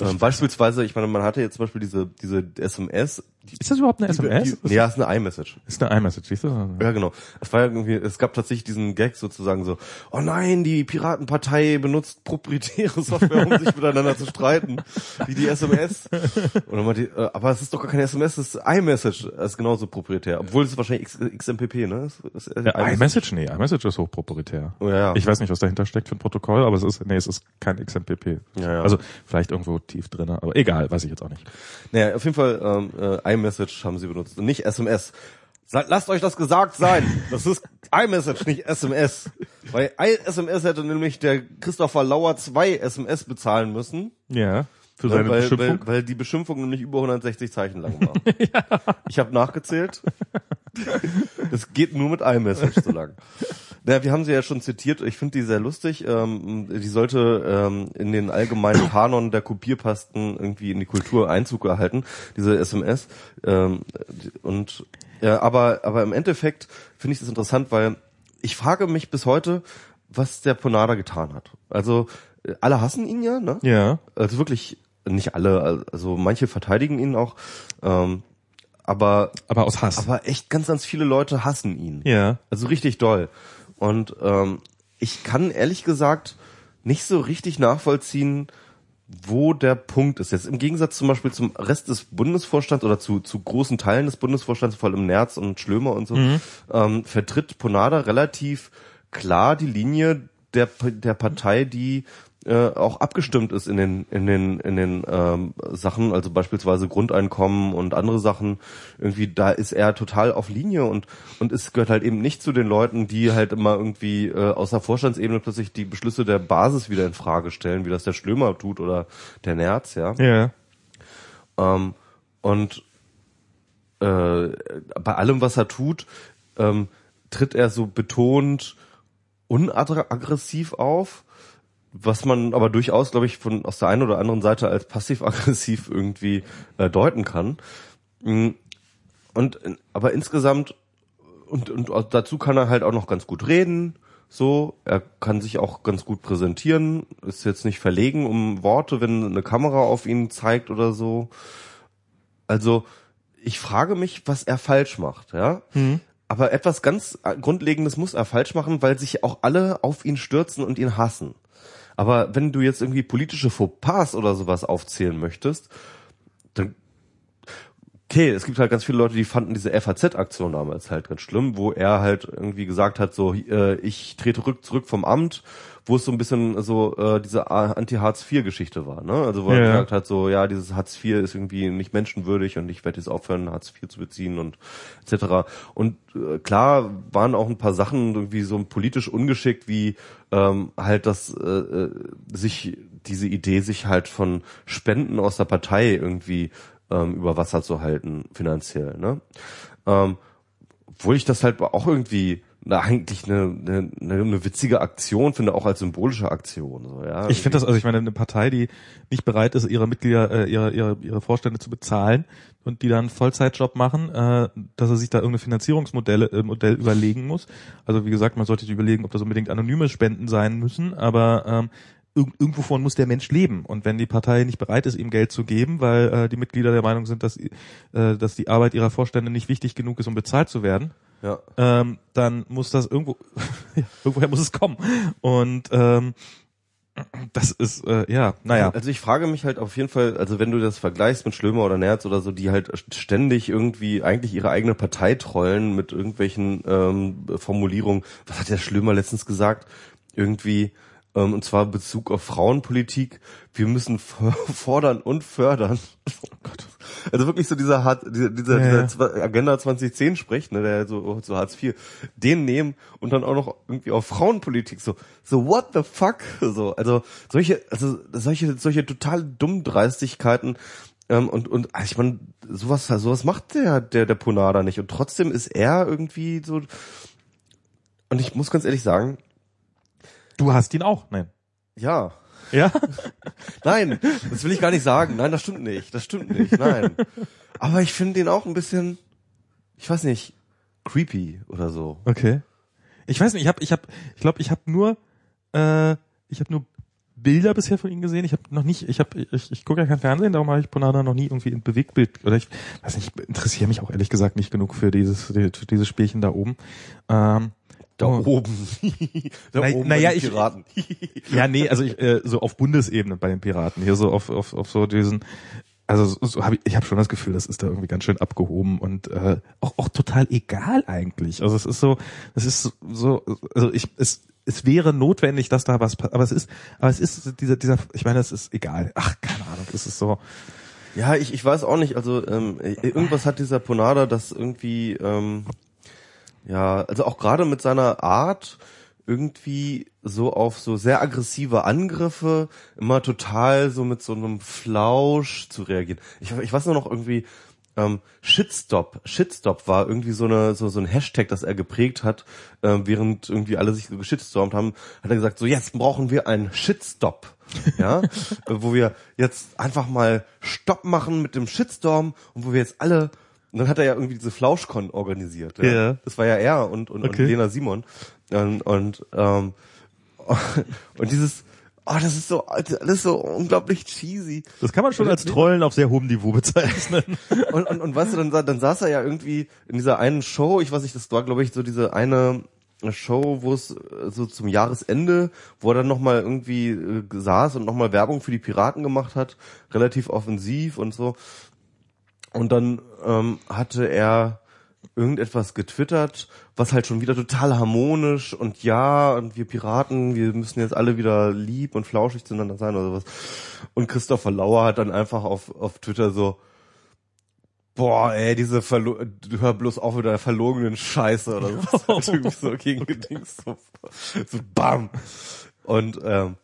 ähm, beispielsweise, ich meine, man hatte jetzt zum Beispiel diese diese SMS. Die, Ist das überhaupt eine SMS? Die, ja, ist eine iMessage. ist eine iMessage, siehst du? Ja, genau. Es war irgendwie, es gab tatsächlich diesen Gag sozusagen so, oh nein, die Piratenpartei benutzt proprietäre Software, um sich miteinander zu streiten, wie die SMS. Und dann die, äh, aber es ist doch gar keine SMS, es ist iMessage, das ist genauso proprietär. Obwohl es ist wahrscheinlich X, XMPP, ne? Es, es, Ja, iMessage, nee, iMessage ist hochproprietär. Oh, ja, ja. Ich weiß nicht, was dahinter steckt für ein Protokoll, aber es ist, nee, es ist kein XMPP. Ja, ja. Also vielleicht irgendwo tief drin, aber egal, weiß ich jetzt auch nicht. Naja, auf jeden Fall ähm, äh, iMessage haben sie benutzt und nicht SMS. Lasst euch das gesagt sein. Das ist iMessage, nicht SMS. Weil SMS hätte nämlich der Christopher Lauer zwei SMS bezahlen müssen. Ja. Für Ja, seine weil, Beschimpfung. Weil, weil die Beschimpfung nämlich über 160 Zeichen lang war. Ich habe nachgezählt. Das geht nur mit iMessage so lang. Naja, wir haben sie ja schon zitiert. Ich finde die sehr lustig. Ähm, die sollte ähm, in den allgemeinen Kanon der Kopierpasten irgendwie in die Kultur Einzug erhalten, diese SMS. Ähm, und ja, aber aber im Endeffekt finde ich das interessant, weil ich frage mich bis heute, was der Ponada getan hat. Also äh, alle hassen ihn ja, ne? ja. Also wirklich nicht alle, also manche verteidigen ihn auch, ähm, aber Aber aus Hass. aber echt ganz ganz viele Leute hassen ihn. ja. Also richtig doll. Und ähm, ich kann ehrlich gesagt nicht so richtig nachvollziehen, wo der Punkt ist. Jetzt im Gegensatz zum Beispiel zum Rest des Bundesvorstands oder zu, zu großen Teilen des Bundesvorstands, vor allem Nerz und Schlömer und so, ähm, vertritt Ponada relativ klar die Linie der, der Partei, die äh, auch abgestimmt ist in den in den in den ähm, Sachen, also beispielsweise Grundeinkommen und andere Sachen. Irgendwie da ist er total auf Linie und und es gehört halt eben nicht zu den Leuten, die halt immer irgendwie äh, aus der Vorstandsebene plötzlich die Beschlüsse der Basis wieder in Frage stellen, wie das der Schlömer tut oder der Nerz, ja. Ja. Ähm, und äh, bei allem, was er tut, ähm, tritt er so betont unaggressiv auf. Was man aber durchaus, glaube ich, von aus der einen oder anderen Seite als passiv-aggressiv irgendwie äh, deuten kann. Mm, Und äh, aber insgesamt und, und dazu kann er halt auch noch ganz gut reden. So, er kann sich auch ganz gut präsentieren, ist jetzt nicht verlegen um Worte, wenn eine Kamera auf ihn zeigt oder so. Also, ich frage mich, was er falsch macht, ja. Aber etwas ganz Grundlegendes muss er falsch machen, weil sich auch alle auf ihn stürzen und ihn hassen. Aber wenn du jetzt irgendwie politische Fauxpas oder sowas aufzählen möchtest, okay, es gibt halt ganz viele Leute, die fanden diese FAZ-Aktion damals halt ganz schlimm, wo er halt irgendwie gesagt hat, so, äh, ich trete rück, zurück vom Amt, wo es so ein bisschen so äh, diese Anti-Hartz-IV-Geschichte war, ne? Also wo er Ja. gesagt hat, so, ja, dieses Hartz IV ist irgendwie nicht menschenwürdig und ich werde jetzt aufhören, Hartz IV zu beziehen und etc. Und äh, klar waren auch ein paar Sachen irgendwie so politisch ungeschickt, wie ähm, halt, dass äh, äh, sich diese Idee, sich halt von Spenden aus der Partei irgendwie ähm, über Wasser zu halten, finanziell, ne? Ähm, obwohl ich das halt auch irgendwie na, eigentlich eine, eine, eine, witzige Aktion finde, auch als symbolische Aktion. So, ja, Ich finde das, also ich meine, eine Partei, die nicht bereit ist, ihre Mitglieder, äh, ihre, ihre, ihre Vorstände zu bezahlen und die dann einen Vollzeitjob machen, äh, dass er sich da irgendeine Finanzierungsmodelle äh, Modell überlegen muss. Also wie gesagt, man sollte sich überlegen, ob das unbedingt anonyme Spenden sein müssen, aber ähm, irg irgendwovon muss der Mensch leben. Und wenn die Partei nicht bereit ist, ihm Geld zu geben, weil äh, die Mitglieder der Meinung sind, dass, äh, dass die Arbeit ihrer Vorstände nicht wichtig genug ist, um bezahlt zu werden, ja. ähm, dann muss das irgendwo, irgendwoher muss es kommen. Und ähm, das ist, äh, ja, naja. Also ich frage mich halt auf jeden Fall, also wenn du das vergleichst mit Schlömer oder Nerz oder so, die halt ständig irgendwie eigentlich ihre eigene Partei trollen mit irgendwelchen ähm, Formulierungen. Was hat der Schlömer letztens gesagt? Irgendwie, ähm, und zwar in Bezug auf Frauenpolitik. Wir müssen fordern und fördern. Oh Gott. Also wirklich so dieser, Hart, dieser, dieser, Ja, ja. dieser Zwa- Agenda 2010 spricht, ne, der so, so Hartz IV, den nehmen und dann auch noch irgendwie auf Frauenpolitik so, so what the fuck, so, also solche, also solche, solche total Dummdreistigkeiten ähm, und und also ich meine, sowas, sowas macht der der der Ponada nicht und trotzdem ist er irgendwie so und ich muss ganz ehrlich sagen, Du hast ihn auch, nein. ja, Ja? nein, das will ich gar nicht sagen, nein, das stimmt nicht, das stimmt nicht, nein, aber ich finde den auch ein bisschen, ich weiß nicht, creepy oder so. Okay. Ich weiß nicht, ich habe, ich habe, ich glaube, ich habe nur, äh, ich habe nur Bilder bisher von ihm gesehen. Ich habe noch nicht, ich habe, ich, ich gucke ja kein Fernsehen, darum habe ich Ponada noch nie irgendwie in Bewegtbild oder ich weiß nicht, ich interessiere mich auch ehrlich gesagt nicht genug für dieses, für dieses Spielchen da oben. Ähm, Da oh. oben. da Na- oben na bei ja, den ich- Piraten. Ja, nee, also ich, äh, so auf Bundesebene bei den Piraten, hier so auf, auf, auf so diesen, also so, so hab ich, ich habe schon das Gefühl, das ist da irgendwie ganz schön abgehoben und äh, auch, auch total egal eigentlich. Also es ist so, es ist so, also ich, es, es wäre notwendig, dass da was, pa- aber es ist, aber es ist dieser, dieser, ich meine, es ist egal. Ach, keine Ahnung, es ist so. Ja, ich, ich weiß auch nicht, also ähm, irgendwas hat dieser Ponada, das irgendwie, ähm, ja, also auch gerade mit seiner Art irgendwie so auf so sehr aggressive Angriffe immer total so mit so einem Flausch zu reagieren. Ich, ich weiß nur noch irgendwie, ähm, Shitstop. Shitstop war irgendwie so eine so so ein Hashtag, das er geprägt hat, äh, während irgendwie alle sich so geschitstormt haben, hat er gesagt, so jetzt brauchen wir einen Shitstop. Ja, äh, wo wir jetzt einfach mal Stopp machen mit dem Shitstorm und wo wir jetzt alle und dann hat er ja irgendwie diese Flauschcon organisiert. Ja. Ja. Das war ja er und, und, Okay. und Lena Simon. Und, und, ähm, und dieses, oh, das ist so, alles so unglaublich cheesy. Das kann man schon als Trollen auf sehr hohem Niveau bezeichnen. Und, und, und weißt du, dann, dann saß er ja irgendwie in dieser einen Show, ich weiß nicht, das war glaube ich so diese eine Show, wo es äh, so zum Jahresende, wo er dann nochmal irgendwie äh, saß und nochmal Werbung für die Piraten gemacht hat, relativ offensiv und so. Und dann ähm, hatte er irgendetwas getwittert, was halt schon wieder total harmonisch und ja, und wir Piraten, wir müssen jetzt alle wieder lieb und flauschig zueinander sein oder sowas. Und Christopher Lauer hat dann einfach auf, auf Twitter so, boah, ey, diese Verlo du hör bloß auf mit der verlogenen Scheiße oder so. Hat irgendwie so gegen Dings so, so bam. Und ähm,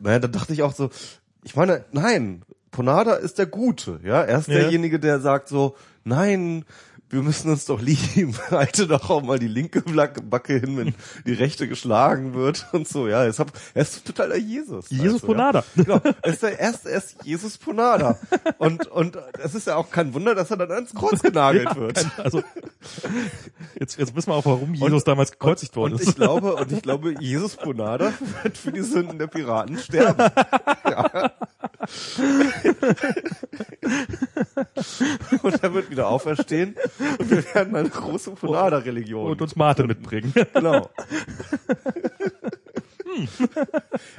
naja, da dachte ich auch so, ich meine, nein, Ponada ist der Gute, ja. Er ist Ja. derjenige, der sagt so, nein, wir müssen uns doch lieben, halte doch auch mal die linke Backe hin, wenn die rechte geschlagen wird und so, ja, hab, er ist totaler Jesus. Jesus weißt du, Ponada. Ja? Genau, er ist der erste, er ist Jesus Ponada. Und, und es ist ja auch kein Wunder, dass er dann ans Kreuz genagelt Ja, wird. also jetzt, jetzt wissen wir auch, warum Jesus damals gekreuzigt worden Und ist. ich glaube, und ich glaube, Jesus Ponada wird für die Sünden der Piraten sterben. Ja. Und er wird wieder auferstehen und wir werden eine große Ponada-Religion. und uns Mate mitbringen. Genau.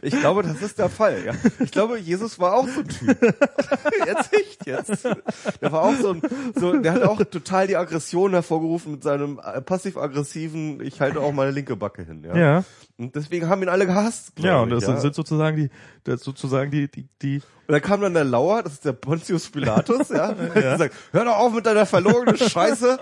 Ich glaube, das ist der Fall, ja. Ich glaube, Jesus war auch so ein Typ. Jetzt echt, jetzt. Der war auch so ein, so, der hat auch total die Aggression hervorgerufen mit seinem passiv-aggressiven, ich halte auch meine linke Backe hin, ja. Ja. Und deswegen haben ihn alle gehasst. Ja, und ich, das ja. sind sozusagen die, das sozusagen die, die, die, Und dann kam dann der Lauer, das ist der Pontius Pilatus, ja, hat gesagt, hör doch auf mit deiner verlogenen Scheiße.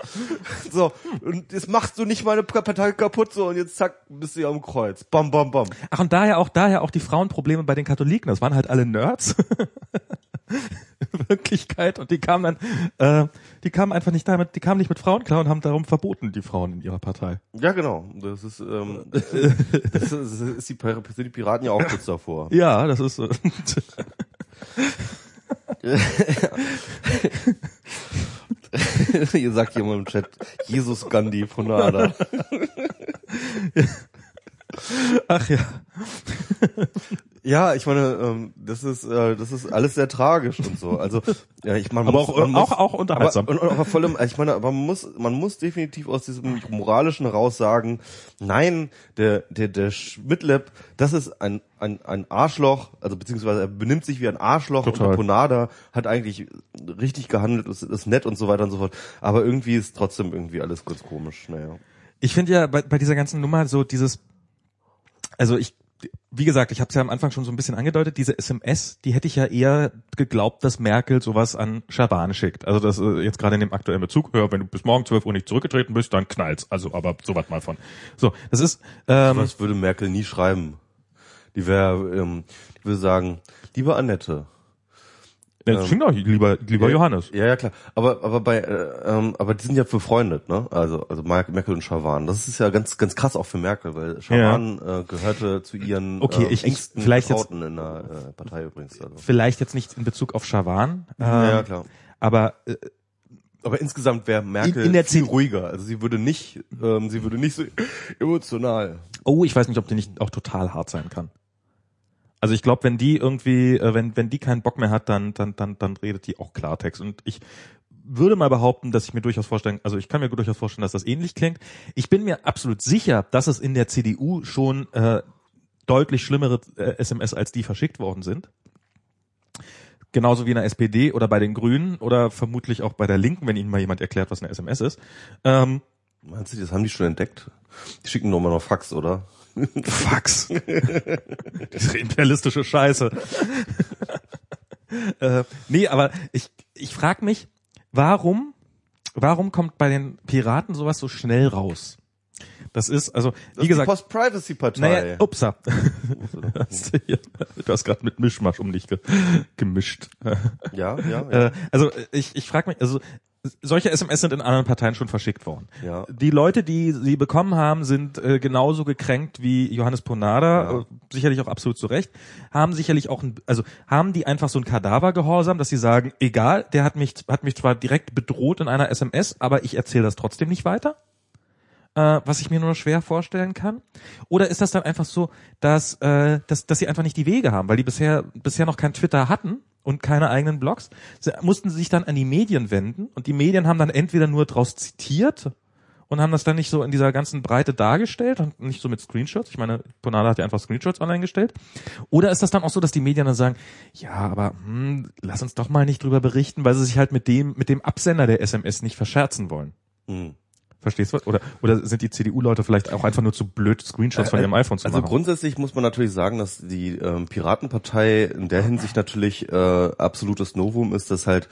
So, und jetzt machst du nicht meine Partei kaputt, so, und jetzt zack, bist du ja am Kreuz. Bam, bam, bam. Ach, und daher auch, daher auch die Frauenprobleme bei den Katholiken. Das waren halt alle Nerds. Wirklichkeit. Und die kamen dann, äh, die kamen einfach nicht damit, die kamen nicht mit Frauen klar und haben darum verboten, die Frauen in ihrer Partei. Ja, genau. Das ist, ähm, das ist, das ist die, sind die Piraten ja auch kurz davor. Ja, das ist, äh, Hier sagt jemand im Chat, Jesus Gandhi von Ada. ach ja. Ja, ich meine, ähm, das ist, äh, das ist alles sehr tragisch und so. Also, ja, ich meine, man Aber muss, auch- man muss, auch- auch unterhaltsam. Aber, und, und, aber vor allem, ich meine, aber man muss, man muss definitiv aus diesem moralischen heraus sagen, nein, der, der, der Schmidtlab, das ist ein, ein, ein Arschloch, also beziehungsweise er benimmt sich wie ein Arschloch Total. und der Ponada hat eigentlich richtig gehandelt, ist, ist nett und so weiter und so fort. Aber irgendwie ist trotzdem irgendwie alles kurz komisch, naja. Ich finde ja bei, bei dieser ganzen Nummer so dieses, also ich, wie gesagt, ich habe es ja am Anfang schon so ein bisschen angedeutet, diese SMS, die hätte ich ja eher geglaubt, dass Merkel sowas an Schaban schickt. Also das äh, jetzt gerade in dem aktuellen Bezug, hör, wenn du bis morgen 12 Uhr nicht zurückgetreten bist, dann knallt's. Also aber sowas mal von. So, das ist, ähm, Was würde Merkel nie schreiben? Die wäre, ähm, die würde sagen, liebe Annette, das klingt auch lieber, lieber Johannes. Ja, ja, klar. Aber, aber bei, äh, ähm, aber die sind ja befreundet, ne? Also, also Mer- Merkel und Schawan. Das ist ja ganz, ganz krass auch für Merkel, weil Schawan äh, gehörte zu ihren Okay, äh, ich- engsten vielleicht jetzt- Vertrauten in der äh, Partei übrigens. Also. Vielleicht jetzt nicht in Bezug auf Schawan, ähm, Ja, ja, klar. aber äh, Aber insgesamt wäre Merkel In- in der viel ruhiger. Also sie würde nicht, ähm, sie würde nicht so emotional. Oh, ich weiß nicht, ob die nicht auch total hart sein kann. Also ich glaube, wenn die irgendwie, äh, wenn wenn die keinen Bock mehr hat, dann dann dann dann redet die auch Klartext. Und ich würde mal behaupten, dass ich mir durchaus vorstellen, also ich kann mir durchaus vorstellen, dass das ähnlich klingt. Ich bin mir absolut sicher, dass es in der CDU schon äh, deutlich schlimmere äh, SMS als die verschickt worden sind. Genauso wie in der SPD oder bei den Grünen oder vermutlich auch bei der Linken, wenn Ihnen mal jemand erklärt, was eine SMS ist. Ähm, Meinst du, das haben die schon entdeckt? Die schicken nur mal noch Fax, oder? Fax. Diese imperialistische Scheiße. äh, nee, aber ich, ich frage mich, warum, warum kommt bei den Piraten sowas so schnell raus? Das ist, also, Das wie gesagt, ist die Post-Privacy-Partei. naja, upsa. Du hast gerade mit Mischmasch um dich ge gemischt. ja, ja, ja. Äh, also ich, ich frage mich, also solche SMS sind in anderen Parteien schon verschickt worden. Ja. Die Leute, die sie bekommen haben, sind äh, genauso gekränkt wie Johannes Ponada, Ja. äh, sicherlich auch absolut zu Recht, haben sicherlich auch, ein, also haben die einfach so ein Kadavergehorsam, dass sie sagen, egal, der hat mich, hat mich zwar direkt bedroht in einer SMS, aber ich erzähle das trotzdem nicht weiter? Äh, was ich mir nur schwer vorstellen kann. Oder ist das dann einfach so, dass, äh, dass, dass sie einfach nicht die Wege haben, weil die bisher, bisher noch kein Twitter hatten und keine eigenen Blogs, sie, mussten sich dann an die Medien wenden und die Medien haben dann entweder nur draus zitiert und haben das dann nicht so in dieser ganzen Breite dargestellt und nicht so mit Screenshots. Ich meine, Ponada hat ja einfach Screenshots online gestellt. Oder ist das dann auch so, dass die Medien dann sagen, ja, aber hm, lass uns doch mal nicht drüber berichten, weil sie sich halt mit dem, mit dem Absender der SMS nicht verscherzen wollen. Hm. Verstehst du? Oder, oder sind die CDU-Leute vielleicht auch einfach nur zu blöd, Screenshots von ihrem iPhone zu Also machen? grundsätzlich muss man natürlich sagen, dass die ähm, Piratenpartei in der Hinsicht natürlich äh, absolutes Novum ist, dass halt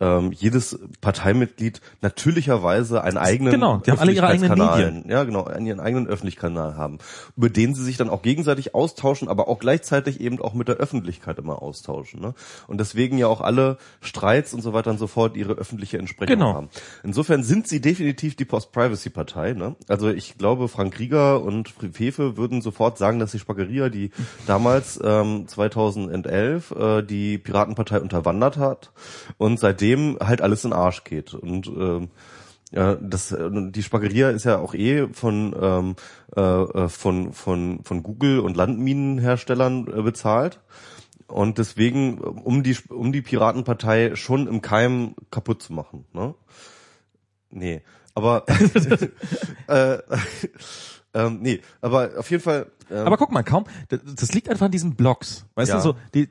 ähm, jedes Parteimitglied natürlicherweise einen eigenen Genau, die haben alle ihre eigenen Medien. ja genau, einen, ihren eigenen Öffentlichkanal haben, über den sie sich dann auch gegenseitig austauschen, aber auch gleichzeitig eben auch mit der Öffentlichkeit immer austauschen. Ne? Und deswegen ja auch alle Streits und so weiter und so fort ihre öffentliche Entsprechung Genau. haben. Insofern sind sie definitiv die Post-Privacy-Partei. Ne? Also ich glaube, Frank Rieger und Fefe würden sofort sagen, dass die Spackeria, die damals ähm, 2011 äh, die Piratenpartei unterwandert hat und seitdem halt alles in den Arsch geht. Und ähm, ja, das, die Spagheria ist ja auch eh von, ähm, äh, von, von, von Google und Landminenherstellern äh, bezahlt. Und deswegen, um die, um die Piratenpartei schon im Keim kaputt zu machen. Ne? Nee, aber äh, ähm, nee, aber auf jeden Fall. Ähm, Aber guck mal, kaum, das, das liegt einfach an diesen Blogs. Weißt Ja. du, so, die,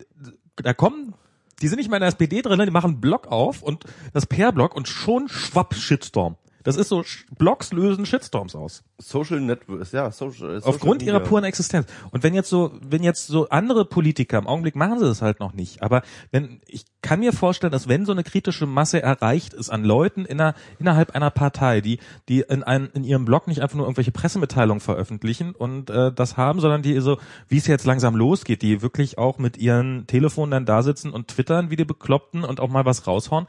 da kommen, die sind nicht mal in der SPD drin, die machen einen Blog auf und das PR-Blog und schon schwapp Shitstorm. Das ist so, Blogs lösen Shitstorms aus. Social Networks, ja, Social, Social Aufgrund ihrer Media. puren Existenz. Und wenn jetzt so, wenn jetzt so andere Politiker, im Augenblick machen sie das halt noch nicht, aber wenn, ich kann mir vorstellen, dass wenn so eine kritische Masse erreicht ist an Leuten in einer, innerhalb einer Partei, die, die in einem, in ihrem Blog nicht einfach nur irgendwelche Pressemitteilungen veröffentlichen und äh, das haben, sondern die so, wie es jetzt langsam losgeht, die wirklich auch mit ihren Telefonen dann da sitzen und twittern wie die Bekloppten und auch mal was raushauen,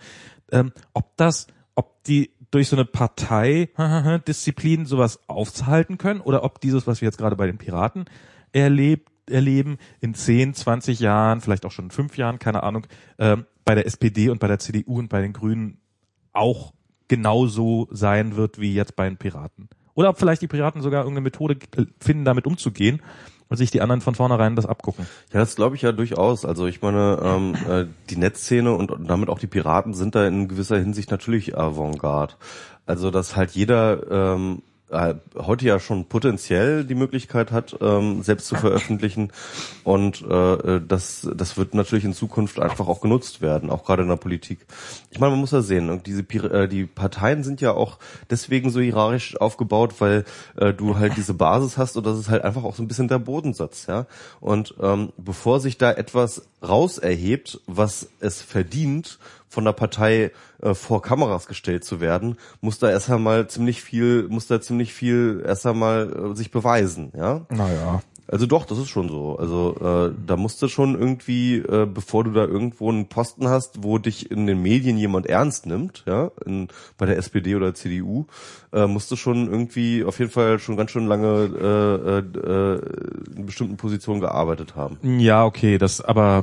ähm, ob das, ob die durch so eine Partei-Disziplin sowas aufzuhalten können oder ob dieses, was wir jetzt gerade bei den Piraten erlebt, erleben, in 10, 20 Jahren, vielleicht auch schon in fünf Jahren, keine Ahnung, ähm, bei der SPD und bei der CDU und bei den Grünen auch genauso sein wird wie jetzt bei den Piraten. Oder ob vielleicht die Piraten sogar irgendeine Methode äh, finden, damit umzugehen und sich die anderen von vornherein das abgucken. Ja, das glaube ich ja durchaus. Also ich meine, ähm, äh, die Netzszene und, damit auch die Piraten sind da in gewisser Hinsicht natürlich Avantgarde. Also dass halt jeder ähm, äh, heute ja schon potenziell die Möglichkeit hat, ähm, selbst zu veröffentlichen und äh, das, das wird natürlich in Zukunft einfach auch genutzt werden, auch gerade in der Politik. Ich meine, man muss ja sehen, diese Pir äh, die Parteien sind ja auch deswegen so hierarchisch aufgebaut, weil äh, du halt diese Basis hast und das ist halt einfach auch so ein bisschen der Bodensatz, ja. Und ähm, bevor sich da etwas rauserhebt, was es verdient, von der Partei äh, vor Kameras gestellt zu werden, muss da erst einmal ziemlich viel, muss da ziemlich viel erst einmal äh, sich beweisen, ja. Naja. Also doch, das ist schon so. Also äh, da musst du schon irgendwie, äh, bevor du da irgendwo einen Posten hast, wo dich in den Medien jemand ernst nimmt, ja, in, bei der SPD oder CDU, äh, musst du schon irgendwie auf jeden Fall schon ganz schön lange äh, äh, äh, in bestimmten Positionen gearbeitet haben. Ja, okay, das aber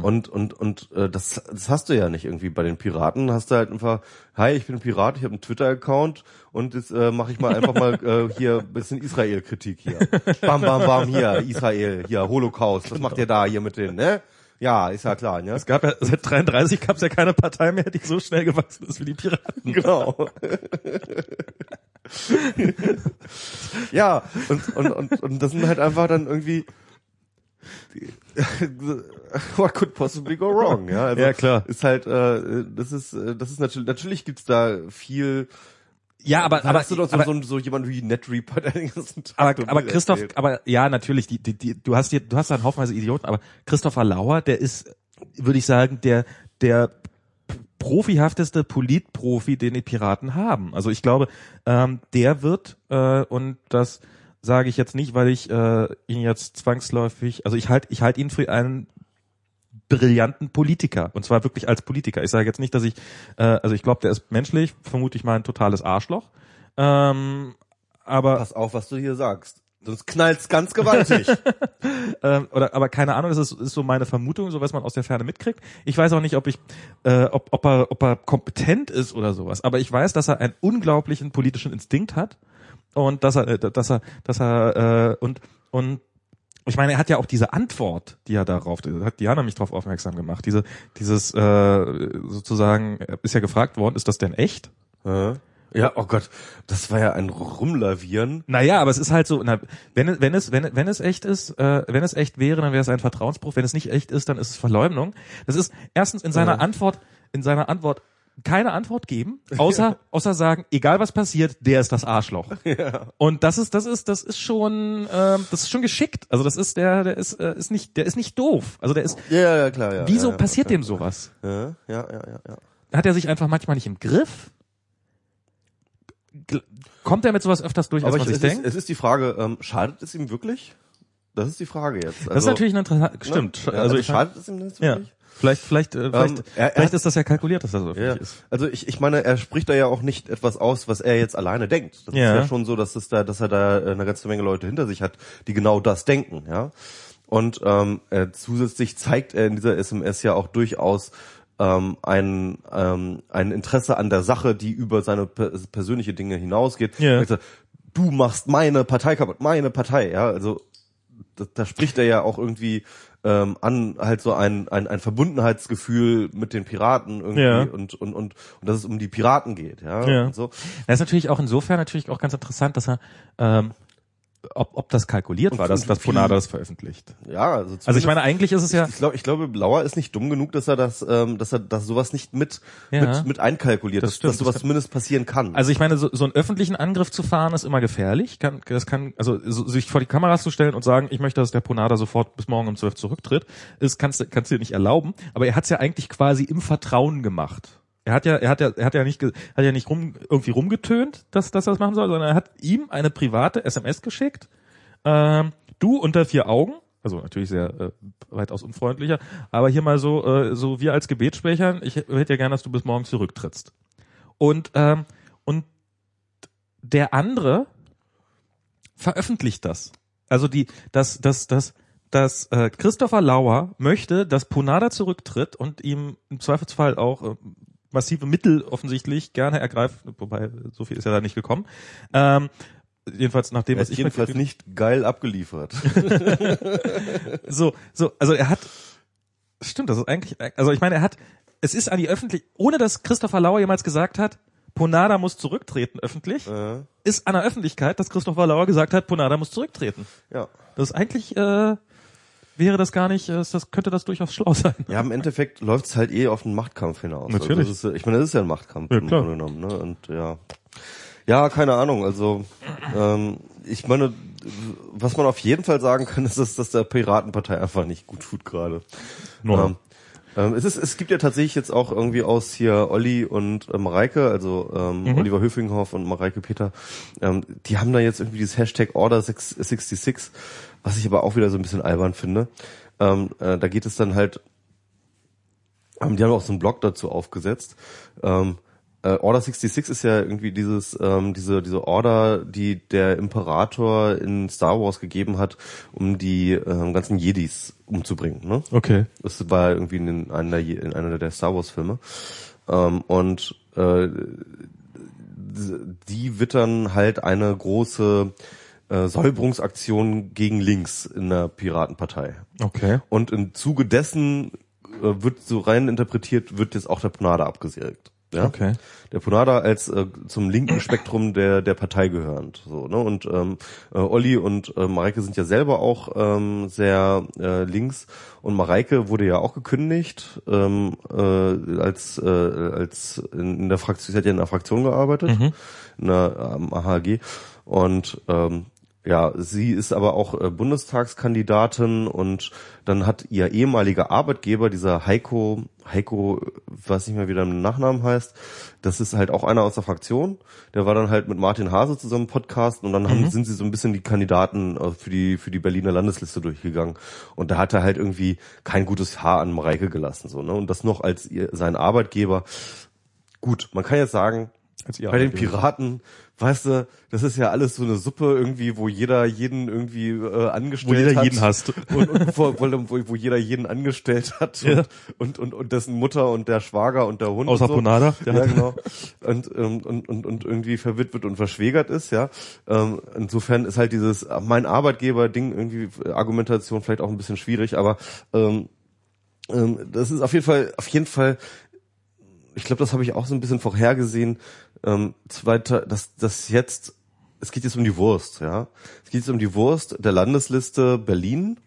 Und und und äh, das das hast du ja nicht irgendwie bei den Piraten. Hast du halt einfach, hi, ich bin Pirat, ich habe einen Twitter-Account und jetzt äh, mache ich mal einfach mal äh, hier ein bisschen Israel-Kritik hier. Bam, bam, bam, hier, Israel, hier, Holocaust. Was macht ihr da hier mit denen, ne? Ja, ist ja klar, ne? es gab ja seit 33 gab es ja keine Partei mehr, die so schnell gewachsen ist wie die Piraten. Genau. ja, und, und, und, und das sind halt einfach dann irgendwie what could possibly go wrong, ja? Also Ja, klar. Ist halt, äh, das ist, äh, das ist natürlich, natürlich gibt's da viel, Ja, aber aber, hast du doch so, aber, so, so jemand wie NetReaper, der den ganzen Tag aber, aber Christoph, erzählt. aber ja, natürlich, die, die, die, du hast hier, du hast da einen Haufenweise Idioten, aber Christopher Lauer, der ist, würde ich sagen, der, der profihafteste Politprofi, den die Piraten haben. Also ich glaube, ähm, der wird, äh, und das sage ich jetzt nicht, weil ich äh, ihn jetzt zwangsläufig, also ich halte ich halt ihn für einen brillanten Politiker und zwar wirklich als Politiker. Ich sage jetzt nicht, dass ich, äh, also ich glaube, der ist menschlich, vermute ich mal ein totales Arschloch. Ähm, aber Pass auf, was du hier sagst. Sonst knallt's ganz gewaltig. ähm, oder aber keine Ahnung, das ist, ist so meine Vermutung, so was man aus der Ferne mitkriegt. Ich weiß auch nicht, ob ich, äh, ob, ob er, ob er kompetent ist oder sowas. Aber ich weiß, dass er einen unglaublichen politischen Instinkt hat und dass er, äh, dass er, dass er äh, und und ich meine, er hat ja auch diese Antwort, die er darauf, da hat Diana mich darauf aufmerksam gemacht. Diese, dieses äh, sozusagen er ist ja gefragt worden, ist das denn echt? Hä? ja, oh Gott, das war ja ein Rumlavieren. Naja, aber es ist halt so, na, wenn, es- wenn es, wenn, wenn es echt ist, äh, wenn es echt wäre, dann wäre es ein Vertrauensbruch. Wenn es nicht echt ist, dann ist es Verleumdung. Das ist erstens in seiner Ja. Antwort, in seiner Antwort keine Antwort geben, außer, außer sagen, egal was passiert, der ist das Arschloch. Und das ist, das ist, das ist schon, ähm, das ist schon geschickt. Also das ist der, der ist, äh, ist nicht, der ist nicht doof. Also der ist, Ja, ja, klar, ja. wieso ja, ja, passiert ja. dem sowas? Ja, ja, ja, ja, ja. hat er sich einfach manchmal nicht im Griff? Kommt er mit sowas öfters durch, als Aber man ich, sich es, denkt? ist, es ist die Frage, ähm, schadet es ihm wirklich? Das ist die Frage jetzt. das ist natürlich ein interessant, stimmt. Ne? Ja, also also ich schadet es ihm nicht ja, wirklich? vielleicht, vielleicht, äh, vielleicht, Ähm, er- er vielleicht hat- ist das ja kalkuliert, dass das so Ja, ist. also ich, ich meine, er spricht da ja auch nicht etwas aus, was er jetzt alleine denkt. Das Ja. ist ja schon so, dass es da, dass er da äh, eine ganze Menge Leute hinter sich hat, die genau das denken, ja. Und ähm, äh, zusätzlich zeigt er in dieser SMS ja auch durchaus ähm, ein, ähm, ein Interesse an der Sache, die über seine per persönliche Dinge hinausgeht. Ja. Er sagt, Du machst meine Partei kaputt, meine Partei, ja. Also da, da spricht er ja auch irgendwie ähm, an halt so ein, ein, ein Verbundenheitsgefühl mit den Piraten irgendwie Ja. und, und, und, und dass es um die Piraten geht, ja. Ja. Und so. Das ist natürlich auch insofern natürlich auch ganz interessant, dass er, ähm, ob, ob das kalkuliert Und- war, dass, dass Ponada das veröffentlicht. Ja, also, Also ich meine, eigentlich ist es ja, ich glaube, ich glaube, Blauer ist nicht dumm genug, dass er das, ähm, dass er, dass sowas nicht mit, Ja. mit, mit einkalkuliert, Das dass, dass sowas das- zumindest passieren kann. also ich meine, so, so einen öffentlichen Angriff zu fahren ist immer gefährlich. Kann, das kann, also so, sich vor die Kameras zu stellen und sagen, ich möchte, dass der Ponada sofort bis morgen um 12 zurücktritt, ist, kannst, du- kannst du dir nicht erlauben. Aber er hat es ja eigentlich quasi im Vertrauen gemacht. Er hat ja, er hat ja, er hat ja nicht, hat ja nicht rum, irgendwie rumgetönt, dass, dass er das machen soll, sondern er hat ihm eine private SMS geschickt. Ähm, du unter vier Augen, also natürlich sehr äh, weitaus unfreundlicher, aber hier mal so, äh, so wir als Gebetssprechern, ich hätte ja gern, dass du bis morgen zurücktrittst. Und ähm, und der andere veröffentlicht das. Also die, das, das, das, dass äh, Christopher Lauer möchte, dass Ponada zurücktritt und ihm im Zweifelsfall auch äh, massive Mittel offensichtlich gerne ergreift, wobei so viel ist ja da nicht gekommen. Ähm, jedenfalls nach dem, er was ich jedenfalls nicht geil abgeliefert. so, so, also er hat, stimmt, das ist eigentlich, also ich meine, er hat, es ist an die öffentlich, ohne dass Christopher Lauer jemals gesagt hat, Ponada muss zurücktreten öffentlich, äh, ist an der Öffentlichkeit, dass Christopher Lauer gesagt hat, Ponada muss zurücktreten. ja. Das ist eigentlich, äh, wäre das gar nicht, äh, das könnte das durchaus schlau sein. Ja, im Endeffekt läuft es halt eh auf einen Machtkampf hinaus. Natürlich. Also das ist, ich meine, das ist ja ein Machtkampf Ja, im. Grunde genommen, ne? Und ja. Ja, keine Ahnung. Also ähm, ich meine, was man auf jeden Fall sagen kann, ist, dass, dass der Piratenpartei einfach nicht gut tut gerade. No. Ähm, ähm, es, ist, es gibt ja tatsächlich jetzt auch irgendwie aus hier Olli und äh, Mareike, also ähm, Mhm. Oliver Höfinghoff und Mareike Peter, ähm, die haben da jetzt irgendwie dieses Hashtag Order 66, was ich aber auch wieder so ein bisschen albern finde. Ähm, äh, da geht es dann halt, ähm, die haben auch so einen Blog dazu aufgesetzt. Ähm, äh, Order 66 ist ja irgendwie dieses, ähm, diese, diese Order, die der Imperator in Star Wars gegeben hat, um die ähm, ganzen Jedis umzubringen. Ne? Okay. Das war irgendwie in einer, in einer der Star Wars Filme. Ähm, und äh, die wittern halt eine große äh, Säuberungsaktion gegen links in der Piratenpartei. Okay. Und im Zuge dessen äh, wird so rein interpretiert, wird jetzt auch der Ponada abgesägt. Ja? Okay. Der Ponada als äh, zum linken Spektrum der der Partei gehörend. So, ne? Und ähm, äh, Olli und äh, Mareike sind ja selber auch ähm, sehr äh, links. Und Mareike wurde ja auch gekündigt ähm, äh, als äh, als in, der Fraktion, sie hat ja in der Fraktion gearbeitet, in der ähm, AHG. Und ähm, ja, sie ist aber auch äh, Bundestagskandidatin und dann hat ihr ehemaliger Arbeitgeber, dieser Heiko, Heiko, weiß nicht mehr, wie der Nachnamen heißt, das ist halt auch einer aus der Fraktion, der war dann halt mit Martin Hase zusammen Podcast und dann haben, sind sie so ein bisschen die Kandidaten äh, für die, für die Berliner Landesliste durchgegangen. Und da hat er halt irgendwie kein gutes Haar an Mareike gelassen, so, ne, und das noch als ihr, sein Arbeitgeber. Gut, man kann jetzt sagen, bei den. Piraten, weißt du, das ist ja alles so eine Suppe irgendwie, wo jeder jeden irgendwie äh, angestellt Wo jeder hat. jeden hasst. Und, und wo, wo, wo jeder jeden angestellt hat Ja. und, und, und, und dessen Mutter und der Schwager und der Hund. Außer so. Ponada, Ja, hat- genau. Und, ähm, und, und, und irgendwie verwitwet und verschwägert ist, ja. Ähm, insofern ist halt dieses mein Arbeitgeber-Ding irgendwie äh, Argumentation vielleicht auch ein bisschen schwierig, aber ähm, ähm, das ist auf jeden Fall, auf jeden Fall ich glaube, das habe ich auch so ein bisschen vorhergesehen, ähm, zweiter, dass das jetzt, es geht jetzt um die Wurst, ja. Es geht jetzt um die Wurst der Landesliste Berlin.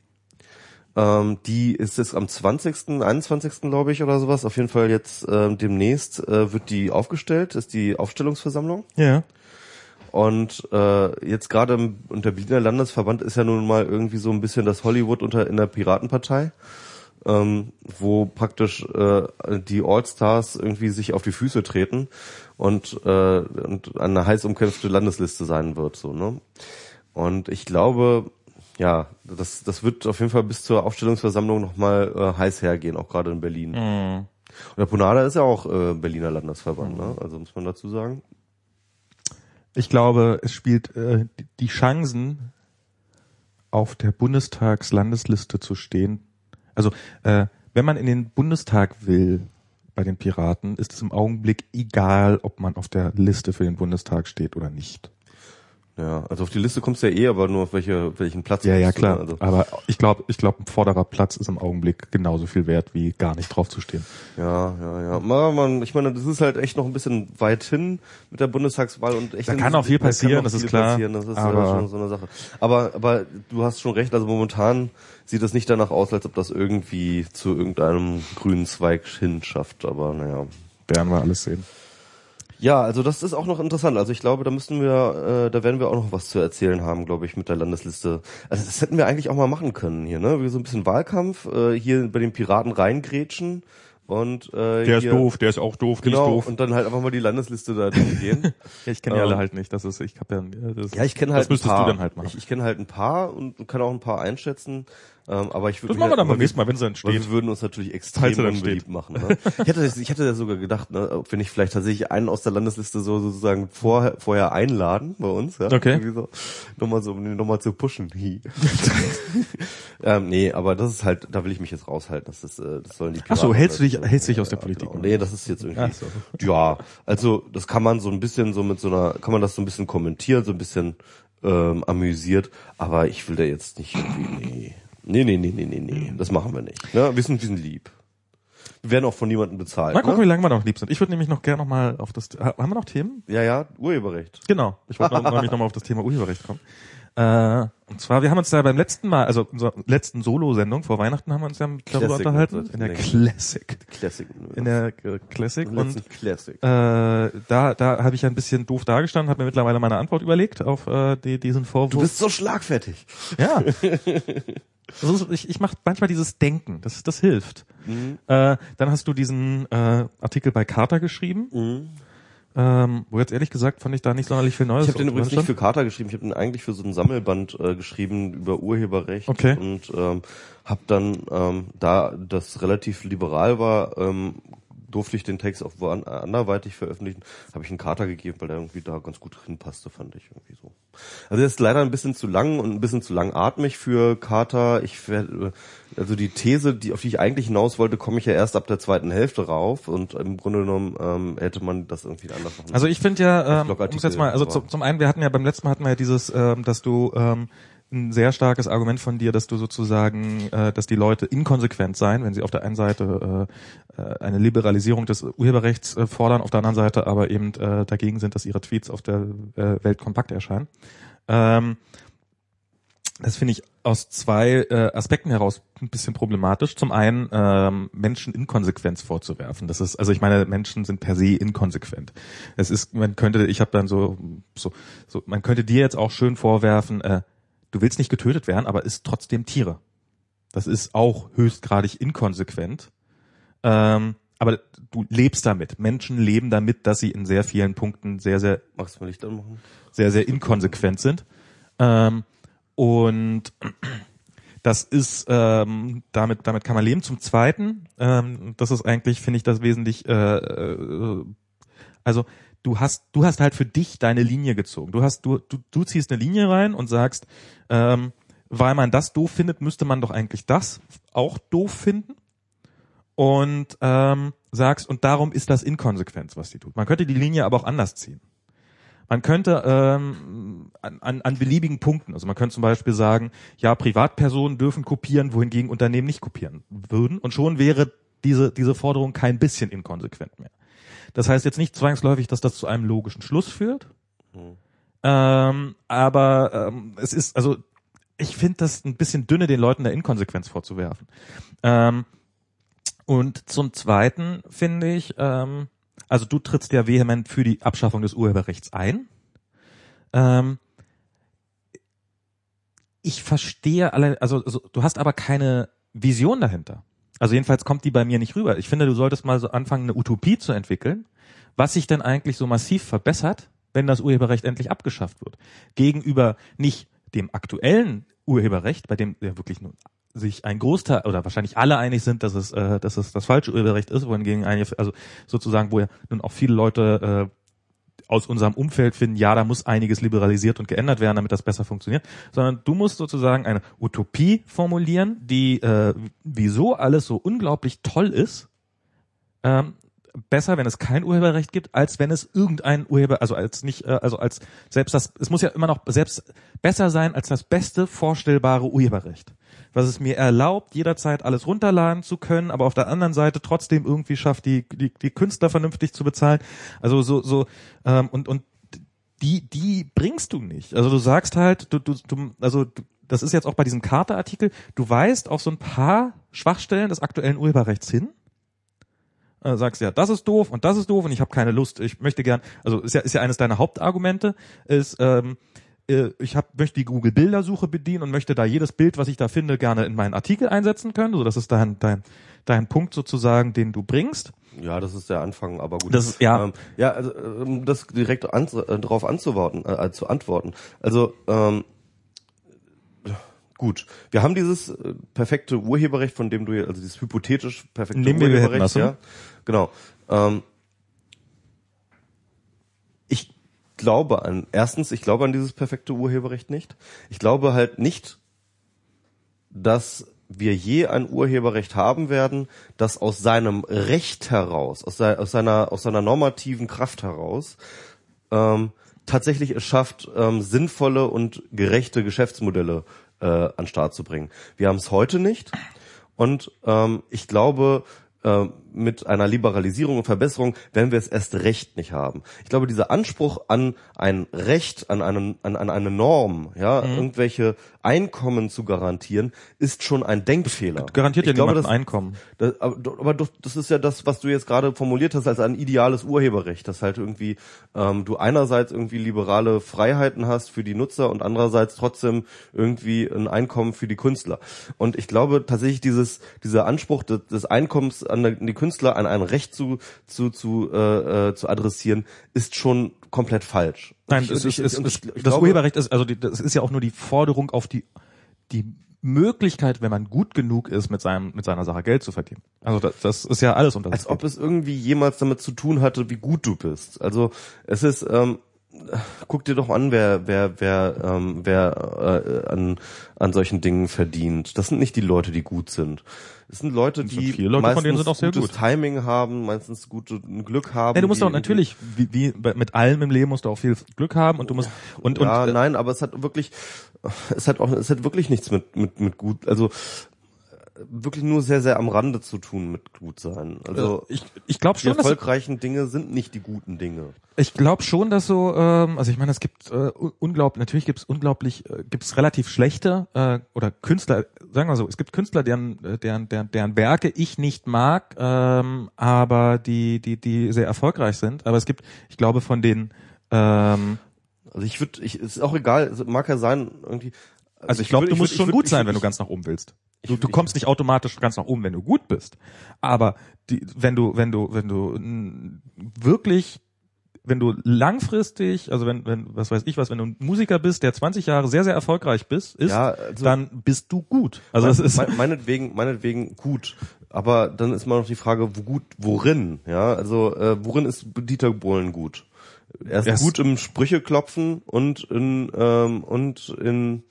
Ähm, die ist jetzt am 20., 21. glaube ich oder sowas. Auf jeden Fall jetzt ähm, demnächst äh, wird die aufgestellt, ist die Aufstellungsversammlung. Ja. Und äh, jetzt gerade unter Berliner Landesverband ist ja nun mal irgendwie so ein bisschen das Hollywood unter in der Piratenpartei. ähm, wo praktisch äh, die All-Stars irgendwie sich auf die Füße treten und, äh, und eine heiß umkämpfte Landesliste sein wird. So, ne? Und ich glaube, ja, das, das wird auf jeden Fall bis zur Aufstellungsversammlung nochmal äh, heiß hergehen, auch gerade in Berlin. Mhm. Und der Punada ist ja auch äh, Berliner Landesverband, ne? Also muss man dazu sagen. Ich glaube, es spielt äh, die- die Chancen, auf der Bundestagslandesliste zu stehen. Also, äh, wenn man in den Bundestag will bei den Piraten, ist es im Augenblick egal, ob man auf der Liste für den Bundestag steht oder nicht. Ja, also auf die Liste kommst du ja eh, aber nur auf welche, welchen Platz. Ja, ja, du, ne? klar. Also, Aber ich glaube, ich glaube, ein vorderer Platz ist im Augenblick genauso viel wert, wie gar nicht drauf zu stehen. ja, ja, ja. Man, man, ich meine, das ist halt echt noch ein bisschen weit hin mit der Bundestagswahl und echt. Da kann auch viel passieren, auch das ist klar. passieren, Das ist Aber- ja schon so eine Sache. Aber, aber du hast schon recht. Also momentan sieht es nicht danach aus, als ob das irgendwie zu irgendeinem grünen Zweig hin schafft. Aber naja. Werden wir alles sehen. Ja, also das ist auch noch interessant. Also ich glaube, da müssen wir, äh, da werden wir auch noch was zu erzählen haben, glaube ich, mit der Landesliste. Also das hätten wir eigentlich auch mal machen können hier, ne? Wie so ein bisschen Wahlkampf, äh, hier bei den Piraten reingrätschen und äh, Der ist hier, doof, der ist auch doof, ist Genau, doof. und dann halt einfach mal die Landesliste da durchgehen. Ja, ich kenne die Ähm, alle halt nicht. Das ist, ich habe ja, das, ja, ich kenne halt Das müsstest ein paar. du dann halt machen. Ich, ich kenne halt ein paar und kann auch ein paar einschätzen. Ähm, aber ich würde das machen wir dann beim nächsten Mal, wenn sie entstehen. wir würden uns natürlich extrem dann unbeliebt machen. Ne? Ich hätte, ich hätte ja sogar gedacht, ne, ob wir nicht vielleicht tatsächlich einen aus der Landesliste so sozusagen vorher, vorher einladen bei uns. Ja? Okay. Irgendwie so, nochmal so, um nochmal zu pushen. Ähm, nee, aber das ist halt, da will ich mich jetzt raushalten. Das, ist, äh, das sollen die Ach so, Piraten hältst du dich- halt- hältst du dich aus der Politik, Genau. Nee, das ist jetzt irgendwie. So. Ja, also das kann man so ein bisschen so mit so einer, kann man das so ein bisschen kommentieren, so ein bisschen ähm, amüsiert, aber ich will da jetzt nicht irgendwie, nee. Nee, nee, nee, nee, nee, nee. Das machen wir nicht. Ne? Wir sind, wir sind lieb. Wir werden auch von niemandem bezahlt. Mal gucken, Ne? wie lange wir noch lieb sind. Ich würde nämlich noch gerne noch mal auf das, ha- haben wir noch Themen? Ja, ja, Urheberrecht. Genau. Ich wollte noch- nämlich nochmal auf das Thema Urheberrecht kommen. Äh, und zwar, wir haben uns da beim letzten Mal, also unserer letzten Solo-Sendung vor Weihnachten haben wir uns ja darüber Classic, unterhalten. In der länger. Classic. Classic. In der äh, Classic. Und Classic. äh, da, da habe ich ein bisschen doof dargestanden, habe mir mittlerweile meine Antwort überlegt auf äh, die, diesen Vorwurf. du bist so schlagfertig. Ja. Ist, ich ich mache manchmal dieses Denken, das, das hilft. Mhm. Äh, dann hast du diesen äh, Artikel bei Carter geschrieben, Mhm. ähm, wo jetzt ehrlich gesagt fand ich da nicht sonderlich viel Neues. Ich habe den übrigens nicht für Carter geschrieben, ich habe den eigentlich für so ein Sammelband äh, geschrieben über Urheberrecht Okay. und ähm, habe dann, ähm, da das relativ liberal war, ähm, durfte ich den Text auch an, anderweitig veröffentlichen, habe ich einen Carter gegeben, weil der irgendwie da ganz gut hinpasste, fand ich irgendwie so. Also der ist leider ein bisschen zu lang und ein bisschen zu langatmig für Carter. Ich werde also die These, die auf die ich eigentlich hinaus wollte, komme ich ja erst ab der zweiten Hälfte rauf und im Grunde genommen ähm, hätte man das irgendwie anders machen Also ich finde ja, ähm, jetzt mal, also zum, zum einen, wir hatten ja beim letzten Mal hatten wir ja dieses, ähm, dass du ähm, ein sehr starkes Argument von dir, dass du sozusagen, äh, dass die Leute inkonsequent seien, wenn sie auf der einen Seite äh, äh, eine Liberalisierung des Urheberrechts äh, fordern, auf der anderen Seite aber eben äh, dagegen sind, dass ihre Tweets auf der äh, Welt kompakt erscheinen. Ähm, das finde ich aus zwei äh, Aspekten heraus ein bisschen problematisch. Zum einen ähm, Menschen Inkonsequenz vorzuwerfen. Das ist, also ich meine, Menschen sind per se inkonsequent. Es ist, man könnte, ich habe dann so, so, so, man könnte dir jetzt auch schön vorwerfen, äh, du willst nicht getötet werden, aber isst trotzdem Tiere. Das ist auch höchstgradig inkonsequent. Ähm, aber du lebst damit. Menschen leben damit, dass sie in sehr vielen Punkten sehr, sehr sehr, sehr inkonsequent sind. Ähm, und das ist, ähm, damit, damit kann man leben. Zum Zweiten, ähm, das ist eigentlich, finde ich, das wesentlich, äh, äh, also du hast, du hast halt für dich deine Linie gezogen. Du hast, du, du, du ziehst eine Linie rein und sagst, ähm, weil man das doof findet, müsste man doch eigentlich das auch doof finden. Und ähm, sagst, und darum ist das Inkonsequenz, was die tut. Man könnte die Linie aber auch anders ziehen. Man könnte ähm, an, an, beliebigen Punkten, also man könnte zum Beispiel sagen, ja, Privatpersonen dürfen kopieren, wohingegen Unternehmen nicht kopieren würden. Und schon wäre diese, diese Forderung kein bisschen inkonsequent mehr. Das heißt jetzt nicht zwangsläufig, dass das zu einem logischen Schluss führt. Ähm, aber ähm, es ist, also ich finde das ein bisschen dünne, den Leuten der Inkonsequenz vorzuwerfen. Ähm, und zum Zweiten finde ich, ähm, also du trittst ja vehement für die Abschaffung des Urheberrechts ein. Ähm, ich verstehe alle, also, also du hast aber keine Vision dahinter. Also jedenfalls kommt die bei mir nicht rüber. Ich finde, du solltest mal so anfangen, eine Utopie zu entwickeln, was sich denn eigentlich so massiv verbessert, wenn das Urheberrecht endlich abgeschafft wird. Gegenüber nicht dem aktuellen Urheberrecht, bei dem ja wirklich nur sich ein Großteil oder wahrscheinlich alle einig sind, dass es, äh, dass es das falsche Urheberrecht ist, wohingegen einige, also sozusagen, wo ja nun auch viele Leute äh, aus unserem Umfeld finden, ja, da muss einiges liberalisiert und geändert werden, damit das besser funktioniert, sondern du musst sozusagen eine Utopie formulieren, die äh, wieso alles so unglaublich toll ist, ähm, besser, wenn es kein Urheberrecht gibt, als wenn es irgendein Urheber, also als nicht, äh, also als selbst das, es muss ja immer noch selbst besser sein als das beste vorstellbare Urheberrecht was es mir erlaubt, jederzeit alles runterladen zu können, aber auf der anderen Seite trotzdem irgendwie schafft, die, die, die Künstler vernünftig zu bezahlen. Also so, so, ähm, und, und die, die bringst du nicht. Also du sagst halt, du, du, du also du, das ist jetzt auch bei diesem Karte-Artikel, du weißt auf so ein paar Schwachstellen des aktuellen Urheberrechts hin, äh, sagst ja, das ist doof und das ist doof und ich habe keine Lust, ich möchte gern, also ist ja, ist ja eines deiner Hauptargumente, ist, ähm, äh, ich hab, möchte die Google Bildersuche bedienen und möchte da jedes Bild, was ich da finde, gerne in meinen Artikel einsetzen können. So, das ist dein, dein, dein Punkt sozusagen, den du bringst. Ja, das ist der Anfang, aber gut. Das ist, ja. Ähm, ja, also um das direkt an, äh, darauf anzuworten, äh, zu antworten. Also ähm, gut, wir haben dieses äh, perfekte Urheberrecht, von dem du also dieses hypothetisch perfekte Nehmen wir Urheberrecht, ja, genau. Ähm, glaube an, erstens, ich glaube an dieses perfekte Urheberrecht nicht. Ich glaube halt nicht, dass wir je ein Urheberrecht haben werden, das aus seinem Recht heraus, aus, se aus seiner, aus seiner normativen Kraft heraus, ähm, tatsächlich es schafft, ähm, sinnvolle und gerechte Geschäftsmodelle äh, an Start zu bringen. Wir haben es heute nicht. Und ähm, ich glaube, äh, mit einer Liberalisierung und Verbesserung werden wir es erst recht nicht haben. Ich glaube, dieser Anspruch an ein Recht, an, einen, an, an eine Norm, ja, mhm. irgendwelche Einkommen zu garantieren, ist schon ein Denkfehler. Garantiert ich ja glaube, das, Einkommen. Das, aber, aber das ist ja das, was du jetzt gerade formuliert hast als ein ideales Urheberrecht, dass halt irgendwie ähm, du einerseits irgendwie liberale Freiheiten hast für die Nutzer und andererseits trotzdem irgendwie ein Einkommen für die Künstler. Und ich glaube tatsächlich dieses dieser Anspruch des, des Einkommens an die Künstler an ein Recht zu zu zu äh, äh, zu adressieren, ist schon komplett falsch. Nein, ich, es ist, ich, es, ich, das glaube, Urheberrecht ist also die, das ist ja auch nur die Forderung auf die die Möglichkeit, wenn man gut genug ist, mit seinem mit seiner Sache Geld zu verdienen. Also das, das ist ja alles unter. Als ob es irgendwie jemals damit zu tun hatte, wie gut du bist. Also es ist ähm, guck dir doch an, wer wer wer ähm, wer äh, an an solchen Dingen verdient. Das sind nicht die Leute, die gut sind. Das sind Leute, die viele Leute, meistens von denen sind auch sehr gutes gut. Timing haben, meistens gutes Glück haben. Ja, du musst auch natürlich, wie, wie mit allem im Leben musst du auch viel Glück haben und du musst und ja, und äh, nein, aber es hat wirklich, es hat auch, es hat wirklich nichts mit mit mit gut, also wirklich nur sehr, sehr am Rande zu tun mit gut sein. Also ich, ich glaube schon, die erfolgreichen Dinge sind nicht die guten Dinge. Ich glaube schon, dass so, ähm, also ich meine, es gibt äh, unglaublich, natürlich gibt es unglaublich, äh, gibt es relativ schlechte äh, oder Künstler, sagen wir so, es gibt Künstler, deren, äh, deren, deren, deren Werke ich nicht mag, ähm, aber die, die, die sehr erfolgreich sind. Aber es gibt, ich glaube, von den ähm, also ich würde, ich ist auch egal, mag ja sein irgendwie. Also, also ich glaube, du musst würd, schon würd, gut sein, wenn du ganz nach oben willst. Du, du kommst nicht automatisch ganz nach oben, wenn du gut bist. Aber die, wenn du, wenn du, wenn du wirklich wenn du langfristig, also wenn, wenn, was weiß ich was, wenn du ein Musiker bist, der 20 Jahre sehr, sehr erfolgreich bist, ist, ja, also dann bist du gut. Also mein, das ist meinetwegen, meinetwegen gut. Aber dann ist mal noch die Frage, wo gut, worin? Ja, also äh, worin ist Dieter Bohlen gut? Er ist, er ist gut im Sprüche klopfen und in ähm, und in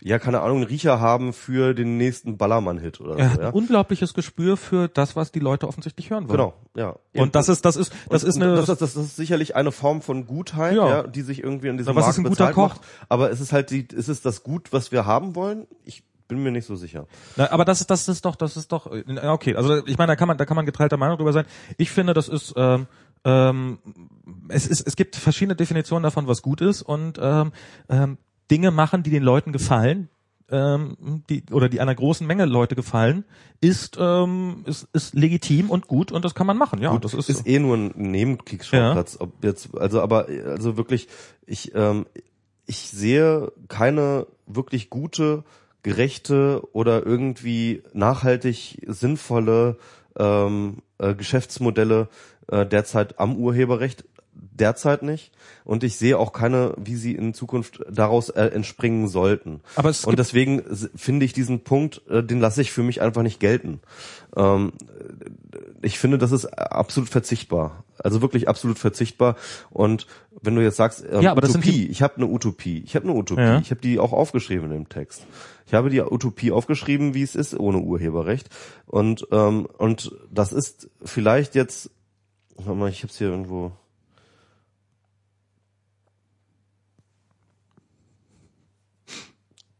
ja, keine Ahnung, einen Riecher haben für den nächsten Ballermann-Hit oder er so. Ja? ein unglaubliches Gespür für das, was die Leute offensichtlich hören wollen. Genau, ja. Und das ist, das ist, das und, ist eine, das, das, das ist sicherlich eine Form von Gutheit, ja, ja die sich irgendwie an diesem Aber was Markt ist ein guter Koch? Macht. Aber es ist halt die, ist es das Gut, was wir haben wollen? Ich bin mir nicht so sicher. Na, aber das ist, das ist doch, das ist doch, okay. Also ich meine, da kann man, da kann man geteilter Meinung drüber sein. Ich finde, das ist, ähm, ähm, es ist, es gibt verschiedene Definitionen davon, was gut ist und ähm, ähm, Dinge machen, die den Leuten gefallen, ähm, die oder die einer großen Menge Leute gefallen, ist ähm, ist, ist legitim und gut und das kann man machen. Ja, gut, das ist ist eh nur ein Nebenkriegsschauplatz. Ja. Ob jetzt also aber also wirklich ich ähm, ich sehe keine wirklich gute gerechte oder irgendwie nachhaltig sinnvolle ähm, äh, Geschäftsmodelle äh, derzeit am Urheberrecht derzeit nicht und ich sehe auch keine, wie sie in Zukunft daraus äh, entspringen sollten. Aber es und deswegen finde ich diesen Punkt, äh, den lasse ich für mich einfach nicht gelten. Ähm, ich finde, das ist absolut verzichtbar. Also wirklich absolut verzichtbar. Und wenn du jetzt sagst, ähm, Ja, aber Utopie, ich habe eine Utopie, ich habe eine Utopie, Ja. ich habe die auch aufgeschrieben im Text. Ich habe die Utopie aufgeschrieben, wie es ist ohne Urheberrecht. Und ähm, und das ist vielleicht jetzt, warte mal, ich habe es hier irgendwo.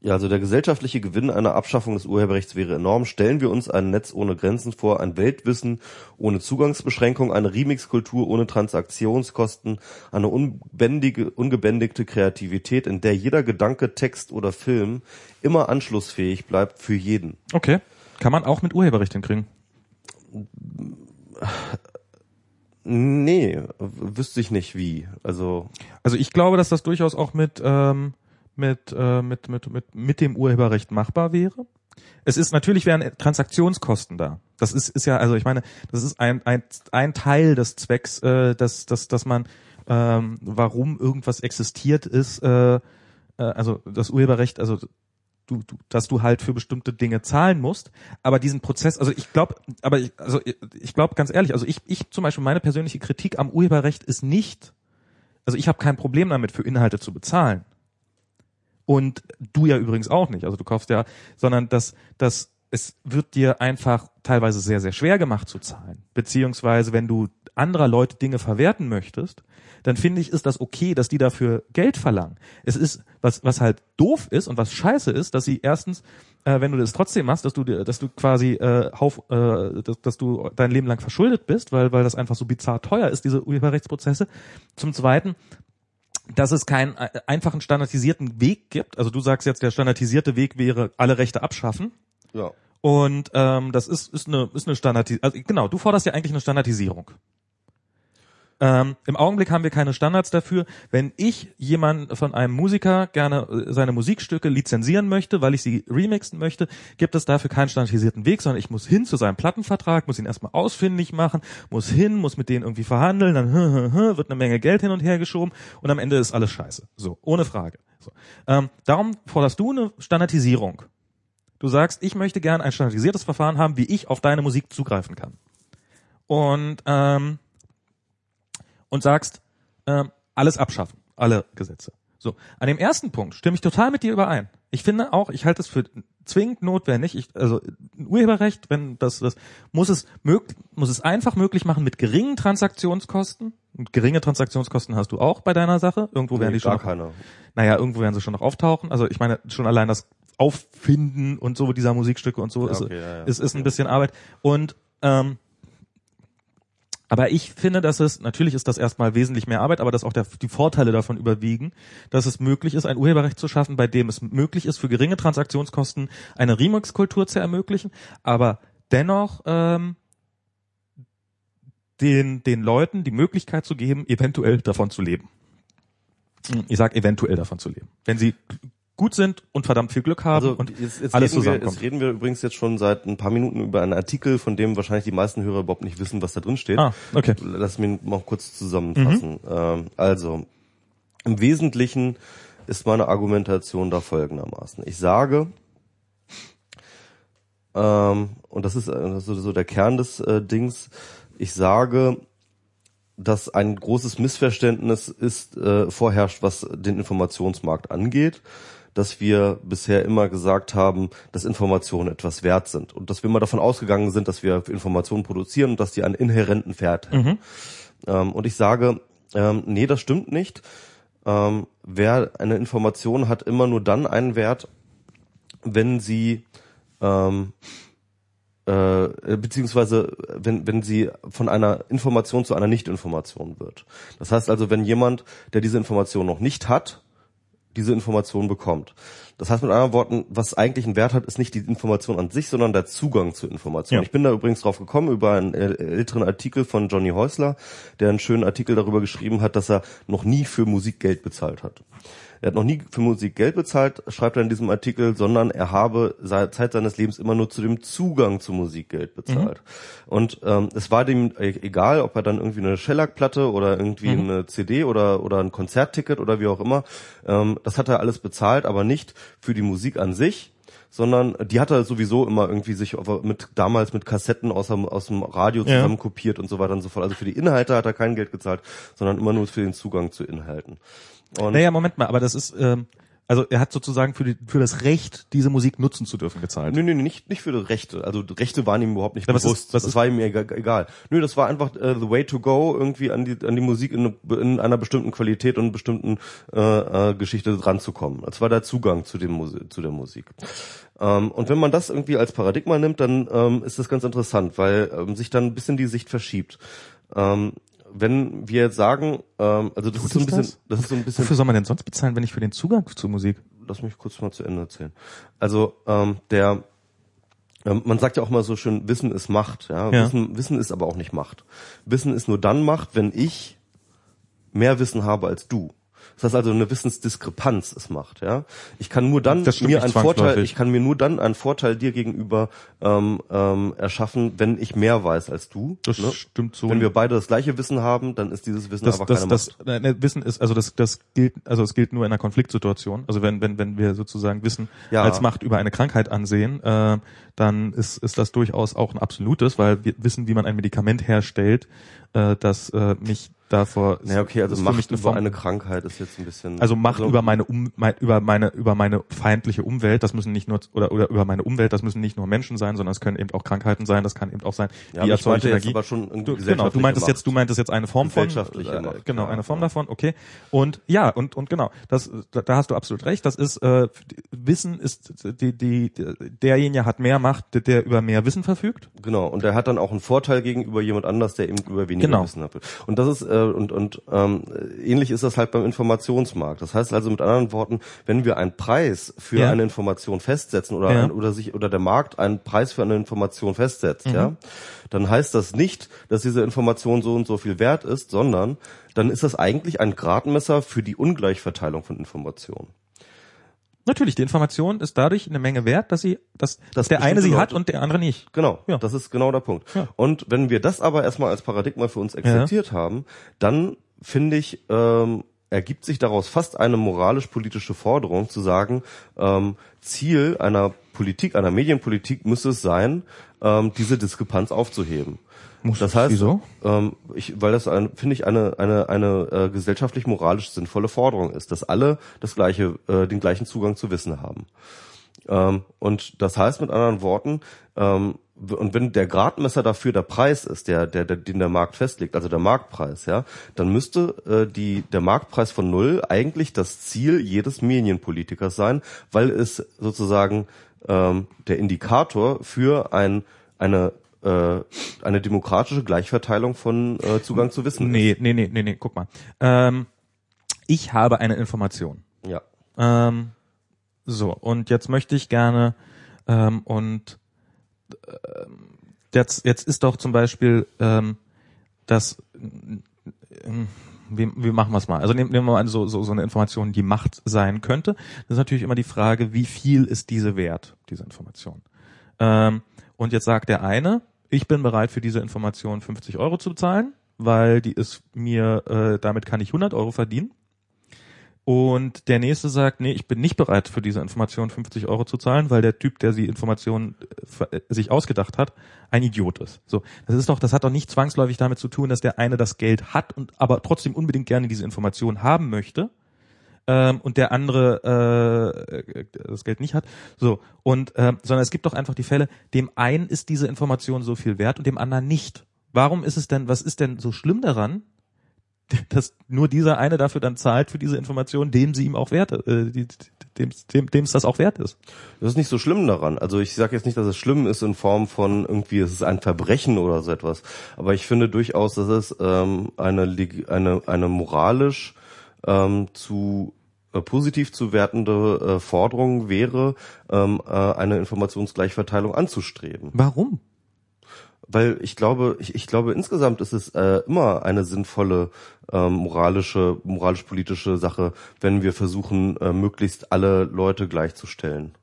Ja, also der gesellschaftliche Gewinn einer Abschaffung des Urheberrechts wäre enorm. Stellen wir uns ein Netz ohne Grenzen vor, ein Weltwissen ohne Zugangsbeschränkung, eine Remixkultur ohne Transaktionskosten, eine unbändige, ungebändigte Kreativität, in der jeder Gedanke, Text oder Film immer anschlussfähig bleibt für jeden. Okay. Kann man auch mit Urheberrecht hinkriegen. Nee, wüsste ich nicht wie. Also Also ich glaube, dass das durchaus auch mit, ähm, mit, äh, mit, mit, mit, mit dem Urheberrecht machbar wäre. Es ist natürlich wären Transaktionskosten da. Das ist, ist ja, also ich meine, das ist ein, ein, ein Teil des Zwecks, äh, dass, dass, dass man, ähm, warum irgendwas existiert, ist, äh, äh, also das Urheberrecht, also du, du, dass du halt für bestimmte Dinge zahlen musst. Aber diesen Prozess, also ich glaube, aber ich, also ich, ich glaube ganz ehrlich, also ich, ich zum Beispiel meine persönliche Kritik am Urheberrecht ist nicht, also ich habe kein Problem damit, für Inhalte zu bezahlen. Und du ja übrigens auch nicht. Also du kaufst ja, sondern dass, dass es wird dir einfach teilweise sehr, sehr schwer gemacht zu zahlen. Beziehungsweise wenn du anderer Leute Dinge verwerten möchtest, dann finde ich, ist das okay, dass die dafür Geld verlangen. Es ist, was, was halt doof ist und was scheiße ist, dass sie erstens, äh, wenn du das trotzdem machst, dass du, dir- dass du quasi äh, hauf, äh, dass, dass du dein Leben lang verschuldet bist, weil, weil das einfach so bizarr teuer ist, diese Urheberrechtsprozesse. Zum Zweiten, dass es keinen äh, einfachen standardisierten Weg gibt. Also du sagst jetzt, der standardisierte Weg wäre alle Rechte abschaffen. ja. Und ähm, das ist, ist eine, ist eine Standardisierung. Also genau, du forderst ja eigentlich eine Standardisierung. Ähm, Im Augenblick haben wir keine Standards dafür. Wenn ich jemand von einem Musiker gerne äh, seine Musikstücke lizenzieren möchte, weil ich sie remixen möchte, gibt es dafür keinen standardisierten Weg, sondern ich muss hin zu seinem Plattenvertrag, muss ihn erstmal ausfindig machen, muss hin, muss mit denen irgendwie verhandeln, dann wird eine Menge Geld hin und her geschoben und am Ende ist alles scheiße. So, ohne Frage. So. Ähm, darum forderst du eine Standardisierung. Du sagst, ich möchte gern ein standardisiertes Verfahren haben, wie ich auf deine Musik zugreifen kann. Und ähm, und sagst, ähm, alles abschaffen, alle Gesetze. So, an dem ersten Punkt stimme ich total mit dir überein. Ich finde auch, ich halte es für zwingend notwendig. Ich, also ein Urheberrecht, wenn das, das muss es mög, muss es einfach möglich machen mit geringen Transaktionskosten. Und geringe Transaktionskosten hast du auch bei deiner Sache. Irgendwo werden Nee, die schon noch, keiner. naja, irgendwo werden sie schon noch auftauchen. Also ich meine, schon allein das Auffinden und so dieser Musikstücke und so Ja, ist, okay, ja, ja. ist, ist ein bisschen Arbeit. Und ähm, aber ich finde, dass es, natürlich ist das erstmal wesentlich mehr Arbeit, aber dass auch der, die Vorteile davon überwiegen, dass es möglich ist, ein Urheberrecht zu schaffen, bei dem es möglich ist, für geringe Transaktionskosten eine Remix-Kultur zu ermöglichen, aber dennoch ähm, den, den Leuten die Möglichkeit zu geben, eventuell davon zu leben. Ich sag eventuell davon zu leben. Wenn sie gut sind und verdammt viel Glück haben Also und jetzt, jetzt, alles reden wir, zusammenkommt. jetzt reden wir übrigens jetzt schon seit ein paar Minuten über einen Artikel, von dem wahrscheinlich die meisten Hörer überhaupt nicht wissen, was da drin steht. Ah, okay. Lass mich mal kurz zusammenfassen. Ähm, also, im Wesentlichen ist meine Argumentation da folgendermaßen. Ich sage, ähm, und das ist so, so der Kern des äh, Dings, ich sage, dass ein großes Missverständnis ist, äh, vorherrscht, was den Informationsmarkt angeht, dass wir bisher immer gesagt haben, dass Informationen etwas wert sind und dass wir immer davon ausgegangen sind, dass wir Informationen produzieren und dass die einen inhärenten Wert haben. Ähm, und ich sage, ähm, nee, das stimmt nicht. Ähm, wer eine Information hat immer nur dann einen Wert, wenn sie ähm, äh, beziehungsweise wenn, wenn sie von einer Information zu einer Nicht-Information wird. Das heißt also, wenn jemand, der diese Information noch nicht hat, diese Information bekommt, Das heißt mit anderen Worten, was eigentlich einen Wert hat, ist nicht die Information an sich, sondern der Zugang zur Information. Ja. Ich bin da übrigens drauf gekommen über einen äl- älteren Artikel von Johnny Häusler, der einen schönen Artikel darüber geschrieben hat, dass er noch nie für Musik Geld bezahlt hat. Er hat noch nie für Musik Geld bezahlt, schreibt er in diesem Artikel, sondern er habe seit Zeit seines Lebens immer nur zu dem Zugang zu Musik Geld bezahlt. Und ähm, es war dem e- egal, ob er dann irgendwie eine Shellac-Platte oder irgendwie eine CD oder oder ein Konzertticket oder wie auch immer. Ähm, das hat er alles bezahlt, aber nicht für die Musik an sich, sondern die hat er sowieso immer irgendwie sich mit damals mit Kassetten aus dem, aus dem Radio Ja. zusammen kopiert und so weiter und so fort. Also für die Inhalte hat er kein Geld gezahlt, sondern immer nur für den Zugang zu Inhalten. Und Naja, Moment mal, aber das ist, ähm, also er hat sozusagen für, die, für das Recht, diese Musik nutzen zu dürfen, gezahlt. Nö, nö, nicht, nicht für die Rechte. Also die Rechte waren ihm überhaupt nicht Ja, bewusst. ist- was das ist- war ihm egal. Nö, das war einfach äh, the way to go, irgendwie an die, an die Musik in, in einer bestimmten Qualität und bestimmten äh, äh, Geschichte ranzukommen. Das war der Zugang zu, dem Musi zu der Musik. Ähm, und wenn man das irgendwie als Paradigma nimmt, dann ähm, ist das ganz interessant, weil ähm, sich dann ein bisschen die Sicht verschiebt. Ähm, wenn wir jetzt sagen, ähm, also das ist so ein bisschen, das? das ist so ein bisschen Wofür soll man denn sonst bezahlen, wenn nicht für den Zugang zur Musik? lass mich kurz mal zu Ende erzählen. Also ähm, der ähm, man sagt ja auch mal so schön, Wissen ist Macht. Ja? Ja. Wissen, Wissen ist aber auch nicht Macht. Wissen ist nur dann Macht, wenn ich mehr Wissen habe als du. Das heißt also eine Wissensdiskrepanz ist Macht. Ja, ich kann nur dann Das mir einen Vorteil, ich kann mir nur dann einen Vorteil dir gegenüber ähm, ähm, erschaffen, wenn ich mehr weiß als du. Das ne? stimmt so. Wenn wir beide das gleiche Wissen haben, dann ist dieses Wissen das, einfach das, keine das, Macht. äh, ne, Wissen ist, also das, das gilt, also es gilt nur in einer Konfliktsituation. Also wenn, wenn, wenn wir sozusagen Wissen Ja. als Macht über eine Krankheit ansehen, äh, dann ist, ist das durchaus auch ein absolutes, weil wir wissen, wie man ein Medikament herstellt, äh, das äh, mich davor. Ja, okay, also Macht über Form- eine Krankheit ist jetzt ein bisschen. Also Macht über meine um, mein, über meine über meine feindliche Umwelt, das müssen nicht nur oder oder über meine Umwelt, das müssen nicht nur Menschen sein, sondern es können eben auch Krankheiten sein, das kann eben auch sein, Ja, meinte jetzt Energie. aber schon Du, genau, du meintest Macht. jetzt, du meintest jetzt eine Form von äh, Macht, genau, ja, eine Form ja. davon, okay. Und ja, und und genau, das da, da hast du absolut recht, das ist äh, Wissen ist die die derjenige hat mehr Macht, der, der über mehr Wissen verfügt. Genau, und der hat dann auch einen Vorteil gegenüber jemand anders, der eben über weniger Genau. Wissen hat. Und das ist äh, und und ähm, ähnlich ist das halt beim Informationsmarkt. Das heißt also mit anderen Worten, wenn wir einen Preis für Ja. eine Information festsetzen oder Ja. ein, oder sich oder der Markt einen Preis für eine Information festsetzt, Mhm. ja, dann heißt das nicht, dass diese Information so und so viel wert ist, sondern dann ist das eigentlich ein Gradmesser für die Ungleichverteilung von Informationen. Natürlich, die Information ist dadurch eine Menge wert, dass sie dass, dass der eine sie hat Leute- und der andere nicht. Genau, Ja. das ist genau der Punkt. Ja. Und wenn wir das aber erstmal als Paradigma für uns akzeptiert haben, dann finde ich, ähm, ergibt sich daraus fast eine moralisch-politische Forderung zu sagen, ähm, Ziel einer Politik, einer Medienpolitik müsste es sein, ähm, diese Diskrepanz aufzuheben. Muss das heißt, wieso? ähm, ich, weil das finde ich eine eine eine äh, gesellschaftlich moralisch sinnvolle Forderung ist, dass alle das gleiche äh, den gleichen Zugang zu Wissen haben. Ähm, und das heißt mit anderen Worten, ähm, und wenn der Gradmesser dafür der Preis ist, der, der, der, den der Markt festlegt, also der Marktpreis, ja, dann müsste äh, die, der Marktpreis von null eigentlich das Ziel jedes Medienpolitikers sein, weil es sozusagen ähm, der Indikator für ein, eine äh, eine demokratische Gleichverteilung von äh, Zugang zu Wissen Nee, nee, nee, nee, nee, guck mal. Ähm, ich habe eine Information. Ja. Ähm, so, und jetzt möchte ich gerne ähm, und ähm, jetzt, jetzt ist doch zum Beispiel ähm, das ähm, wie, wie machen wir es mal? Also nehmen, nehmen wir mal so, so, so eine Information, die Macht sein könnte. Das ist natürlich immer die Frage, wie viel ist diese wert, diese Information? Ähm, und jetzt sagt der eine, ich bin bereit für diese Information 50 Euro zu bezahlen, weil die ist mir, äh, damit kann ich 100 Euro verdienen. Und der nächste sagt, nee, ich bin nicht bereit für diese Information 50 Euro zu zahlen, weil der Typ, der die Information äh, äh, sich ausgedacht hat, ein Idiot ist. So, das ist doch, das hat doch nicht zwangsläufig damit zu tun, dass der eine das Geld hat und aber trotzdem unbedingt gerne diese Information haben möchte ähm, und der andere äh, das Geld nicht hat. So und ähm, sondern es gibt doch einfach die Fälle, dem einen ist diese Information so viel wert und dem anderen nicht. Warum ist es denn? Was ist denn so schlimm daran, dass nur dieser eine dafür dann zahlt für diese Information, dem sie ihm auch wert, äh, dem, dem, dem es das auch wert ist? Das ist nicht so schlimm daran. Also ich sage jetzt nicht, dass es schlimm ist in Form von irgendwie, es ist ein Verbrechen oder so etwas. Aber ich finde durchaus, dass es ähm, eine, eine, eine moralisch ähm, zu äh, positiv zu wertende äh, Forderung wäre, ähm, äh, eine Informationsgleichverteilung anzustreben. Warum? Weil ich glaube, ich, ich glaube insgesamt ist es äh, immer eine sinnvolle ähm, moralische, moralisch-politische Sache, wenn wir versuchen, äh, möglichst alle Leute gleichzustellen.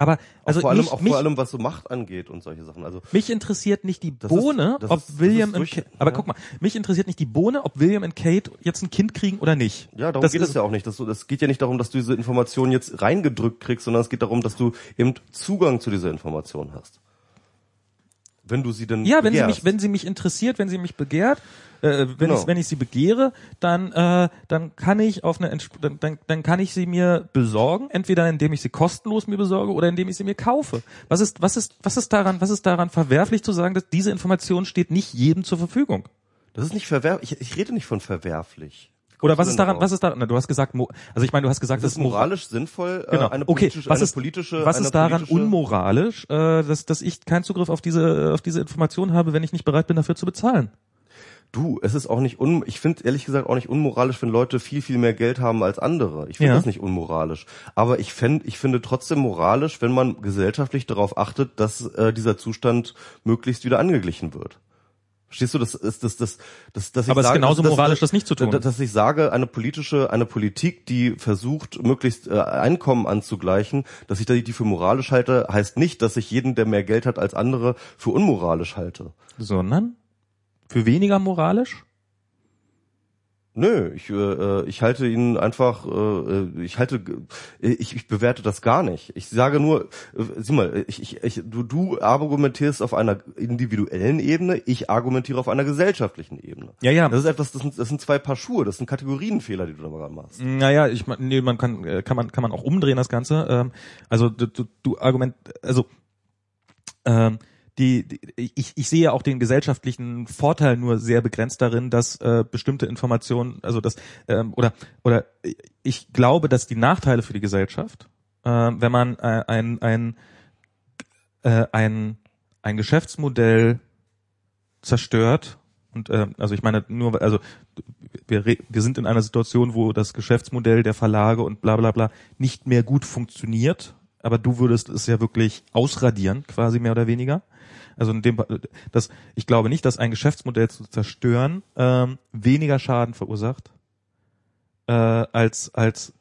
Aber also auch vor allem, mich, auch mich, vor allem, was so Macht angeht und solche Sachen. Also mich interessiert nicht die ist- Bohne, das ob ist- William ist und durch- Kate, aber ja. guck mal, mich interessiert nicht die Bohne, ob William und Kate jetzt ein Kind kriegen oder nicht. Ja, darum das geht ist, es ja auch nicht. Das, das geht ja nicht darum, dass du diese Information jetzt reingedrückt kriegst, sondern es geht darum, dass du eben Zugang zu dieser Information hast. Wenn du sie denn Ja, wenn sie begehrst. mich, wenn sie mich interessiert, wenn sie mich begehrt, äh, wenn Genau. ich wenn ich sie begehre, dann äh, dann kann ich auf eine dann, dann, dann kann ich sie mir besorgen, entweder indem ich sie kostenlos mir besorge oder indem ich sie mir kaufe. Was ist was ist was ist daran was ist daran verwerflich zu sagen, dass diese Information steht nicht jedem zur Verfügung? das ist nicht verwerflich. Ich, ich rede nicht von verwerflich. Oder was ist daran was ist daran? Na, du hast gesagt, also ich meine, du hast gesagt, Das ist moralisch sinnvoll, äh, Genau. eine okay, politische, was eine ist politische, was ist daran unmoralisch, äh, dass dass ich keinen Zugriff auf diese auf diese Information habe, wenn ich nicht bereit bin dafür zu bezahlen? Du, es ist auch nicht un, ich finde ehrlich gesagt auch nicht unmoralisch, wenn Leute viel, viel mehr Geld haben als andere. Ich finde Ja. das nicht unmoralisch. Aber ich fänd, ich finde trotzdem moralisch, wenn man gesellschaftlich darauf achtet, dass äh, dieser Zustand möglichst wieder angeglichen wird. Verstehst du, das ist das, das, das, dass ich Aber es ist genauso dass, moralisch, das nicht zu tun. Dass, dass ich sage, eine politische, eine Politik, die versucht, möglichst äh, Einkommen anzugleichen, dass ich die für moralisch halte, heißt nicht, dass ich jeden, der mehr Geld hat als andere, für unmoralisch halte. Sondern für weniger moralisch? Nö, ich, äh, ich halte ihn einfach, äh, ich halte, ich, ich bewerte das gar nicht. Ich sage nur, äh, sieh mal, ich, ich, ich, du, du argumentierst auf einer individuellen Ebene, ich argumentiere auf einer gesellschaftlichen Ebene. Ja, ja. Das ist etwas, das sind, das sind zwei Paar Schuhe, das sind Kategorienfehler, die du da mal machst. Naja, ich nee, man kann, äh, kann man, kann man auch umdrehen das Ganze. Ähm, also du, du, du Argument, also ähm, die, ich, ich sehe auch den gesellschaftlichen Vorteil nur sehr begrenzt darin, dass äh, bestimmte Informationen, also das ähm, oder oder ich glaube, dass die Nachteile für die Gesellschaft, äh, wenn man äh, ein ein äh, ein ein Geschäftsmodell zerstört und äh, also ich meine nur also wir, wir sind in einer Situation, wo das Geschäftsmodell der Verlage und bla bla bla nicht mehr gut funktioniert, aber du würdest es ja wirklich ausradieren, quasi mehr oder weniger. Also in dem das ich glaube nicht, dass ein Geschäftsmodell zu zerstören ähm, weniger Schaden verursacht äh, als als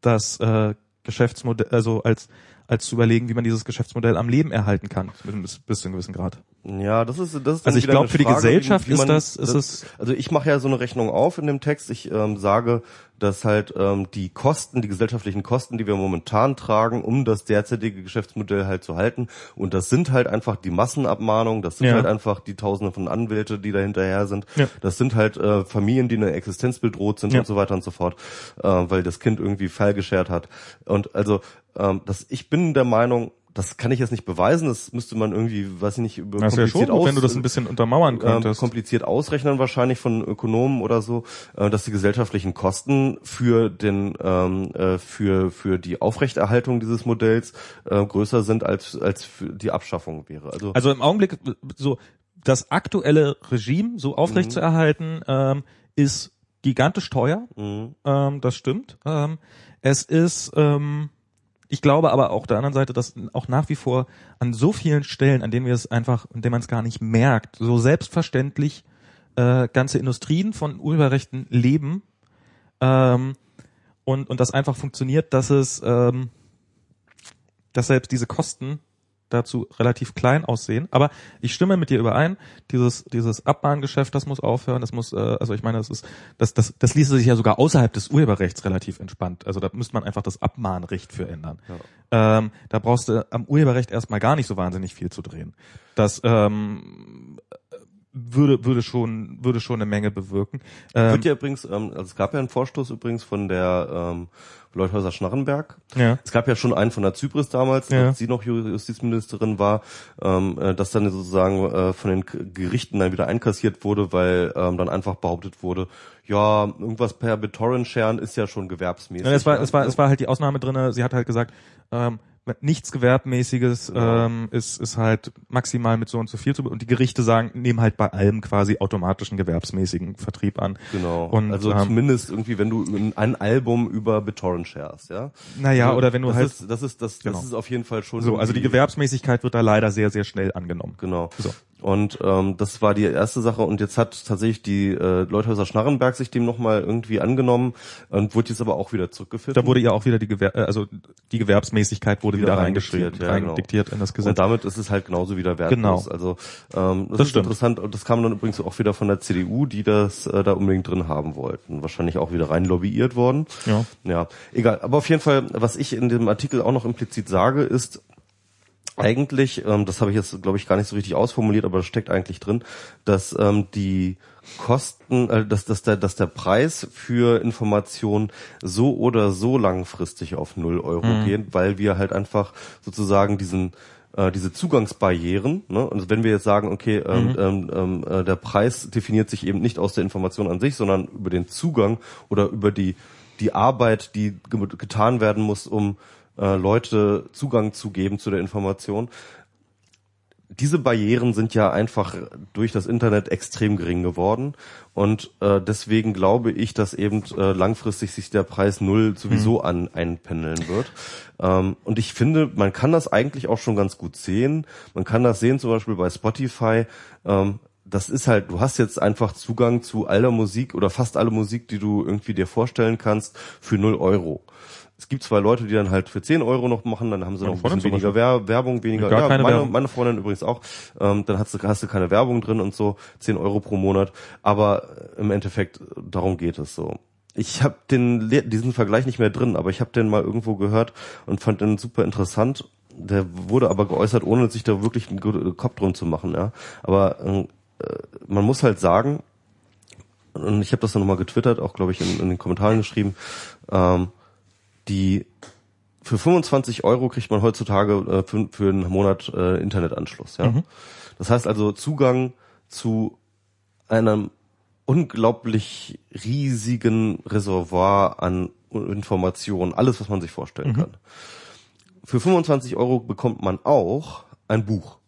das äh, Geschäftsmodell, also als als zu überlegen, wie man dieses Geschäftsmodell am Leben erhalten kann, bis, bis zu einem gewissen Grad. Ja, das ist, das ist Also ich glaube, eine für die Gesellschaft wie, wie ist man, das- ist es- also ich mache ja so eine Rechnung auf in dem Text. Ich ähm, sage, dass halt ähm, die Kosten, die gesellschaftlichen Kosten, die wir momentan tragen, um das derzeitige Geschäftsmodell halt zu halten, und das sind halt einfach die Massenabmahnung, das sind Ja. halt einfach die Tausende von Anwälte, die da hinterher sind, Ja. das sind halt äh, Familien, die in der Existenz bedroht sind Ja. und so weiter und so fort, äh, weil das Kind irgendwie Fall geschert hat. Und also ähm, das, ich bin der Meinung, das kann ich jetzt nicht beweisen, das müsste man irgendwie, weiß ich nicht, über Das wäre schon kompliziert gut, wenn du aus- das ein bisschen untermauern ähm, könntest. kompliziert ausrechnen wahrscheinlich von Ökonomen oder so, äh, dass die gesellschaftlichen Kosten für den ähm, äh, für für die Aufrechterhaltung dieses Modells äh, größer sind als als für die Abschaffung wäre. Also, Also im Augenblick so das aktuelle Regime so aufrechtzuerhalten ähm, ist gigantisch teuer. mh, Ähm, das stimmt. Es ist, ähm, ich glaube aber auch der anderen Seite, dass auch nach wie vor an so vielen Stellen, an denen wir es einfach, an denen man es gar nicht merkt, so selbstverständlich äh, ganze Industrien von Urheberrechten leben ähm, und und das einfach funktioniert, dass es, ähm, dass selbst diese Kosten dazu relativ klein aussehen. Aber ich stimme mit dir überein, dieses, dieses Abmahngeschäft, das muss aufhören. Das muss, äh, also ich meine, das ist, das, das, das ließe sich ja sogar außerhalb des Urheberrechts relativ entspannt. Also da müsste man einfach das Abmahnrecht für ändern. Ähm, da brauchst du am Urheberrecht erstmal gar nicht so wahnsinnig viel zu drehen. Das ähm, würde, würde schon, würde schon eine Menge bewirken. Ähm, wird ja übrigens, ähm, also es gab ja einen Vorstoß übrigens von der ähm, Leuthäuser Schnarrenberg. ja. Es gab ja schon einen von der Zypris damals, Ja. als sie noch Justizministerin war, ähm, äh, das dann sozusagen äh, von den Gerichten dann wieder einkassiert wurde, weil ähm, dann einfach behauptet wurde, ja, irgendwas per BitTorrent sharen ist ja schon gewerbsmäßig. Ja, es war, es war, es war halt die Ausnahme drinne. Sie hat halt gesagt, ähm, nichts Gewerbmäßiges ähm, ist, ist halt maximal mit so und so viel zu und die Gerichte sagen, nehmen halt bei allem quasi automatischen gewerbsmäßigen Vertrieb an. Genau. Und, also ähm, zumindest irgendwie, wenn du ein- Album über BitTorrent sharest, ja. Naja, Also oder wenn du das halt ist, das ist das, Genau. das ist auf jeden Fall schon so, also die Gewerbsmäßigkeit wird da leider sehr, sehr schnell angenommen. Genau. So. Und ähm, das war die erste Sache und jetzt hat tatsächlich die äh, Leuthäuser Schnarrenberg sich dem nochmal irgendwie angenommen und wurde jetzt aber auch wieder zurückgeführt. Da wurde ja auch wieder die Gewer äh, also die Gewerbsmäßigkeit wurde wieder, Wieder reingeschrieben, reindiktiert, ja, genau. reindiktiert in das Gesetz. und damit ist es halt genauso wieder wertlos. Genau. Also ähm, das, Das ist stimmt. interessant und das kam dann übrigens auch wieder von der CDU, die das äh, da unbedingt drin haben wollten. Wahrscheinlich auch wieder rein lobbyiert worden. Ja. Ja, egal. Aber auf jeden Fall, was ich in dem Artikel auch noch implizit sage, ist, eigentlich, ähm, das habe ich jetzt, glaube ich, gar nicht so richtig ausformuliert, aber das steckt eigentlich drin, dass ähm, die Kosten, äh, dass, dass, der, dass der Preis für Informationen so oder so langfristig auf null Euro Mhm. geht, weil wir halt einfach sozusagen diesen äh, diese Zugangsbarrieren, ne? und wenn wir jetzt sagen, okay, ähm, Mhm. ähm, ähm, äh, der Preis definiert sich eben nicht aus der Information an sich, sondern über den Zugang oder über die die Arbeit, die ge getan werden muss, um äh, Leute Zugang zu geben zu der Information. Diese Barrieren sind ja einfach durch das Internet extrem gering geworden und äh, deswegen glaube ich, dass eben äh, langfristig sich der Preis null sowieso an einpendeln wird. Ähm, und ich finde, man kann das eigentlich auch schon ganz gut sehen. Man kann das sehen zum Beispiel bei Spotify. Ähm, das ist halt, du hast jetzt einfach Zugang zu aller Musik oder fast alle Musik, die du irgendwie dir vorstellen kannst, für null Euro. Es gibt zwei Leute, die dann halt für 10 Euro noch machen, dann haben sie noch ein bisschen weniger Wer Werbung, weniger, Gar ja, keine meine, Werbung. meine Freundin übrigens auch. Ähm, dann hast du, hast du keine Werbung drin und so, 10 Euro pro Monat. Aber äh, im Endeffekt, darum geht es so. Ich habe den diesen Vergleich nicht mehr drin, aber ich habe den mal irgendwo gehört und fand den super interessant. Der wurde aber geäußert, ohne sich da wirklich einen Kopf drum zu machen. Ja, aber äh, man muss halt sagen, und ich habe das dann nochmal getwittert, auch glaube ich in, in den Kommentaren geschrieben, ähm, die für 25 Euro kriegt man heutzutage äh, für, für einen Monat äh, Internetanschluss. Ja? Das heißt also Zugang zu einem unglaublich riesigen Reservoir an Informationen, alles, was man sich vorstellen kann. Für 25 Euro bekommt man auch ein Buch.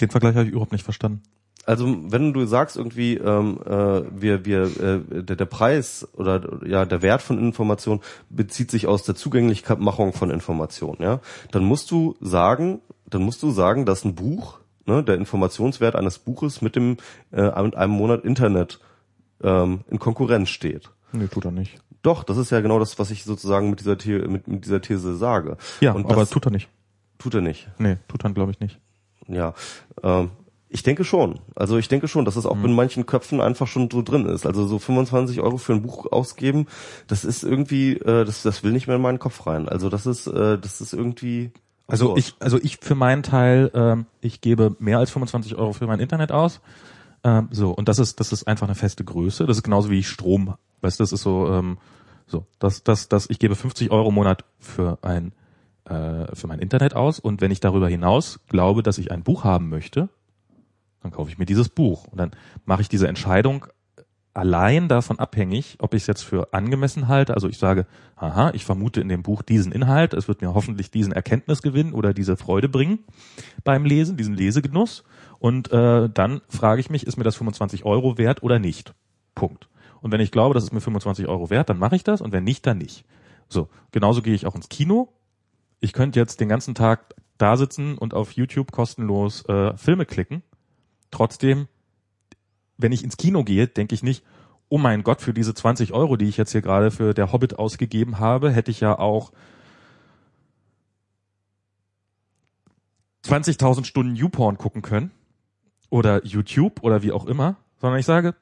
Den Vergleich habe ich überhaupt nicht verstanden. Also wenn du sagst irgendwie, ähm, äh, wir, wir, äh, der, der Preis oder ja der Wert von Informationen bezieht sich aus der Zugänglichmachung von Informationen, ja, dann musst du sagen, dann musst du sagen, dass ein Buch, ne, der Informationswert eines Buches mit dem äh, mit einem Monat Internet ähm, in Konkurrenz steht. Nee, tut er nicht. Doch, das ist ja genau das, was ich sozusagen mit dieser, The mit, mit dieser These sage. Ja, Und aber das tut er nicht. tut er nicht. Nee, tut er glaube ich nicht. Ja, ähm, ich denke schon. Also ich denke schon, dass es auch Mhm. in manchen Köpfen einfach schon so drin ist. Also so 25 Euro für ein Buch ausgeben, das ist irgendwie, äh, das, das will nicht mehr in meinen Kopf rein. Also das ist, äh, das ist irgendwie. Also ich, also ich für meinen Teil, ähm, ich gebe mehr als 25 Euro für mein Internet aus. Ähm, so und das ist, das ist einfach eine feste Größe. Das ist genauso wie Strom. Weißt, du, das ist so, ähm, so, das, das, das. Ich gebe 50 Euro im Monat für ein, äh, für mein Internet aus und wenn ich darüber hinaus glaube, dass ich ein Buch haben möchte, dann kaufe ich mir dieses Buch und dann mache ich diese Entscheidung allein davon abhängig, ob ich es jetzt für angemessen halte. Also ich sage, aha, ich vermute in dem Buch diesen Inhalt, es wird mir hoffentlich diesen Erkenntnisgewinn oder diese Freude bringen beim Lesen, diesen Lesegenuss. Und äh, dann frage ich mich, ist mir das 25 Euro wert oder nicht? Punkt. Und wenn ich glaube, das ist mir 25 Euro wert, dann mache ich das und wenn nicht, dann nicht. So, genauso gehe ich auch ins Kino. Ich könnte jetzt den ganzen Tag da sitzen und auf YouTube kostenlos äh, Filme klicken. Trotzdem wenn ich ins Kino gehe, denke ich nicht, oh mein Gott, für diese 20 Euro, die ich jetzt hier gerade für der Hobbit ausgegeben habe, hätte ich ja auch 20.000 Stunden YouPorn gucken können oder YouTube oder wie auch immer, sondern ich sage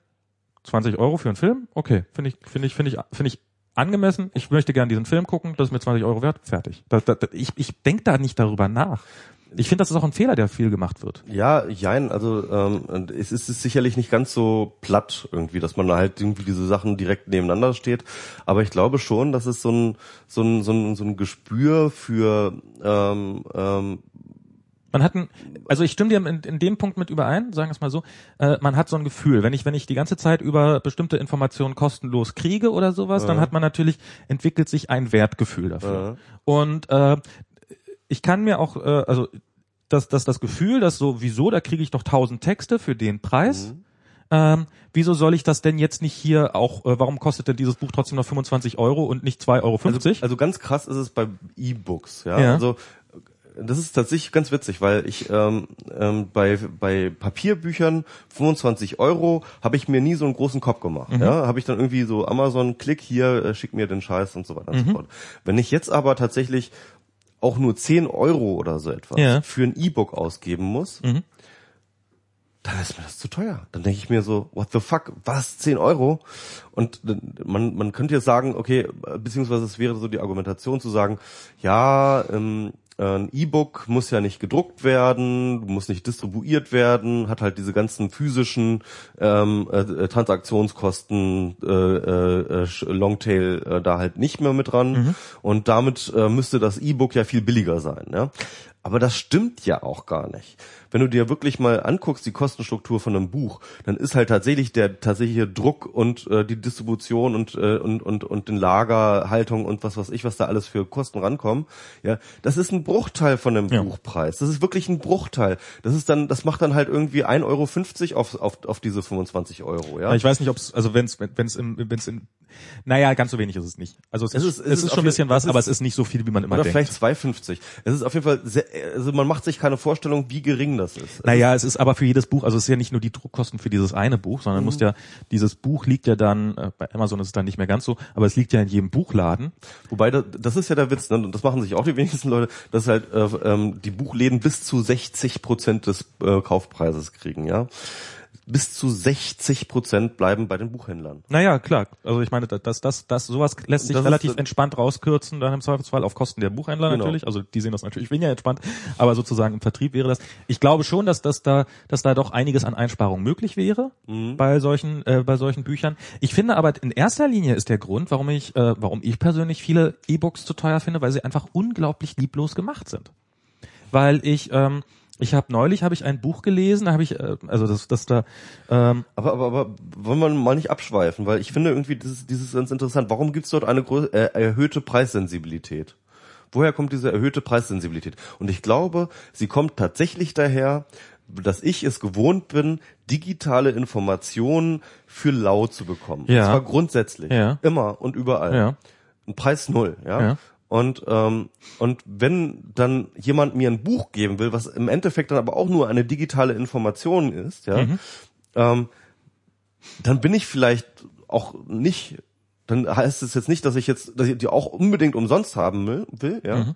20 Euro für einen Film, okay, finde ich, finde ich, finde ich, finde ich angemessen. Ich möchte gern diesen Film gucken, das ist mir 20 Euro wert, fertig. Da, da, da, ich ich denke da nicht darüber nach. Ich finde, das ist auch ein Fehler, der viel gemacht wird. Ja, jein, also ähm, es ist sicherlich nicht ganz so platt irgendwie, dass man da halt irgendwie diese Sachen direkt nebeneinander steht. Aber ich glaube schon, dass es so ein, so ein, so ein, so ein Gespür für ähm, ähm, Man hat ein, also ich stimme dir in, in dem Punkt mit überein, sagen wir es mal so, äh, man hat so ein Gefühl, wenn ich, wenn ich die ganze Zeit über bestimmte Informationen kostenlos kriege oder sowas, dann hat man natürlich, entwickelt sich ein Wertgefühl dafür. Und äh, ich kann mir auch, äh, also dass, dass das Gefühl, dass so, wieso, da kriege ich doch tausend Texte für den Preis. Mhm. Ähm, wieso soll ich das denn jetzt nicht hier auch, äh, warum kostet denn dieses Buch trotzdem noch 25 Euro und nicht 2,50 Euro? Also, also ganz krass ist es bei E-Books, ja. Ja. Also das ist tatsächlich ganz witzig, weil ich ähm, ähm, bei bei Papierbüchern 25 Euro habe ich mir nie so einen großen Kopf gemacht. Mhm. Ja, habe ich dann irgendwie so Amazon Klick hier, äh, schick mir den Scheiß und so weiter und Mhm. so fort. Wenn ich jetzt aber tatsächlich auch nur 10 Euro oder so etwas Ja. Mhm. für ein E-Book ausgeben muss, dann ist mir das zu teuer. Dann denke ich mir so, what the fuck, was, 10 Euro? Und man, man könnte jetzt sagen, okay, beziehungsweise es wäre so die Argumentation zu sagen, ja, ähm, ein E-Book muss ja nicht gedruckt werden, muss nicht distribuiert werden, hat halt diese ganzen physischen ähm, äh, Transaktionskosten, äh, äh, äh, Longtail äh, da halt nicht mehr mit dran. Und damit äh, müsste das E-Book ja viel billiger sein. Ja? Aber das stimmt ja auch gar nicht. Wenn du dir wirklich mal anguckst, die Kostenstruktur von einem Buch, dann ist halt tatsächlich der tatsächliche Druck und äh, die Distribution und, äh, und, und, und den Lagerhaltung und was weiß ich, was da alles für Kosten rankommen, ja, das ist ein Bruchteil von einem Ja. Buchpreis. Das ist wirklich ein Bruchteil. Das ist dann, das macht dann halt irgendwie 1,50 Euro auf, auf, auf diese 25 Euro, ja. Ich weiß nicht, ob es, also wenn es, wenn es im, wenn es in, naja, ganz so wenig ist es nicht. Also es, Es ist, ist- es ist, schon ein bisschen was, aber es ist nicht so viel, wie man immer Oder denkt. vielleicht 2,50. Es ist auf jeden Fall sehr, also man macht sich keine Vorstellung, wie gering das ist. Naja, es ist aber für jedes Buch, also es ist ja nicht nur die Druckkosten für dieses eine Buch, sondern muss ja, dieses Buch liegt ja dann, äh, bei Amazon ist es dann nicht mehr ganz so, aber es liegt ja in jedem Buchladen. Wobei, das, das ist ja der Witz, ne? und das machen sich auch die wenigsten Leute, dass halt äh, ähm, die Buchläden bis zu 60 Prozent des äh, Kaufpreises kriegen, ja. Bis zu 60 Prozent bleiben bei den Buchhändlern. Naja, klar. Also ich meine, das, das, das, sowas lässt sich Das ist- relativ entspannt rauskürzen, dann im Zweifelsfall auf Kosten der Buchhändler Genau. natürlich. Also die sehen das natürlich weniger entspannt, aber sozusagen im Vertrieb wäre das. Ich glaube schon, dass das da, dass da doch einiges an Einsparungen möglich wäre Mhm. bei solchen, äh, bei solchen Büchern. Ich finde aber in erster Linie ist der Grund, warum ich, äh, warum ich persönlich viele E-Books zu teuer finde, weil sie einfach unglaublich lieblos gemacht sind. Weil ich, ähm, ich habe neulich habe ich ein Buch gelesen, da habe ich, äh, also das, das da, ähm, Aber, aber, aber wollen wir mal nicht abschweifen, weil ich finde irgendwie dieses, dieses ganz interessant. Warum gibt es dort eine äh, erhöhte Preissensibilität? Woher kommt diese erhöhte Preissensibilität? Und ich glaube, sie kommt tatsächlich daher, dass ich es gewohnt bin, digitale Informationen für lau zu bekommen. Ja. Und zwar grundsätzlich. Ja. Immer und überall. Ja. Ein Preis null, ja. Ja. Und, ähm, und wenn dann jemand mir ein Buch geben will, was im Endeffekt dann aber auch nur eine digitale Information ist, ja, Mhm. ähm, dann bin ich vielleicht auch nicht, dann heißt es jetzt nicht, dass ich jetzt, dass ich die auch unbedingt umsonst haben will, will ja. Mhm.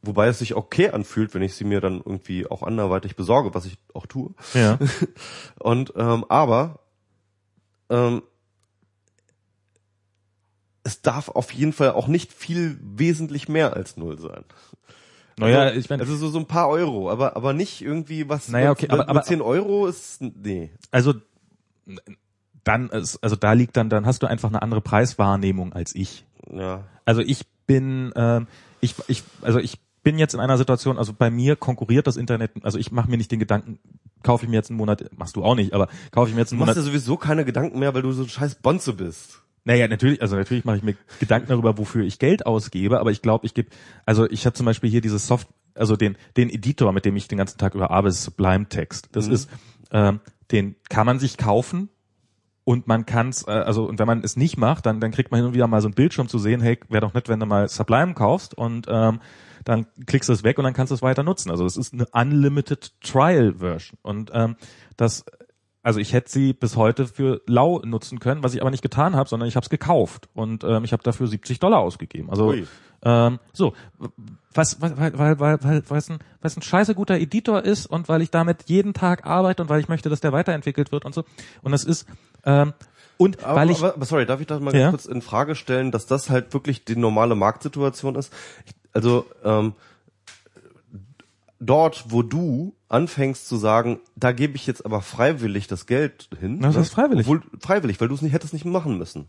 Wobei es sich okay anfühlt, wenn ich sie mir dann irgendwie auch anderweitig besorge, was ich auch tue. ja. Und ähm, aber ähm, es darf auf jeden Fall auch nicht viel wesentlich mehr als null sein. Naja, also, ich meine, also so, so ein paar Euro, aber aber nicht irgendwie was. Naja, okay, aber- mit aber- 10 Euro ist nee. also dann ist, also da liegt dann, dann hast du einfach eine andere Preiswahrnehmung als ich. Ja. Also ich bin, ähm, ich, ich, also ich bin jetzt in einer Situation, also bei mir konkurriert das Internet, also ich mache mir nicht den Gedanken, kaufe ich mir jetzt einen Monat, machst du auch nicht, aber kaufe ich mir jetzt Du einen machst Monat. dir sowieso keine Gedanken mehr, weil du so ein scheiß Bonze bist. Naja, natürlich, also natürlich mache ich mir Gedanken darüber, wofür ich Geld ausgebe, aber ich glaube, ich gebe, also ich habe zum Beispiel hier dieses Soft, also den, den Editor, mit dem ich den ganzen Tag über arbeite, Sublime Text. Das ist, ähm, den kann man sich kaufen und man kann's, äh, also und wenn man es nicht macht, dann dann kriegt man hin und wieder mal so ein Bildschirm zu sehen, hey, wäre doch nett, wenn du mal Sublime kaufst und ähm, dann klickst du es weg und dann kannst du es weiter nutzen. Also es ist eine Unlimited Trial Version und ähm, das also ich hätte sie bis heute für lau nutzen können, was ich aber nicht getan habe, sondern ich habe es gekauft und ähm, ich habe dafür 70 Dollar ausgegeben. Also Ui. ähm, so, was, weil, weil, weil, weil, weil es ein, weil es ein scheiße guter Editor ist und weil ich damit jeden Tag arbeite und weil ich möchte, dass der weiterentwickelt wird und so. Und das ist ähm, und Aber, weil ich aber, aber sorry, darf ich das mal Ja. kurz in Frage stellen, dass das halt wirklich die normale Marktsituation ist? Ich, also ähm, dort, wo du anfängst zu sagen, da gebe ich jetzt aber freiwillig das Geld hin. Na, das ne? ist freiwillig. Obwohl, freiwillig, weil du es nicht hättest nicht machen müssen.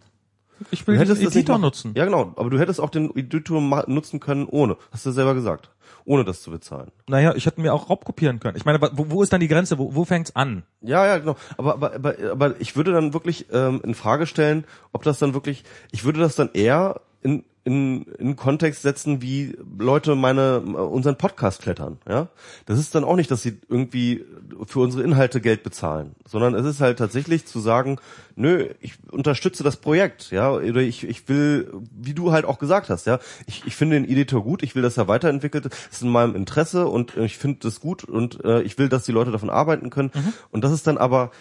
ich Du will hättest den das nicht nutzen. Ja, genau. Aber du hättest auch den Editor nutzen können ohne. Hast du selber gesagt. Ohne das zu bezahlen. Naja, ich hätte mir auch raubkopieren können. Ich meine, wo, wo ist dann die Grenze? Wo, wo fängt's an? Ja, ja, genau. Aber, aber, aber, aber ich würde dann wirklich ähm, in Frage stellen, ob das dann wirklich, ich würde das dann eher in, in, in Kontext setzen, wie Leute meine unseren Podcast klettern. Ja, das ist dann auch nicht, dass sie irgendwie für unsere Inhalte Geld bezahlen, sondern es ist halt tatsächlich zu sagen, nö, ich unterstütze das Projekt, ja, oder ich, ich will, wie du halt auch gesagt hast, ja, ich, ich finde den Editor gut, ich will, dass er weiterentwickelt, das ist in meinem Interesse und ich finde das gut und äh, ich will, dass die Leute davon arbeiten können. Mhm. Und das ist dann aber,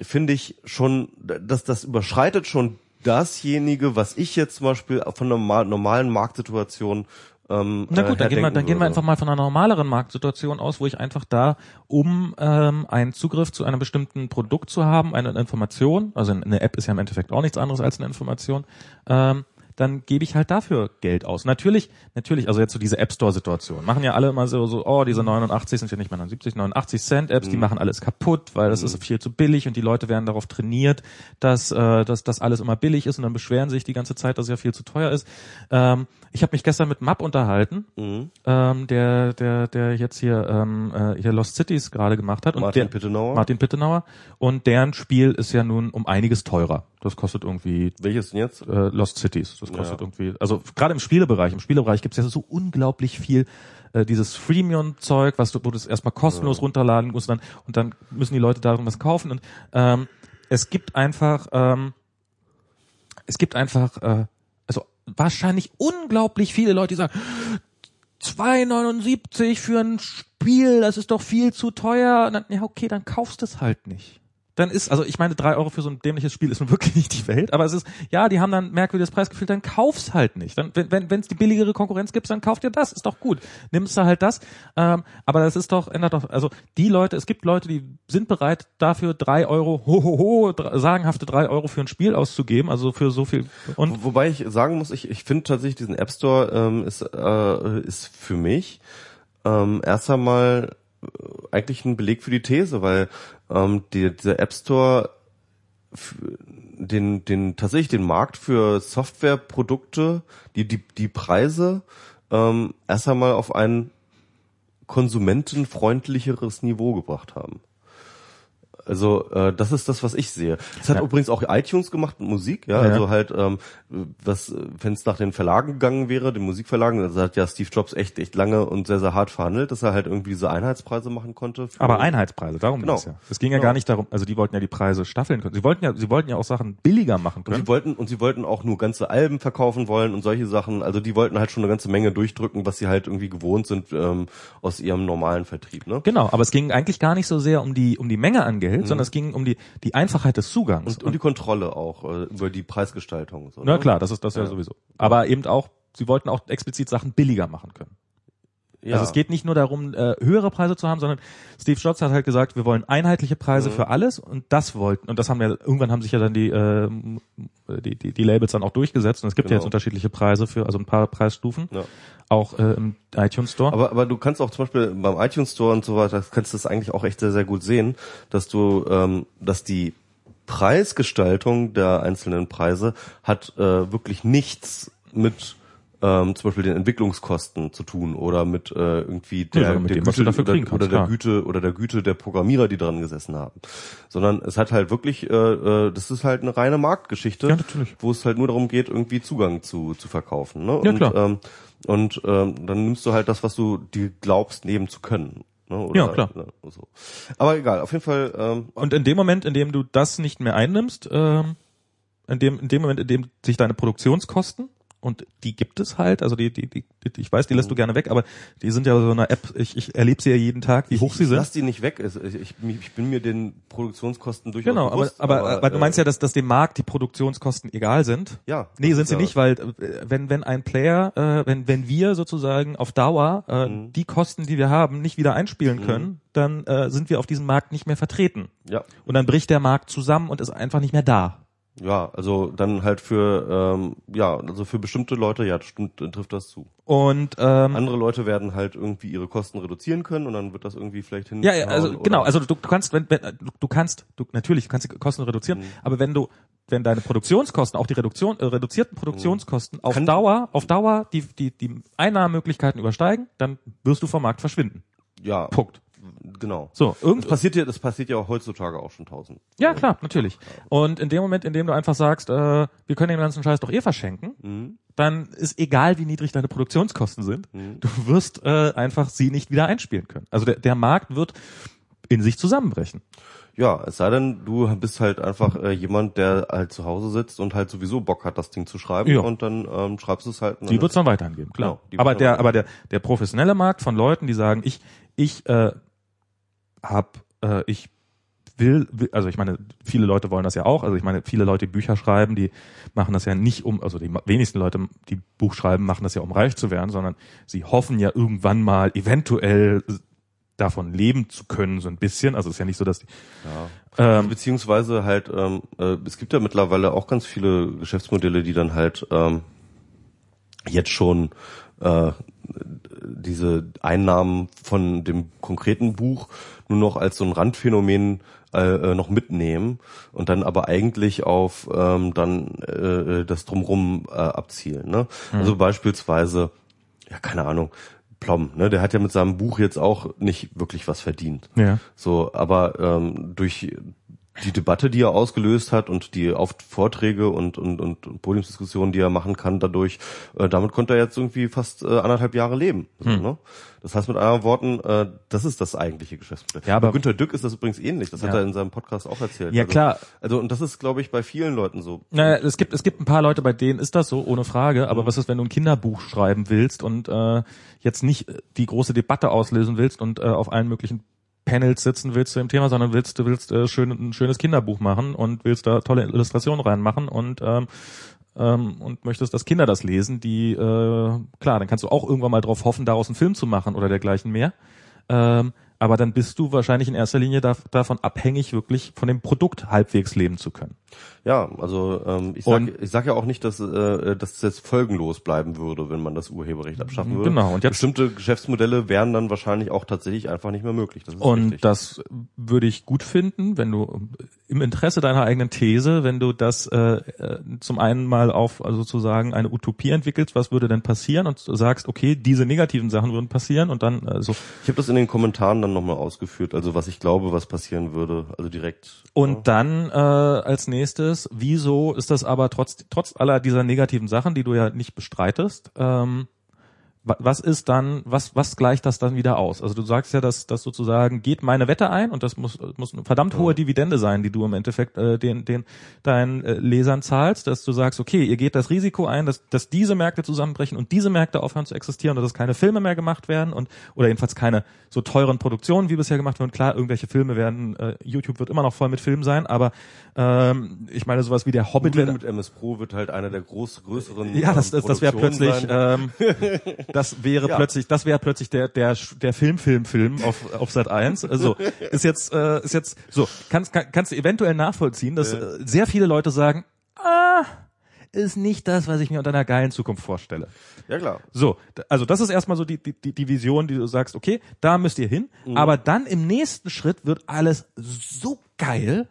finde ich schon, dass das überschreitet schon dasjenige, was ich jetzt zum Beispiel von einer normal- normalen Marktsituation ähm, Na gut, äh, dann gehen wir, dann gehen wir einfach mal von einer normaleren Marktsituation aus, wo ich einfach da, um ähm, einen Zugriff zu einem bestimmten Produkt zu haben, eine Information, also eine App ist ja im Endeffekt auch nichts anderes als eine Information, ähm, dann gebe ich halt dafür Geld aus. Natürlich, natürlich, also jetzt so diese App Store Situation. Machen ja alle immer so, so oh, diese 89 sind ja nicht mehr 79, 89 Cent Apps, die machen alles kaputt, weil das ist viel zu billig und die Leute werden darauf trainiert, dass, äh, dass das alles immer billig ist und dann beschweren sich die ganze Zeit, dass es ja viel zu teuer ist. Ähm, ich habe mich gestern mit Map unterhalten, Mhm. ähm, der, der, der jetzt hier, ähm, äh, hier Lost Cities gerade gemacht hat. Und Martin der, Pittenauer? Martin Pittenauer. Und deren Spiel ist ja nun um einiges teurer. Das kostet irgendwie Welches denn jetzt? äh, Lost Cities. Das kostet Ja. irgendwie, also gerade im Spielebereich, im Spielebereich gibt's ja so unglaublich viel äh, dieses Freemium-Zeug, was du, wo du es erstmal kostenlos runterladen musst dann, und dann müssen die Leute darin was kaufen. Und ähm, es gibt einfach, ähm, es gibt einfach, äh, also wahrscheinlich unglaublich viele Leute, die sagen, 2,79 für ein Spiel, das ist doch viel zu teuer. Und dann, ja, okay, dann kaufst es halt nicht. Dann ist, also ich meine, drei Euro für so ein dämliches Spiel ist nun wirklich nicht die Welt, aber es ist, ja, die haben dann merkwürdiges Preisgefühl, dann kauf's halt nicht. Dann, wenn wenn wenn, es die billigere Konkurrenz gibt, dann kauft ihr das, ist doch gut. Nimmst du halt das. Ähm, aber das ist doch, ändert doch, also die Leute, es gibt Leute, die sind bereit, dafür drei Euro, ho, ho, ho, sagenhafte drei Euro für ein Spiel auszugeben, also für so viel. Und Wo- Wobei ich sagen muss, ich, ich finde tatsächlich diesen App Store ähm, ist, äh, ist für mich ähm, erst einmal eigentlich ein Beleg für die These, weil ähm, die, dieser App Store den, den tatsächlich den Markt für Softwareprodukte, die, die, die Preise ähm, erst einmal auf ein konsumentenfreundlicheres Niveau gebracht haben. Also äh, das ist das, was ich sehe. Das hat Ja. übrigens auch iTunes gemacht mit Musik, ja. Ja. Also halt, ähm, was, wenn es nach den Verlagen gegangen wäre, den Musikverlagen, also hat ja Steve Jobs echt, echt lange und sehr, sehr hart verhandelt, dass er halt irgendwie diese Einheitspreise machen konnte. Aber Einheitspreise, darum Genau. ging's ja. Es ging ja Genau. gar nicht darum, also die wollten ja die Preise staffeln können. Sie wollten ja, sie wollten ja auch Sachen billiger machen Und können. sie wollten und sie wollten auch nur ganze Alben verkaufen wollen und solche Sachen. Also die wollten halt schon eine ganze Menge durchdrücken, was sie halt irgendwie gewohnt sind ähm, aus ihrem normalen Vertrieb. Ne? Genau, aber es ging eigentlich gar nicht so sehr um die um die Menge an Geld, sondern es ging um die die Einfachheit des Zugangs. Und, und die Kontrolle auch äh, über die Preisgestaltung. So, Na ne? klar, das ist das ja. Ja. sowieso. Aber eben auch, sie wollten auch explizit Sachen billiger machen können. Ja. Also es geht nicht nur darum, äh, höhere Preise zu haben, sondern Steve Jobs hat halt gesagt, wir wollen einheitliche Preise Mhm. für alles und das wollten und das haben ja irgendwann haben sich ja dann die ähm, die, die, die Labels dann auch durchgesetzt und es gibt ja Genau. jetzt unterschiedliche Preise für also ein paar Preisstufen Ja. auch äh, im iTunes Store. Aber, aber du kannst auch zum Beispiel beim iTunes Store und so weiter, kannst du das eigentlich auch echt sehr, sehr gut sehen, dass du, ähm, dass die Preisgestaltung der einzelnen Preise hat äh, wirklich nichts mit ähm, zum Beispiel den Entwicklungskosten zu tun oder mit äh, irgendwie der, sondern mit der dem, was du dafür oder, kannst, oder der klar. Güte oder der Güte der Programmierer, die dran gesessen haben, sondern es hat halt wirklich, äh, äh, das ist halt eine reine Marktgeschichte, Ja, wo es halt nur darum geht, irgendwie Zugang zu zu verkaufen. Ne? Ja, und, klar. Ähm, und ähm, dann nimmst du halt das, was du dir glaubst, nehmen zu können. Ne? Oder, Ja, klar. ne, so. Aber egal, auf jeden Fall. Ähm, Und in dem Moment, in dem du das nicht mehr einnimmst, ähm, in dem, in dem Moment, in dem sich deine Produktionskosten und die gibt es halt, also die, die, die, die ich weiß, die lässt du gerne weg, aber die sind ja so eine App, ich, ich erlebe sie ja jeden Tag, wie hoch sie ich sind. lass die nicht weg. Ich, ich, ich bin mir den Produktionskosten durchaus Genau, aber, bewusst. aber, aber, du meinst äh, ja, dass, dass dem Markt die Produktionskosten egal sind. Ja, Nee, sind sie ja- nicht, weil äh, wenn, wenn ein Player, äh, wenn, wenn wir sozusagen auf Dauer äh, Mhm. die Kosten, die wir haben, nicht wieder einspielen können, dann äh, sind wir auf diesem Markt nicht mehr vertreten. Ja, Und dann bricht der Markt zusammen und ist einfach nicht mehr da. Ja, also dann halt für ähm, ja, also für bestimmte Leute, ja, stimmt, trifft das zu. Und ähm, Andere Leute werden halt irgendwie ihre Kosten reduzieren können und dann wird das irgendwie vielleicht hin. Ja, ja, also genau, also du, du kannst, wenn, wenn du, du kannst, du natürlich, kannst die Kosten reduzieren, aber wenn du, wenn deine Produktionskosten, auch die Reduktion, äh, reduzierten Produktionskosten auf Kann- Dauer, auf Dauer die, die, die Einnahmemöglichkeiten übersteigen, dann wirst du vom Markt verschwinden. ja, Punkt. Genau. So, Das irgend, passiert ja, das passiert ja auch heutzutage auch schon tausend. ja klar, natürlich. Und in dem Moment, in dem du einfach sagst, äh, wir können den ganzen Scheiß doch eh verschenken, dann ist egal, wie niedrig deine Produktionskosten sind, du wirst äh, einfach sie nicht wieder einspielen können. Also der, der Markt wird in sich zusammenbrechen. Ja, es sei denn, du bist halt einfach äh, jemand, der halt zu Hause sitzt und halt sowieso Bock hat, das Ding zu schreiben Ja. und dann ähm, schreibst du es halt. Die wird es dann weiterhin geben, klar. Genau, aber der, aber der, der professionelle Markt von Leuten, die sagen, ich, ich äh, hab, äh, ich will, also ich meine, viele Leute wollen das ja auch. Also ich meine, viele Leute, die Bücher schreiben, die machen das ja nicht um, also die wenigsten Leute, die Buch schreiben, machen das ja um reich zu werden, sondern sie hoffen ja irgendwann mal eventuell davon leben zu können, so ein bisschen. Also es ist ja nicht so, dass die, Ähm, Beziehungsweise halt, ähm, äh, es gibt ja mittlerweile auch ganz viele Geschäftsmodelle, die dann halt ähm, jetzt schon äh, diese Einnahmen von dem konkreten Buch nur noch als so ein Randphänomen äh, äh, noch mitnehmen und dann aber eigentlich auf ähm, dann äh, das drumrum äh, abzielen. Ne? Also beispielsweise, ja keine Ahnung, Plom, ne, der hat ja mit seinem Buch jetzt auch nicht wirklich was verdient. Ja. So, aber ähm, durch die Debatte, die er ausgelöst hat und die oft Vorträge und, und, und, Podiumsdiskussionen, die er machen kann, dadurch, äh, damit konnte er jetzt irgendwie fast äh, anderthalb Jahre leben. So, Hm. ne? Das heißt mit anderen Worten, äh, das ist das eigentliche Geschäftsmodell. Ja, aber- Bei Günter Dück ist das übrigens ähnlich. Das hat Ja. er in seinem Podcast auch erzählt. Ja, also, klar. Also und das ist, glaube ich, bei vielen Leuten so. Naja, es gibt es gibt ein paar Leute, bei denen ist das so, ohne Frage. Mhm. Aber was ist, wenn du ein Kinderbuch schreiben willst und äh, jetzt nicht äh, die große Debatte auslösen willst und äh, auf allen möglichen Panels sitzen willst zu dem Thema, sondern willst du willst äh, schön, ein schönes Kinderbuch machen und willst da tolle Illustrationen reinmachen und ähm, ähm, und möchtest, dass Kinder das lesen, die äh, klar, dann kannst du auch irgendwann mal drauf hoffen, daraus einen Film zu machen oder dergleichen mehr. Ähm, aber dann bist du wahrscheinlich in erster Linie da, davon abhängig, wirklich von dem Produkt halbwegs leben zu können. Ja, also ähm, ich sage sag ja auch nicht, dass, äh, dass es jetzt folgenlos bleiben würde, wenn man das Urheberrecht abschaffen würde. Genau, und jetzt- Bestimmte Geschäftsmodelle wären dann wahrscheinlich auch tatsächlich einfach nicht mehr möglich. Das Und richtig. das würde ich gut finden, wenn du im Interesse deiner eigenen These, wenn du das äh, äh, zum einen mal auf also sozusagen eine Utopie entwickelst, was würde denn passieren und sagst, okay, diese negativen Sachen würden passieren und dann äh, so Ich habe das in den Kommentaren dann nochmal ausgeführt, also was ich glaube, was passieren würde, also direkt. Und dann äh, als nächstes, wieso ist das aber trotz trotz aller dieser negativen Sachen, die du ja nicht bestreitest, ähm, was ist dann, was was gleicht das dann wieder aus? Also du sagst ja, dass das sozusagen geht meine Wette ein und das muss muss eine verdammt hohe Dividende sein, die du im Endeffekt äh, den den deinen äh, Lesern zahlst, dass du sagst, okay, ihr geht das Risiko ein, dass dass diese Märkte zusammenbrechen und diese Märkte aufhören zu existieren und dass keine Filme mehr gemacht werden und oder jedenfalls keine so teuren Produktionen wie bisher gemacht werden. Klar, irgendwelche Filme werden äh, YouTube wird immer noch voll mit Filmen sein, aber ähm, ich meine sowas wie der Hobbit Google mit MS Pro wird halt einer der groß, größeren ja, das, das, das wäre plötzlich, sein. ähm, das wäre Ja. plötzlich, das wäre plötzlich der der der Film Film Film auf auf Sat 1. Also ist jetzt äh, ist jetzt so kannst kann, kannst du eventuell nachvollziehen, dass äh, sehr viele Leute sagen, ah, ist nicht das, was ich mir unter einer geilen Zukunft vorstelle. Ja klar. So, also das ist erstmal so die, die, die- die Vision, die du sagst, okay, da müsst ihr hin. Aber dann im nächsten Schritt wird alles so geil,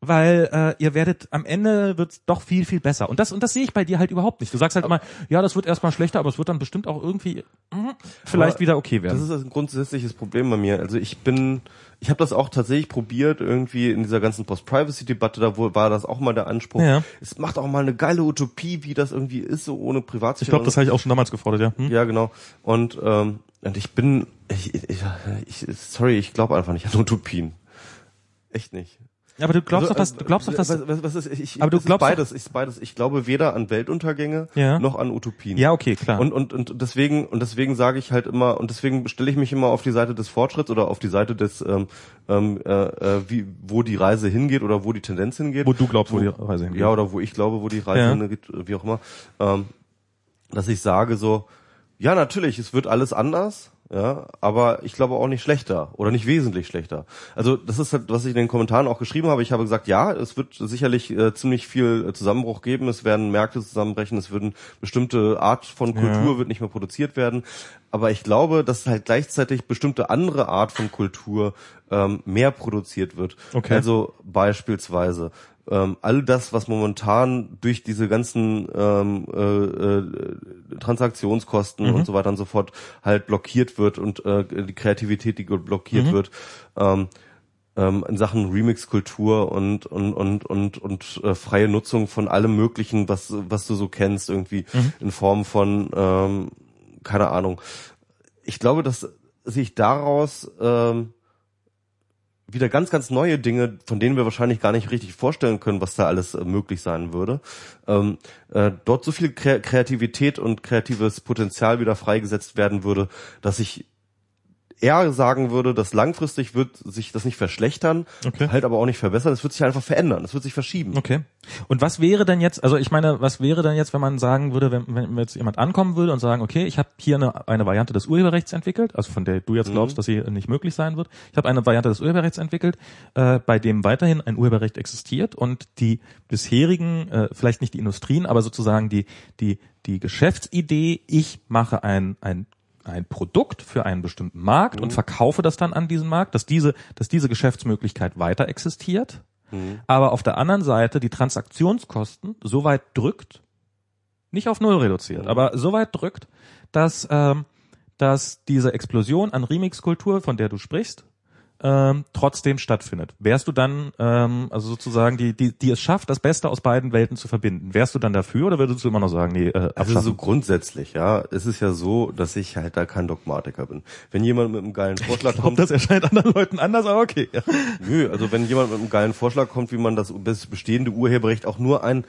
weil äh, ihr werdet am Ende wird's doch viel viel besser. Und das und das sehe ich bei dir halt überhaupt nicht. Du sagst halt immer, ja, das wird erstmal schlechter, aber es wird dann bestimmt auch irgendwie mm, vielleicht Aber wieder okay Das werden. ist ein grundsätzliches Problem bei mir. Also ich bin, ich habe das auch tatsächlich probiert, irgendwie in dieser ganzen Post-Privacy-Debatte, da wo- war das auch mal der Anspruch. Ja. Es macht auch mal eine geile Utopie, wie das irgendwie ist, so ohne Ich Privatsphäre. glaube, das habe ich auch schon damals gefordert, ja. Hm? Ja, genau. Und, ähm, und ich bin, ich, ich, ich sorry, ich glaube einfach nicht an Utopien. Echt nicht. Aber du glaubst Also, doch, dass du glaubst doch, dass was, was, was ist, ich, Aber du glaubst beides, ist beides. Ich glaube weder an Weltuntergänge Ja. noch an Utopien. ja okay klar. Und, und, und deswegen, und deswegen sage ich halt immer, und deswegen stelle ich mich immer auf die Seite des Fortschritts oder auf die Seite des, ähm, ähm, äh, äh, wie, wo die Reise hingeht oder wo die Tendenz hingeht. wo du glaubst, wo die Reise hingeht. Ja, oder wo ich glaube, wo die Reise Ja. hingeht, wie auch immer. Ähm, dass ich sage so, ja, natürlich, es wird alles anders, ja, aber ich glaube auch nicht schlechter oder nicht wesentlich schlechter. Also das ist halt, was ich in den Kommentaren auch geschrieben habe. Ich habe gesagt, ja, es wird sicherlich äh, ziemlich viel äh, Zusammenbruch geben. Es werden Märkte zusammenbrechen. Es würden bestimmte Art von Kultur wird nicht mehr produziert werden. Aber ich glaube, dass halt gleichzeitig bestimmte andere Art von Kultur ähm, mehr produziert wird. Okay. Also beispielsweise ähm, all das, was momentan durch diese ganzen ähm, äh, äh, Transaktionskosten und so weiter und so fort halt blockiert wird und äh, die Kreativität, die blockiert wird, ähm, ähm, in Sachen Remix-Kultur und und und und und äh, freie Nutzung von allem Möglichen, was was du so kennst, irgendwie Mhm. in Form von ähm, keine Ahnung. Ich glaube, dass sich daraus ähm, wieder ganz, ganz neue Dinge, von denen wir wahrscheinlich gar nicht richtig vorstellen können, was da alles äh, möglich sein würde. Ähm, äh, dort so viel Kre Kreativität und kreatives Potenzial wieder freigesetzt werden würde, dass ich eher sagen würde, dass langfristig wird sich das nicht verschlechtern, Okay. halt aber auch nicht verbessern. Es wird sich einfach verändern. Es wird sich verschieben. Okay. Und was wäre denn jetzt, also ich meine, was wäre denn jetzt, wenn man sagen würde, wenn, wenn jetzt jemand ankommen würde und sagen, okay, ich habe hier eine, eine Variante des Urheberrechts entwickelt, also von der du jetzt glaubst, dass sie nicht möglich sein wird. Ich habe eine Variante des Urheberrechts entwickelt, äh, bei dem weiterhin ein Urheberrecht existiert und die bisherigen, äh, vielleicht nicht die Industrien, aber sozusagen die, die, die Geschäftsidee, ich mache ein, ein ein Produkt für einen bestimmten Markt und verkaufe das dann an diesen Markt, dass diese, dass diese Geschäftsmöglichkeit weiter existiert, aber auf der anderen Seite die Transaktionskosten so weit drückt, nicht auf null reduziert, aber so weit drückt, dass, ähm, dass diese Explosion an Remix-Kultur, von der du sprichst, ähm, trotzdem stattfindet. Wärst du dann, ähm, also sozusagen, die, die, die es schafft, das Beste aus beiden Welten zu verbinden, wärst du dann dafür oder würdest du immer noch sagen, nee, äh, Also abschaffen? so grundsätzlich, ja, es ist ja so, dass ich halt da kein Dogmatiker bin. Wenn jemand mit einem geilen Vorschlag ich glaube, kommt, das erscheint anderen Leuten anders, aber okay. Ja. Nö, also wenn jemand mit einem geilen Vorschlag kommt, wie man das bestehende Urheberrecht auch nur ein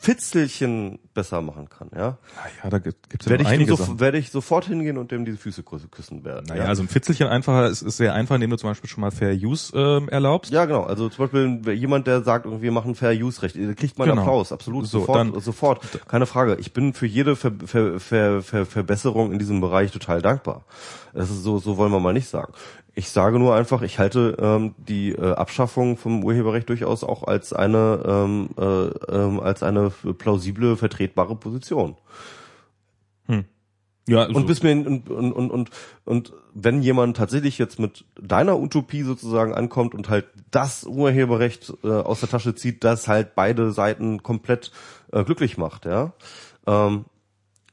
Fitzelchen besser machen kann, ja, ja, da gibt es ja werde ich, einige so, werde ich sofort hingehen und dem die Füße küssen- werden. Naja, ja. also ein Fitzelchen einfacher ist, ist sehr einfach, indem du zum Beispiel schon mal Fair Use ähm, erlaubst. ja, genau. Also zum Beispiel jemand, der sagt, wir machen Fair Use Recht, der kriegt meinen Genau. Applaus, absolut, So, sofort, dann- sofort, keine Frage. Ich bin für jede Ver Ver Ver Verbesserung in diesem Bereich total dankbar. Das ist so, so wollen wir mal nicht sagen. Ich sage nur einfach, ich halte ähm, die äh, Abschaffung vom Urheberrecht durchaus auch als eine ähm, äh, ähm, als eine plausible, vertretbare Position. Ja, also, Und bis mir und, und, und, und, und wenn jemand tatsächlich jetzt mit deiner Utopie sozusagen ankommt und halt das Urheberrecht äh, aus der Tasche zieht, das halt beide Seiten komplett äh, glücklich macht, ja, ähm,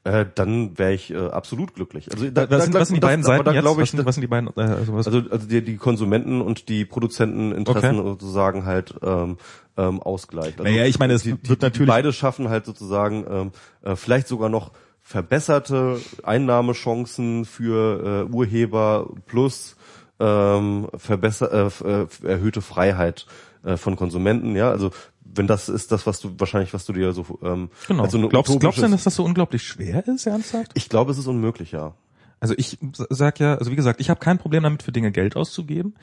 äh, dann wäre ich äh, absolut glücklich. Also da, was, sind, was sind die das- beiden aber Seiten da jetzt? glaube was, ich, sind, was sind die beiden? Äh, also was, also, also die, die Konsumenten und die Produzenteninteressen Okay. sozusagen halt ähm, ähm, ausgleicht. Also Naja, ich meine, es die, wird die, natürlich- beide schaffen halt sozusagen ähm, äh, vielleicht sogar noch verbesserte Einnahmechancen für äh, Urheber plus ähm, verbesser, äh, äh, erhöhte Freiheit äh, von Konsumenten. Ja, also wenn das ist das, was du wahrscheinlich, was du dir so ähm, genau. als so eine glaubst, glaubst du denn, dass das so unglaublich schwer ist, ernsthaft? ich glaube, es ist unmöglich, ja. Also ich sag ja, also wie gesagt, ich habe kein Problem damit, für Dinge Geld auszugeben.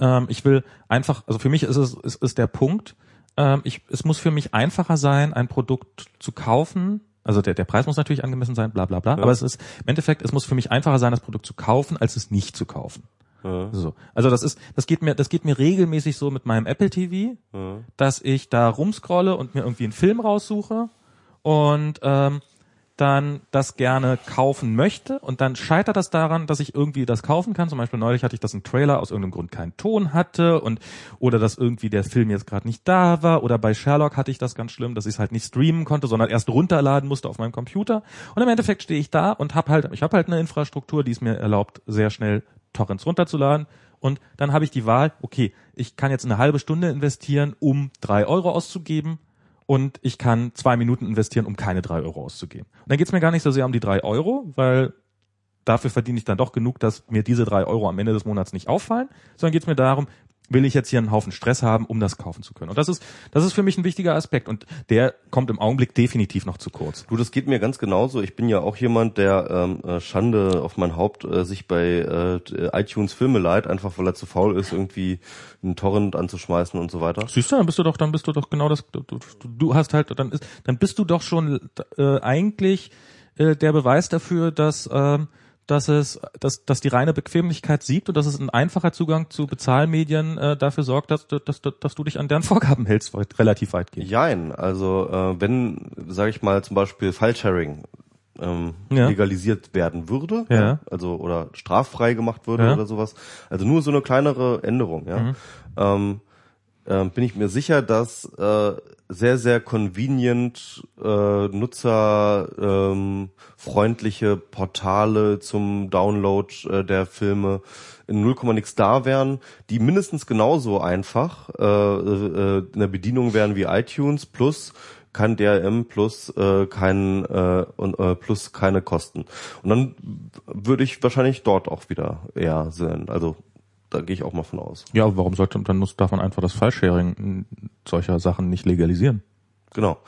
Ähm, ich will einfach, also für mich ist es ist, ist der Punkt, ähm, ich, es muss für mich einfacher sein, ein Produkt zu kaufen. Also der, der Preis muss natürlich angemessen sein, bla bla bla. Aber es ist im Endeffekt, es muss für mich einfacher sein, das Produkt zu kaufen, als es nicht zu kaufen. So. Also das ist, das geht mir, das geht mir regelmäßig so mit meinem Apple TV, dass ich da rumscrolle und mir irgendwie einen Film raussuche und ähm, dann das gerne kaufen möchte und dann scheitert das daran, dass ich irgendwie das kaufen kann. Zum Beispiel neulich hatte ich, dass ein Trailer aus irgendeinem Grund keinen Ton hatte und oder dass irgendwie der Film jetzt gerade nicht da war oder bei Sherlock hatte ich das ganz schlimm, dass ich es halt nicht streamen konnte, sondern erst runterladen musste auf meinem Computer. Und im Endeffekt stehe ich da und habe halt, ich habe halt eine Infrastruktur, die es mir erlaubt, sehr schnell Torrents runterzuladen. Und dann habe ich die Wahl, okay, ich kann jetzt eine halbe Stunde investieren, um drei Euro auszugeben und ich kann zwei Minuten investieren, um keine drei Euro auszugeben. Und dann geht's mir gar nicht so sehr um die drei Euro, weil dafür verdiene ich dann doch genug, dass mir diese drei Euro am Ende des Monats nicht auffallen, sondern geht's mir darum, will ich jetzt hier einen Haufen Stress haben, um das kaufen zu können. Und das ist, das ist für mich ein wichtiger Aspekt und der kommt im Augenblick definitiv noch zu kurz. Du, das geht mir ganz genauso. Ich bin ja auch jemand, der ähm, äh, Schande auf mein Haupt äh, sich bei äh, iTunes Filme leiht, einfach weil er zu faul ist, irgendwie einen Torrent anzuschmeißen und so weiter. Siehst du, dann bist du doch, dann bist du doch genau das, du, du, du hast halt, dann ist, dann bist du doch schon äh, eigentlich äh, der Beweis dafür, dass ähm, dass es, dass, dass die reine Bequemlichkeit siegt und dass es ein einfacher Zugang zu Bezahlmedien äh, dafür sorgt, dass, dass, dass, dass du dich an deren Vorgaben hältst, weit, relativ weitgehend. Jein, also äh, wenn, sage ich mal, zum Beispiel File-Sharing ähm, Ja. legalisiert werden würde, Ja. also oder straffrei gemacht würde Ja. oder sowas, also nur so eine kleinere Änderung, ja, Mhm. ähm, ähm, bin ich mir sicher, dass äh, sehr, sehr convenient äh, Nutzer ähm, Portale zum Download äh, der Filme in 0, nix da wären, die mindestens genauso einfach äh, äh, in der Bedienung wären wie iTunes plus kein DRM plus äh, kein äh, und, äh, plus keine Kosten. Und dann würde ich wahrscheinlich dort auch wieder eher sehen. Also da gehe ich auch mal von aus. Ja, warum sollte dann muss, darf man einfach das File-Sharing solcher Sachen nicht legalisieren? Genau.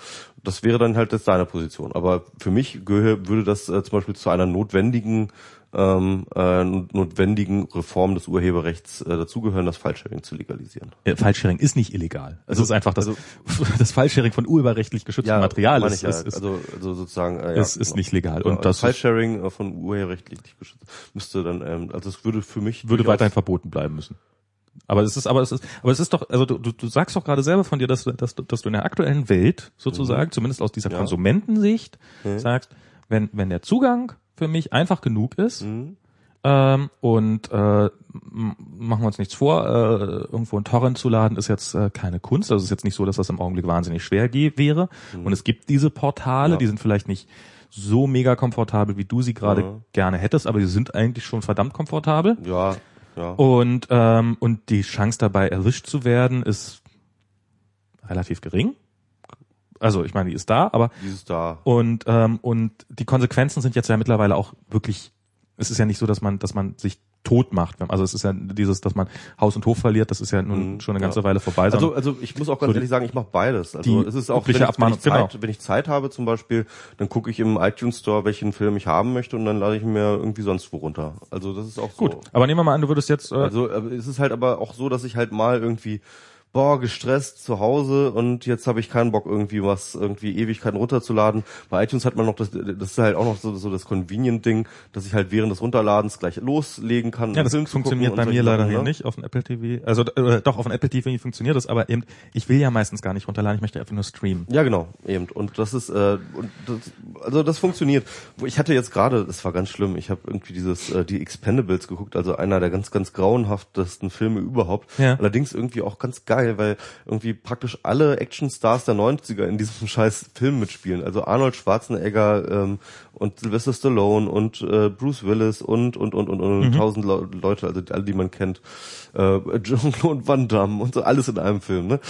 Das wäre dann halt jetzt deine Position. Aber für mich gehöre, würde das äh, zum Beispiel zu einer notwendigen ähm, äh, notwendigen Reform des Urheberrechts äh, dazugehören, das File-Sharing zu legalisieren. Ja, File-Sharing ist nicht illegal. Es Also- ist einfach das, also- das File-Sharing von urheberrechtlich geschütztem Material meine ist, ja. ist, ist, also, also sozusagen äh, ist, ja, ist nicht legal. Ja, Und das ist, File-Sharing äh, von urheberrechtlich geschützt müsste dann, ähm, also es würde für mich würde weiterhin verboten bleiben müssen. Aber es ist, aber es ist, aber es ist doch, also du, du, sagst doch gerade selber von dir, dass, du- dass, du- dass du in der aktuellen Welt sozusagen, zumindest aus dieser Mhm. Ja. Konsumentensicht, Mhm. sagst, wenn, wenn der Zugang für mich einfach genug ist, Mhm. ähm, und äh, machen wir uns nichts vor, äh, irgendwo ein Torrent zu laden ist jetzt äh, keine Kunst. Also es ist jetzt nicht so, dass das im Augenblick wahnsinnig schwer wäre. Und es gibt diese Portale, Mhm. Ja. die sind vielleicht nicht so mega komfortabel, wie du sie gerade Ja. gerne hättest, aber die sind eigentlich schon verdammt komfortabel. Ja, ja. Und, ähm, und die Chance dabei erwischt zu werden ist relativ gering. Also ich meine, die ist da, aber Dieses da. und ähm, und die Konsequenzen sind jetzt ja mittlerweile auch wirklich. Es ist ja nicht so, dass man dass man sich tot macht. Also es ist ja dieses, dass man Haus und Hof verliert. Das ist ja nun Mhm, schon eine ganze ja. Weile vorbei. Also, also ich muss auch ganz so die- ehrlich sagen, ich mache beides. Also die es ist auch, wenn ich, wenn, ich Zeit, genau. wenn ich Zeit habe zum Beispiel, dann gucke ich im iTunes Store, welchen Film ich haben möchte und dann lade ich mir irgendwie sonst wo runter. Also das ist auch gut. so. Aber nehmen wir mal an, du würdest jetzt äh, Also äh, es ist halt aber auch so, dass ich halt mal irgendwie boah, gestresst zu Hause und jetzt habe ich keinen Bock irgendwie was irgendwie Ewigkeiten runterzuladen. Bei iTunes hat man noch das das ist halt auch noch so, so das Convenient Ding, dass ich halt während des Runterladens gleich loslegen kann. Ja, das funktioniert bei mir leider Sachen, hier ne? nicht auf dem Apple TV. Also äh, doch auf dem Apple TV funktioniert das, aber eben ich will ja meistens gar nicht runterladen. Ich möchte einfach nur streamen. Ja, genau, eben. Und das ist, äh, und das, also das funktioniert. Ich hatte jetzt gerade, das war ganz schlimm, ich habe irgendwie dieses, äh, die Expendables geguckt, also einer der ganz, ganz grauenhaftesten Filme überhaupt. Ja. Allerdings irgendwie auch ganz geil, weil irgendwie praktisch alle Actionstars der 90er in diesem scheiß Film mitspielen. Also Arnold Schwarzenegger ähm, und Sylvester Stallone und äh, Bruce Willis und und und und, und tausend Le Leute, also alle, die man kennt. Äh, Jean-Claude Van Damme und so alles in einem Film. Ne?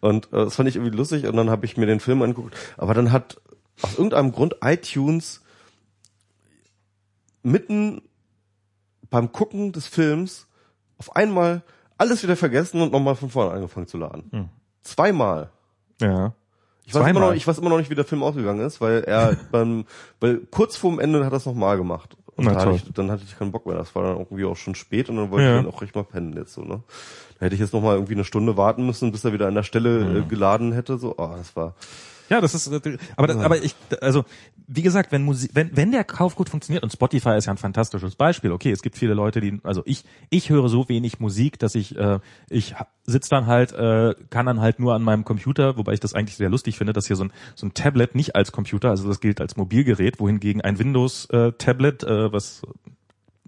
Und äh, das fand ich irgendwie lustig und dann habe ich mir den Film angeguckt. Aber dann hat aus irgendeinem Grund iTunes mitten beim Gucken des Films auf einmal alles wieder vergessen und nochmal von vorne angefangen zu laden. Hm. Zweimal. Ja. Ich weiß, immer noch, ich weiß immer noch nicht, wie der Film ausgegangen ist, weil er beim, weil kurz vorm Ende hat er es nochmal gemacht. Und Na dann hatte, ich, dann hatte ich keinen Bock mehr. Das war dann irgendwie auch schon spät und dann wollte Ja. ich dann auch richtig mal pennen jetzt so, ne? Da hätte ich jetzt nochmal irgendwie eine Stunde warten müssen, bis er wieder an der Stelle äh, geladen hätte. So, oh, das war. Ja, das ist, äh, aber, aber ich, also, wie gesagt, wenn Musik, wenn, wenn der Kauf gut funktioniert, und Spotify ist ja ein fantastisches Beispiel, okay, es gibt viele Leute, die, also ich, ich höre so wenig Musik, dass ich, äh, ich sitz dann halt, äh, kann dann halt nur an meinem Computer, wobei ich das eigentlich sehr lustig finde, dass hier so ein, so ein Tablet nicht als Computer, also das gilt als Mobilgerät, wohingegen ein Windows-Tablet, äh, was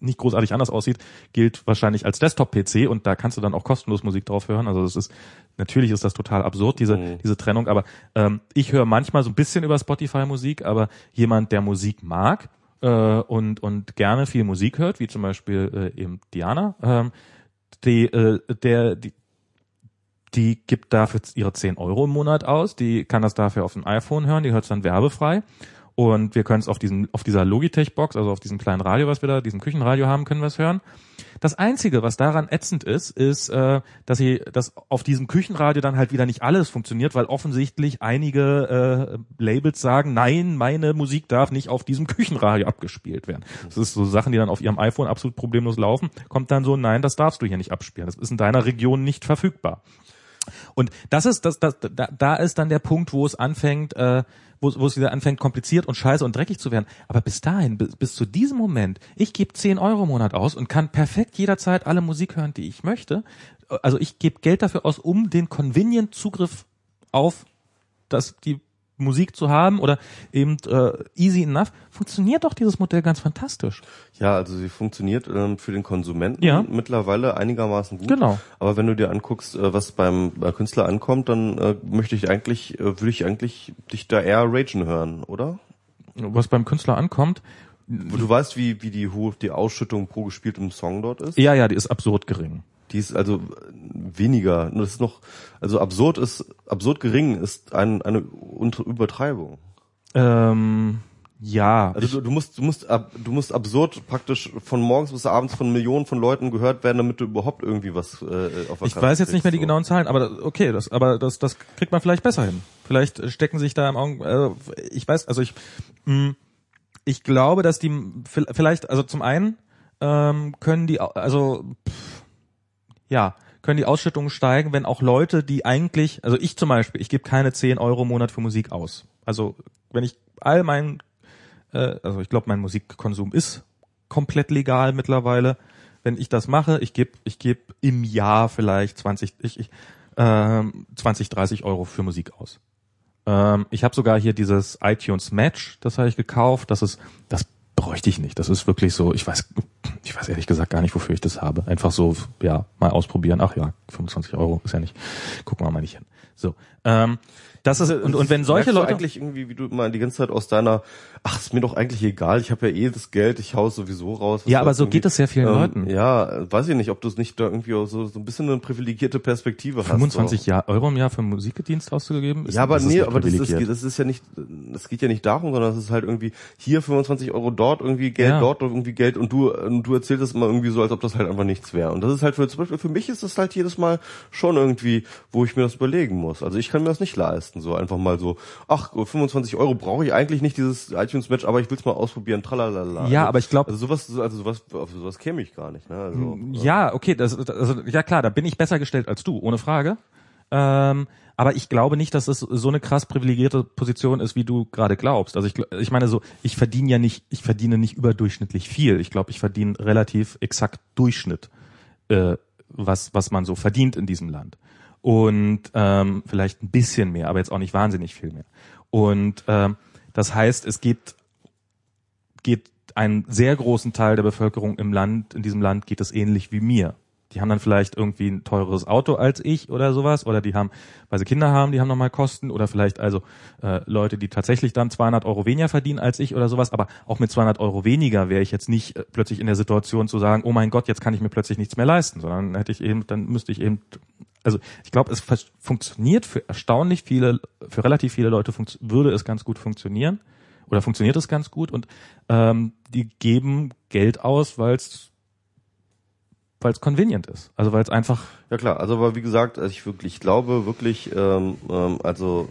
nicht großartig anders aussieht, gilt wahrscheinlich als Desktop-PC und da kannst du dann auch kostenlos Musik drauf hören. Also das ist natürlich ist das total absurd diese Mhm. diese Trennung. Aber ähm, ich höre manchmal so ein bisschen über Spotify Musik, aber jemand, der Musik mag äh, und und gerne viel Musik hört, wie zum Beispiel äh, eben Diana, ähm, die äh, der die die gibt dafür ihre 10 Euro im Monat aus, die kann das dafür auf dem iPhone hören, die hört es dann werbefrei. Und wir können es auf diesem, auf dieser Logitech-Box, also auf diesem kleinen Radio, was wir da, diesem Küchenradio haben, können wir es hören. Das Einzige, was daran ätzend ist, ist, äh, dass sie, dass auf diesem Küchenradio dann halt wieder nicht alles funktioniert, weil offensichtlich einige äh, Labels sagen, nein, meine Musik darf nicht auf diesem Küchenradio abgespielt werden. Das ist so Sachen, die dann auf ihrem iPhone absolut problemlos laufen. Kommt dann so, nein, das darfst du hier nicht abspielen. Das ist in deiner Region nicht verfügbar. Und das ist, das, das, da, da ist dann der Punkt, wo es anfängt, äh, wo, es- wo es wieder anfängt, kompliziert und scheiße und dreckig zu werden. Aber bis dahin, bis, bis zu diesem Moment, ich gebe 10 Euro im Monat aus und kann perfekt jederzeit alle Musik hören, die ich möchte. Also ich gebe Geld dafür aus, um den convenient Zugriff auf das, die Musik zu haben oder eben äh, easy enough, funktioniert doch dieses Modell ganz fantastisch. Ja, also sie funktioniert ähm, für den Konsumenten Ja. mittlerweile einigermaßen gut. Genau. Aber wenn du dir anguckst, äh, was beim bei Künstler ankommt, dann äh, möchte ich eigentlich, äh, würde ich eigentlich dich da eher ragen hören, oder? was beim Künstler ankommt, Du weißt, wie, wie die, hohe- die Ausschüttung pro gespieltem Song dort ist? Ja, ja, die ist absurd gering. Die ist also weniger. Das ist noch, also absurd ist, absurd gering ist ein, eine Übertreibung. Ähm, ja, Also du, du musst, du musst, ab, du musst absurd praktisch von morgens bis abends von Millionen von Leuten gehört werden, damit du überhaupt irgendwie was äh, auf der ich Karte weiß jetzt nicht mehr die kriegst, so. genauen Zahlen, aber okay, das, aber das, das kriegt man vielleicht besser hin. Vielleicht stecken sich da im Augen, äh, ich weiß, also ich, mh, ich glaube, dass die vielleicht, also zum einen ähm, können die, also pff, ja, können die Ausschüttungen steigen, wenn auch Leute, die eigentlich, also ich zum Beispiel, ich gebe keine 10 Euro im Monat für Musik aus. Also wenn ich all mein, äh, also ich glaube, mein Musikkonsum ist komplett legal mittlerweile. Wenn ich das mache, ich gebe ich geb im Jahr vielleicht 20, ich, ich, ähm, 20, 30 Euro für Musik aus. Ähm, ich habe sogar hier dieses iTunes Match, das habe ich gekauft. Das ist, das bräuchte ich nicht. Das ist wirklich so, ich weiß, ich weiß ehrlich gesagt gar nicht, wofür ich das habe. Einfach so, ja, mal ausprobieren. Ach ja, 25 Euro ist ja nicht. Gucken wir mal nicht hin. So, ähm, das ist und, und wenn solche Leute eigentlich irgendwie, wie du immer die ganze Zeit aus deiner, ach, ist mir doch eigentlich egal, ich habe ja eh das Geld, ich hau sowieso raus. Ja, aber so geht es sehr vielen ähm, Leuten. Ja, weiß ich nicht, ob du es nicht da irgendwie so, so ein bisschen eine privilegierte Perspektive hast. 25 so. Jahr, Euro im Jahr für Musikdienst ausgegeben? Ist- Ja, aber das nee, aber das ist, das ist ja nicht, das geht ja nicht darum, sondern es ist halt irgendwie hier 25 Euro, dort irgendwie Geld, Ja. dort irgendwie Geld und du, und du erzählst es immer irgendwie so, als ob das halt einfach nichts wäre. Und das ist halt für, zum Beispiel für mich ist das halt jedes Mal schon irgendwie, wo ich mir das überlegen muss. Also ich kann mir das nicht leisten, so einfach mal so, ach, 25 Euro brauche ich eigentlich nicht dieses iTunes-Match, aber ich will's mal ausprobieren, tralalala. Ja, also, aber ich glaub- Also sowas, also sowas, auf sowas käme ich gar nicht, ne? Also, Ja, okay, das, also, ja klar, da bin ich besser gestellt als du, ohne Frage. Ähm, aber ich glaube nicht, dass es so eine krass privilegierte Position ist, wie du gerade glaubst. Also ich, ich meine so, ich verdiene ja nicht, ich verdiene nicht überdurchschnittlich viel. Ich glaube, ich verdiene relativ exakt Durchschnitt, äh, was was man so verdient in diesem Land. Und ähm, vielleicht ein bisschen mehr, aber jetzt auch nicht wahnsinnig viel mehr. Und ähm, das heißt, es geht geht einen sehr großen Teil der Bevölkerung im Land, in diesem Land geht es ähnlich wie mir. Die haben dann vielleicht irgendwie ein teureres Auto als ich oder sowas, oder die haben, weil sie Kinder haben, die haben nochmal Kosten, oder vielleicht also äh, Leute, die tatsächlich dann 200 Euro weniger verdienen als ich oder sowas, aber auch mit 200 Euro weniger wäre ich jetzt nicht äh, plötzlich in der Situation zu sagen, oh mein Gott, jetzt kann ich mir plötzlich nichts mehr leisten, sondern hätte ich eben, dann müsste ich eben, also ich glaube, es funktioniert für erstaunlich viele, für relativ viele Leute würde es ganz gut funktionieren oder funktioniert es ganz gut. Und ähm, die geben Geld aus, weil es weil es convenient ist. Also weil es einfach Ja klar, also aber wie gesagt, also ich wirklich ich glaube wirklich, ähm, ähm, also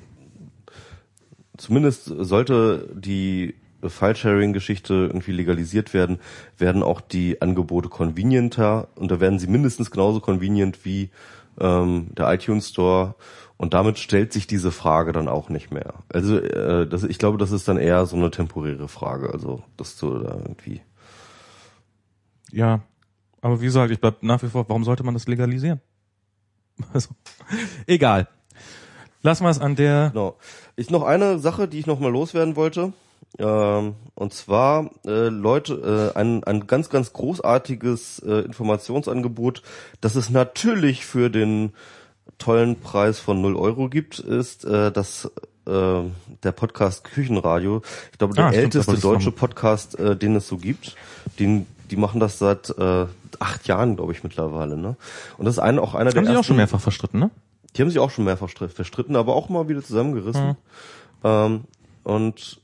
zumindest sollte die File-Sharing-Geschichte irgendwie legalisiert werden, werden auch die Angebote convenienter und da werden sie mindestens genauso convenient wie ähm, der iTunes Store und damit stellt sich diese Frage dann auch nicht mehr. Also äh, das, ich glaube, das ist dann eher so eine temporäre Frage, also dass du da irgendwie ja. Aber wie gesagt, ich bleib nach wie vor, warum sollte man das legalisieren? Also, egal. Lassen wir es an der. Genau. Ich noch eine Sache, die ich noch mal loswerden wollte. Ähm, und zwar äh, Leute, äh, ein, ein ganz, ganz großartiges äh, Informationsangebot, das es natürlich für den tollen Preis von 0 Euro gibt, ist äh, das äh, der Podcast Küchenradio. Ich glaube, der Ah, älteste deutsche Podcast, äh, den es so gibt. Den, die machen das seit äh, acht Jahren, glaube ich, mittlerweile. Ne? Und das ist ein, auch einer der Haben sie auch schon mehrfach verstritten, ne? die haben sich auch schon mehrfach str- verstritten, aber auch mal wieder zusammengerissen. Ähm, und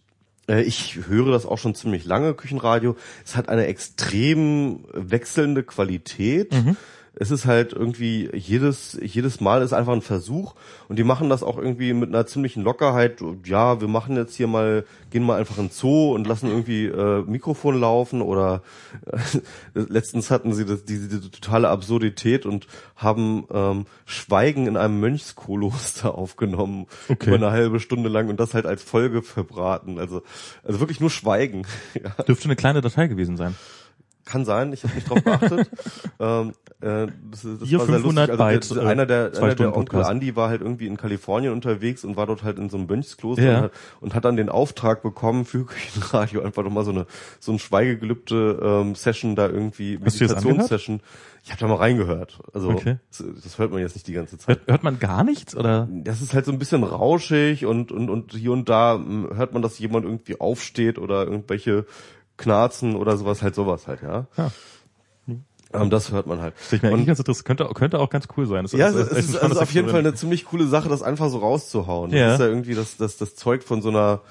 äh, ich höre das auch schon ziemlich lange, Küchenradio. Es hat eine extrem wechselnde Qualität. Es ist halt irgendwie jedes jedes Mal ist einfach ein Versuch und die machen das auch irgendwie mit einer ziemlichen Lockerheit. Ja, wir machen jetzt hier mal gehen mal einfach in den Zoo und lassen irgendwie äh, Mikrofon laufen oder äh, letztens hatten sie das, diese, diese totale Absurdität und haben ähm, Schweigen in einem Mönchskoloster aufgenommen Okay. über eine halbe Stunde lang und das halt als Folge verbraten. Also also wirklich nur Schweigen. ja. Dürfte eine kleine Datei gewesen sein. Kann sein, ich habe nicht drauf geachtet. ähm, äh, das, das Hier war sehr 500 lustig. Also, äh, einer der, zwei einer der Stunden Onkel Podcast. Andi war halt irgendwie in Kalifornien unterwegs und war dort halt in so einem Mönchskloster Ja. und, hat, und hat dann den Auftrag bekommen für Küchenradio einfach nochmal so eine so ein Schweigegelübde ähm, Session da irgendwie Meditationssession. Ich habe da mal reingehört. Also Okay. das, das hört man jetzt nicht die ganze Zeit. Hört, hört man gar nichts oder? Das ist halt so ein bisschen rauschig und, und, und hier und da mm, hört man, dass jemand irgendwie aufsteht oder irgendwelche Knarzen oder sowas, halt sowas halt, ja. Ja. Ähm, das hört man halt. Das ich mir eigentlich ganz interessant. Könnte, könnte auch ganz cool sein. Das Ja, ist- es ist, es ist spannendes auf jeden Fall eine ziemlich coole Sache, das einfach so rauszuhauen. Ja. Das ist ja irgendwie das, das, das Zeug von so einer,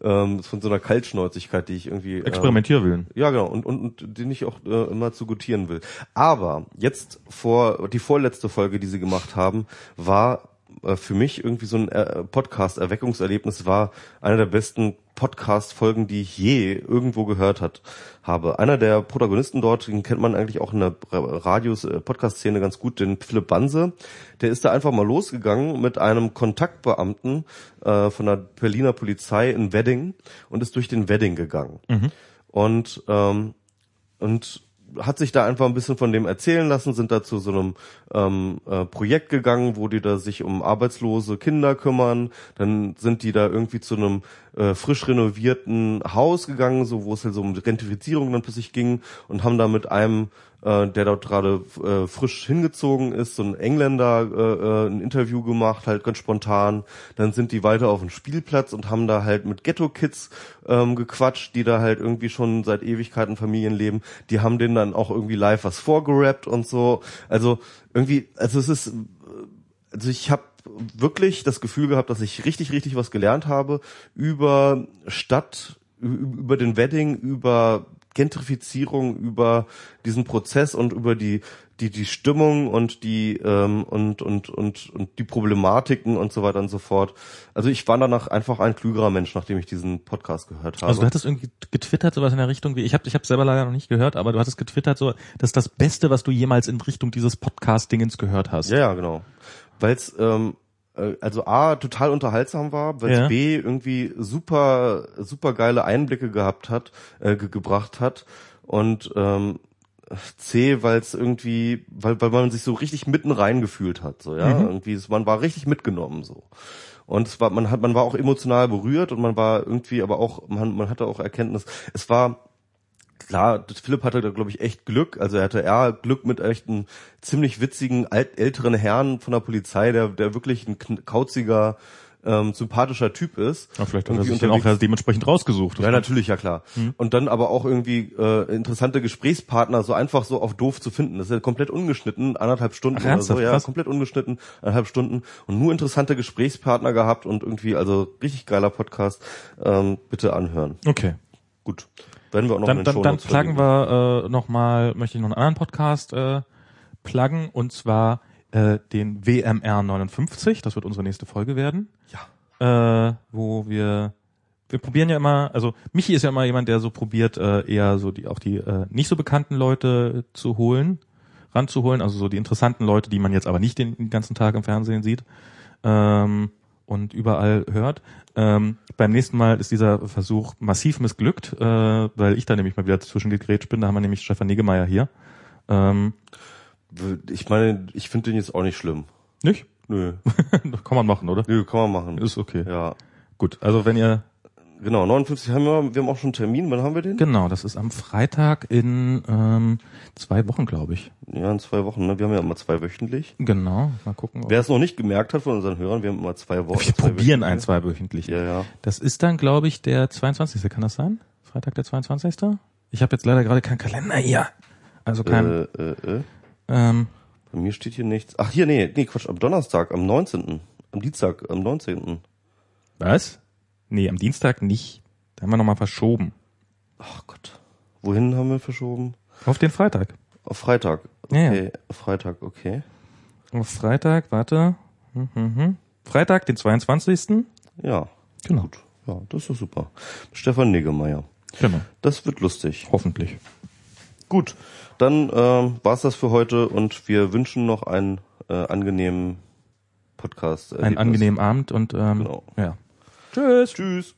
ähm, von so einer Kaltschnäuzigkeit, die ich irgendwie. Ähm, Experimentierwillen. ja, genau, und, und, und den ich auch äh, immer zu gutieren will. Aber jetzt vor, die vorletzte Folge, die sie gemacht haben, war für mich irgendwie so ein äh, Podcast-Erweckungserlebnis, war einer der besten Podcast-Folgen, die ich je irgendwo gehört hat, habe. Einer der Protagonisten dort, den kennt man eigentlich auch in der Radios-Podcast-Szene ganz gut, den Philipp Banse. Der ist da einfach mal losgegangen mit einem Kontaktbeamten äh, von der Berliner Polizei in Wedding und ist durch den Wedding gegangen. Und ähm, und hat sich da einfach ein bisschen von dem erzählen lassen, sind da zu so einem ähm, äh, Projekt gegangen, wo die da sich um arbeitslose Kinder kümmern. Dann sind die da irgendwie zu einem äh, frisch renovierten Haus gegangen, so wo es halt so um Gentrifizierung dann plötzlich ging und haben da mit einem äh, der dort gerade äh, frisch hingezogen ist, so ein Engländer, äh, äh, ein Interview gemacht, halt ganz spontan. Dann sind die weiter auf dem Spielplatz und haben da halt mit Ghetto-Kids ähm, gequatscht, die da halt irgendwie schon seit Ewigkeiten Familien leben. Die haben denen dann auch irgendwie live was vorgerappt und so. Also irgendwie, also es ist, also ich habe wirklich das Gefühl gehabt, dass ich richtig, richtig was gelernt habe über Stadt, über den Wedding, über Gentrifizierung, über diesen Prozess und über die die die Stimmung und die ähm, und und und und die Problematiken und so weiter und so fort. Also ich war danach einfach ein klügerer Mensch, nachdem ich diesen Podcast gehört habe. Also du hattest irgendwie getwittert sowas in der Richtung wie ich habe ich habe selber leider noch nicht gehört, aber du hattest getwittert so das ist das Beste, was du jemals in Richtung dieses Podcast Dingens gehört hast. Ja, ja, genau. Weil es ähm, äh, also A, total unterhaltsam war, weil es Ja. B, irgendwie super, super geile Einblicke gehabt hat, äh, ge gebracht hat und ähm, C, weil es irgendwie, weil, weil man sich so richtig mitten reingefühlt hat, so, ja, irgendwie, es, man war richtig mitgenommen, so. Und es war, man hat, man war auch emotional berührt und man war irgendwie, aber auch, man, man hatte auch Erkenntnis. Es war, klar, Philipp hatte da glaube ich echt Glück. Also er hatte eher Glück mit echt einem ziemlich witzigen alt, älteren Herrn von der Polizei, der der wirklich ein kauziger, ähm, sympathischer Typ ist. Ja, vielleicht hat er sich den auch dementsprechend rausgesucht. ja, natürlich, ja klar. Und dann aber auch irgendwie äh, interessante Gesprächspartner so einfach so auf doof zu finden. Das ist ja komplett ungeschnitten, anderthalb Stunden Ach, oder so. Ja, Krass. komplett ungeschnitten, anderthalb Stunden und nur interessante Gesprächspartner gehabt und irgendwie, also richtig geiler Podcast. Ähm, bitte anhören. Okay. Gut. Werden wir auch noch Dann, in den dann, dann pluggen wir äh, nochmal, möchte ich noch einen anderen Podcast äh, pluggen und zwar äh, den WMR 59. Das wird unsere nächste Folge werden. Ja. Äh, wo wir wir probieren ja immer, also Michi ist ja immer jemand, der so probiert, äh, eher so die auch die äh, nicht so bekannten Leute zu holen, ranzuholen, also so die interessanten Leute, die man jetzt aber nicht den, den ganzen Tag im Fernsehen sieht ähm, und überall hört. Ähm, beim nächsten Mal ist dieser Versuch massiv missglückt, äh, weil ich da nämlich mal wieder zwischengegrätscht bin. Da haben wir nämlich Stefan Negemeyer hier. Ähm, Ich meine, ich finde den jetzt auch nicht schlimm. nicht? Nö. Kann man machen, oder? Nö, kann man machen. Ist okay. Ja. Gut, also wenn ihr Genau, 59 haben wir, wir haben auch schon einen Termin. Wann haben wir den? Genau, das ist am Freitag in ähm, zwei Wochen, glaube ich. Ja, in zwei Wochen. Ne? Wir haben ja immer zwei wöchentlich. Genau, mal gucken. Wer es noch nicht gemerkt hat von unseren Hörern, wir haben immer zwei Wochen. wir zwei probieren ein, zwei wöchentlich. Ja, ja. Das ist dann, glaube ich, der 22. Kann das sein? Freitag der 22. Ich habe jetzt leider gerade keinen Kalender hier. Also kein. Äh, äh, äh. ähm, Bei mir steht hier nichts. Ach, hier, nee, nee, Quatsch, am Donnerstag, am 19. Am Dienstag, am 19. was? Nee, am Dienstag nicht. Da haben wir nochmal verschoben. Ach Gott. Wohin haben wir verschoben? Auf den Freitag. Auf Freitag. Ja, ja. Okay, auf Freitag, okay. Auf Freitag, warte. Hm, hm, hm. Freitag, den 22. Ja, Genau. gut. Ja, das ist super. Stefan Niggemeier. Genau. Das wird lustig. Hoffentlich. Gut, dann ähm, war's das für heute und wir wünschen noch einen äh, angenehmen Podcast. Einen angenehmen Abend und ähm, Genau. ja. Tschüss. Tschüss.